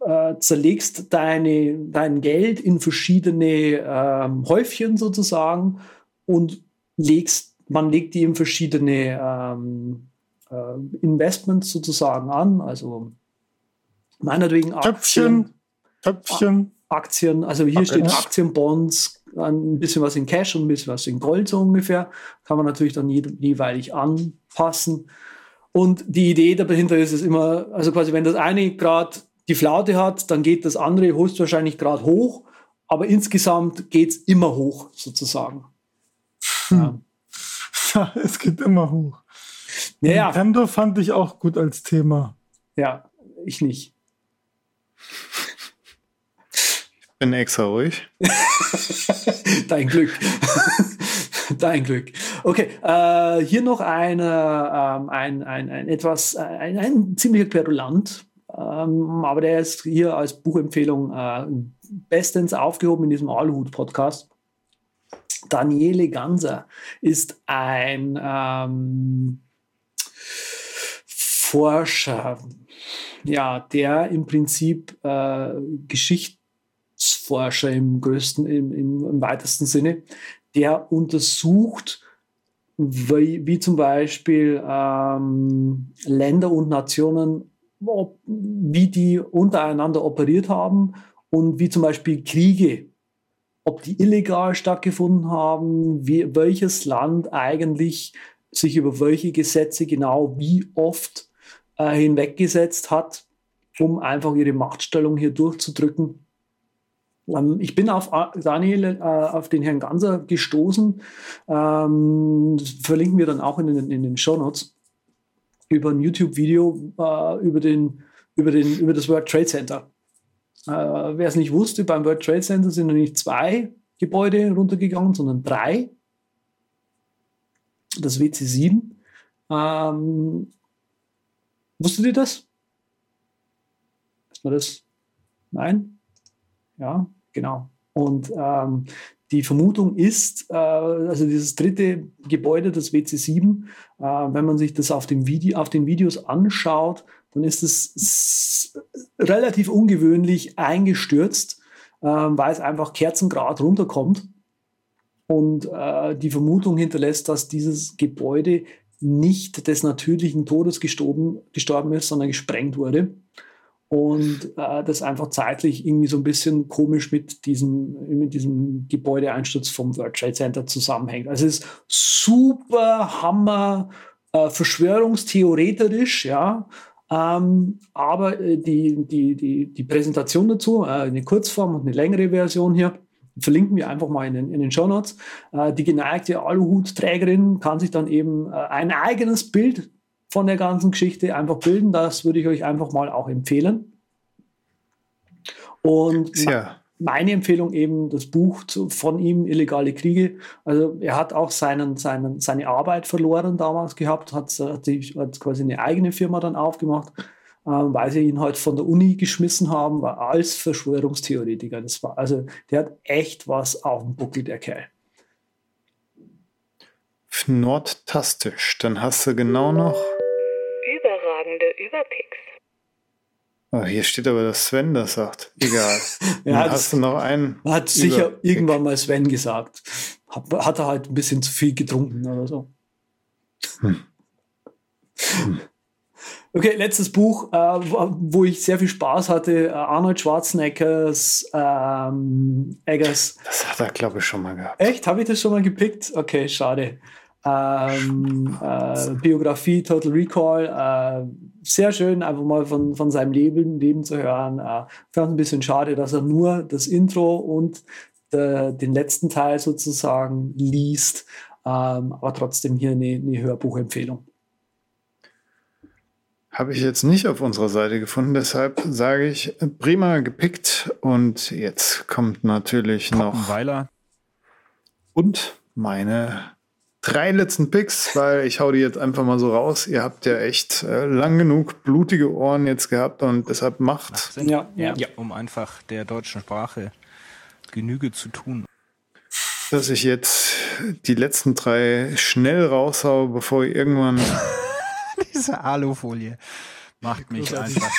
äh, zerlegst deine, dein Geld in verschiedene ähm, Häufchen sozusagen und legst, man legt die in verschiedene ähm, äh, Investments sozusagen an, also meinetwegen Aktien. Töpfchen. Aktien, also hier okay. steht Aktien, Bonds, ein bisschen was in Cash und ein bisschen was in Gold so ungefähr. Kann man natürlich dann jeweilig anpassen. Und die Idee dahinter ist es immer, also quasi, wenn das eine gerade die Flaute hat, dann geht das andere höchstwahrscheinlich gerade hoch, aber insgesamt geht es immer hoch, sozusagen. Hm. Ja. es geht immer hoch. Ja, Nintendo ja. fand ich auch gut als Thema. Ja, ich nicht. Ich bin extra ruhig. Dein Glück. Dein Glück. Okay, äh, hier noch eine, ähm, ein, ein, ein etwas, ein, ein ziemlicher Querulant, ähm, aber der ist hier als Buchempfehlung äh, bestens aufgehoben in diesem Aluhut-Podcast. Daniele Ganser ist ein ähm, Forscher, ja, der im Prinzip äh, Geschichtsforscher im größten, im, im, weitesten Sinne, der untersucht, wie, wie zum Beispiel ähm, Länder und Nationen ob, wie die untereinander operiert haben und wie zum Beispiel Kriege, ob die illegal stattgefunden haben, wie, welches Land eigentlich sich über welche Gesetze genau wie oft äh, hinweggesetzt hat, um einfach ihre Machtstellung hier durchzudrücken. Ähm, ich bin auf Daniel, äh, auf den Herrn Ganser gestoßen, ähm, verlinken wir dann auch in den, in den Show Notes über ein YouTube-Video äh, über, den, über, den, über das World Trade Center. Äh, Wer es nicht wusste, beim World Trade Center sind nicht zwei Gebäude runtergegangen, sondern drei. Das WC7. Ähm, wusstet ihr das? Ist das? Nein? Ja, genau. Und ähm, die Vermutung ist, äh, also dieses dritte Gebäude, das WC7, äh, wenn man sich das auf, dem Video, auf den Videos anschaut, dann ist es relativ ungewöhnlich eingestürzt, äh, weil es einfach kerzengrad runterkommt. Und äh, die Vermutung hinterlässt, dass dieses Gebäude nicht des natürlichen Todes gestorben, gestorben ist, sondern gesprengt wurde und äh, das einfach zeitlich irgendwie so ein bisschen komisch mit diesem, mit diesem Gebäudeeinsturz vom World Trade Center zusammenhängt. Also es ist super Hammer äh, verschwörungstheoretisch, ja. Ähm, aber äh, die, die, die, die Präsentation dazu, äh, eine Kurzform und eine längere Version hier, verlinken wir einfach mal in den, in den Show Notes. Äh, die geneigte Aluhutträgerin kann sich dann eben äh, ein eigenes Bild von der ganzen Geschichte einfach bilden. Das würde ich euch einfach mal auch empfehlen. Und ja. meine Empfehlung eben das Buch von ihm, Illegale Kriege. Also er hat auch seinen, seinen, seine Arbeit verloren damals gehabt, hat, hat, hat quasi eine eigene Firma dann aufgemacht, äh, weil sie ihn halt von der Uni geschmissen haben, war als Verschwörungstheoretiker. Das war, also der hat echt was auf dem Buckel, der Kerl. Nordtastisch. Dann hast du genau noch. Überpicks. Oh, hier steht aber, dass Sven das sagt. Egal. Ja, hast du noch einen. Hat sicher Überpick. irgendwann mal Sven gesagt. Hat, hat er halt ein bisschen zu viel getrunken oder so. Okay, letztes Buch, äh, wo wo ich sehr viel Spaß hatte. äh, Arnold Schwarzeneggers ähm, Eggers. Das hat er, glaube ich, schon mal gehabt. Echt? Habe ich das schon mal gepickt? Okay, schade. Ähm, äh, Biografie Total Recall. Äh, sehr schön, einfach mal von, von seinem Leben, Leben zu hören. Äh, fand ein bisschen schade, dass er nur das Intro und der, den letzten Teil sozusagen liest. Ähm, aber trotzdem hier eine, eine Hörbuchempfehlung. Habe ich jetzt nicht auf unserer Seite gefunden, deshalb sage ich äh, prima gepickt. Und jetzt kommt natürlich noch. Weiler. Und meine drei letzten Picks, weil ich hau die jetzt einfach mal so raus. Ihr habt ja echt äh, lang genug blutige Ohren jetzt gehabt und deshalb macht, Sinn. Ja, ja. Um einfach der deutschen Sprache Genüge zu tun. dass ich jetzt die letzten drei schnell raushaue, bevor irgendwann. Diese Alufolie macht mich einfach,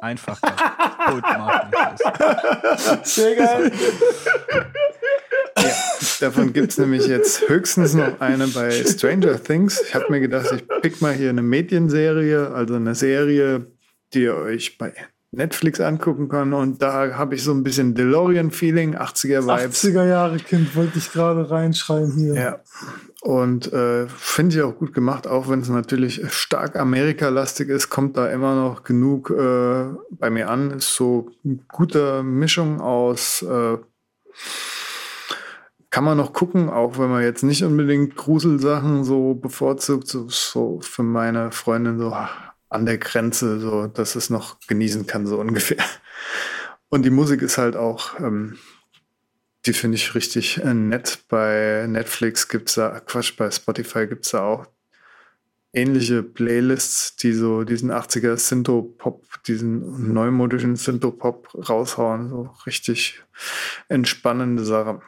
einfach kaputt. Macht mich das. Sehr geil. Davon gibt es nämlich jetzt höchstens noch eine bei Stranger Things. Ich habe mir gedacht, ich pick mal hier eine Medienserie, also eine Serie, die ihr euch bei Netflix angucken kann. Und da habe ich so ein bisschen DeLorean-Feeling, 80er-Vibes. 80er Jahre Kind wollte ich gerade reinschreiben hier. Ja. Und äh, finde ich auch gut gemacht, auch wenn es natürlich stark Amerika-lastig ist, kommt da immer noch genug äh, bei mir an. Ist so eine gute Mischung aus, äh, kann man noch gucken, auch wenn man jetzt nicht unbedingt Gruselsachen so bevorzugt, so, so für meine Freundin so an der Grenze, so dass es noch genießen kann, so ungefähr. Und die Musik ist halt auch ähm, die finde ich richtig äh, nett. Bei Netflix gibt es da, Quatsch, bei Spotify gibt es da auch ähnliche Playlists, die so diesen 80er Synthopop, diesen neumodischen Synthopop raushauen. So richtig entspannende Sache.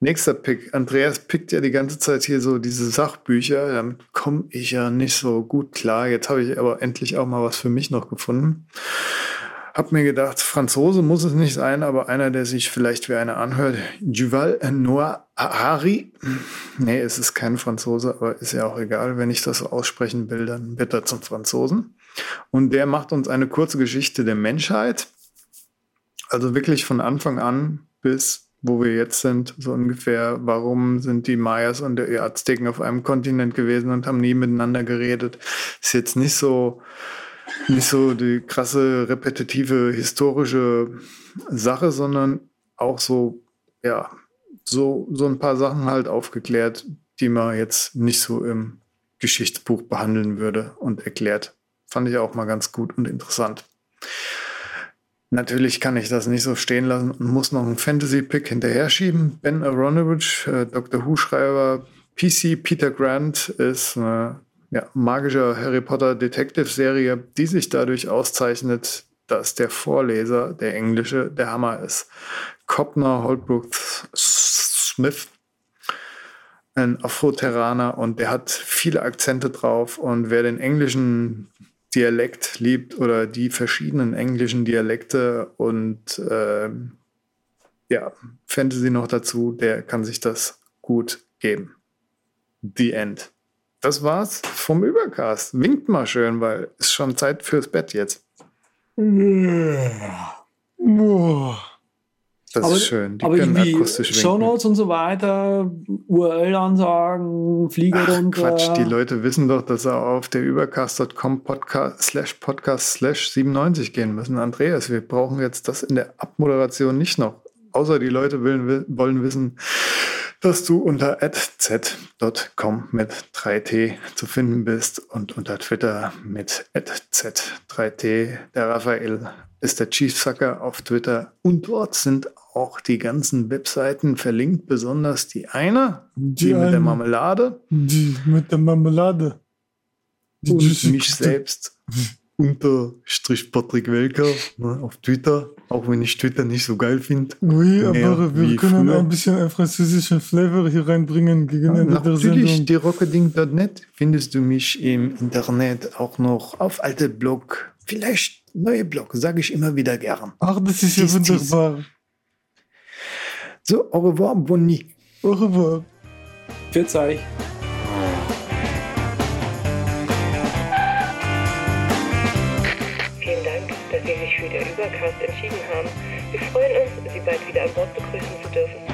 Nächster Pick. Andreas pickt ja die ganze Zeit hier so diese Sachbücher. Damit komme ich ja nicht so gut klar. Jetzt habe ich aber endlich auch mal was für mich noch gefunden. Hab mir gedacht, Franzose muss es nicht sein, aber einer, der sich vielleicht wie einer anhört. Yuval Noah Harari. Nee, es ist kein Franzose, aber ist ja auch egal. Wenn ich das so aussprechen will, dann bitte zum Franzosen. Und der macht uns eine kurze Geschichte der Menschheit. Also wirklich von Anfang an bis wo wir jetzt sind, so ungefähr, warum sind die Mayas und die Azteken auf einem Kontinent gewesen und haben nie miteinander geredet. Ist jetzt nicht so, nicht so die krasse, repetitive, historische Sache, sondern auch so, ja, so, so ein paar Sachen halt aufgeklärt, die man jetzt nicht so im Geschichtsbuch behandeln würde und erklärt. Fand ich auch mal ganz gut und interessant. Natürlich kann ich das nicht so stehen lassen und muss noch einen Fantasy-Pick hinterher schieben. Ben Aronovich, äh, Dr. Who-Schreiber, PC Peter Grant ist eine ja, magische Harry Potter Detective-Serie, die sich dadurch auszeichnet, dass der Vorleser, der Englische, der Hammer ist. Copner Holbrook Smith, ein Afro-Terraner und der hat viele Akzente drauf und wer den englischen Dialekt liebt oder die verschiedenen englischen Dialekte und äh, ja, Fantasy noch dazu, der kann sich das gut geben. The End. Das war's vom Übercast. Winkt mal schön, weil es schon Zeit fürs Bett jetzt. Das aber, ist schön. Die aber können irgendwie akustisch. Shownotes und so weiter, URL-Ansagen, Flieger Ach, runter. Quatsch, die Leute wissen doch, dass sie auf der übercast.com podcast slash podcast slash 97 gehen müssen. Andreas, wir brauchen jetzt das in der Abmoderation nicht noch. Außer die Leute wollen, wollen wissen, dass du unter z.com mit 3t zu finden bist und unter Twitter mit z3t. Der Raphael ist der Chiefsucker auf Twitter und dort sind auch die ganzen Webseiten verlinkt, besonders die eine, die, Die mit der eine. Marmelade Die mit der Marmelade. Die und mich selbst unter Strich Patrick Welker ne, auf Twitter, auch wenn ich Twitter nicht so geil finde. Oui, aber wir können früher. ein bisschen ein französischen Flavor hier reinbringen gegen Ja, Ende der natürlich, Sendung. die rockeding.net findest du mich im Internet auch noch auf alte Blog, vielleicht neue Blog, sage ich immer wieder gern. Ach, das ist ja wunderbar. So, au revoir, Bonnie. Au revoir. Pfiat bald wieder an Bord begrüßen zu dürfen.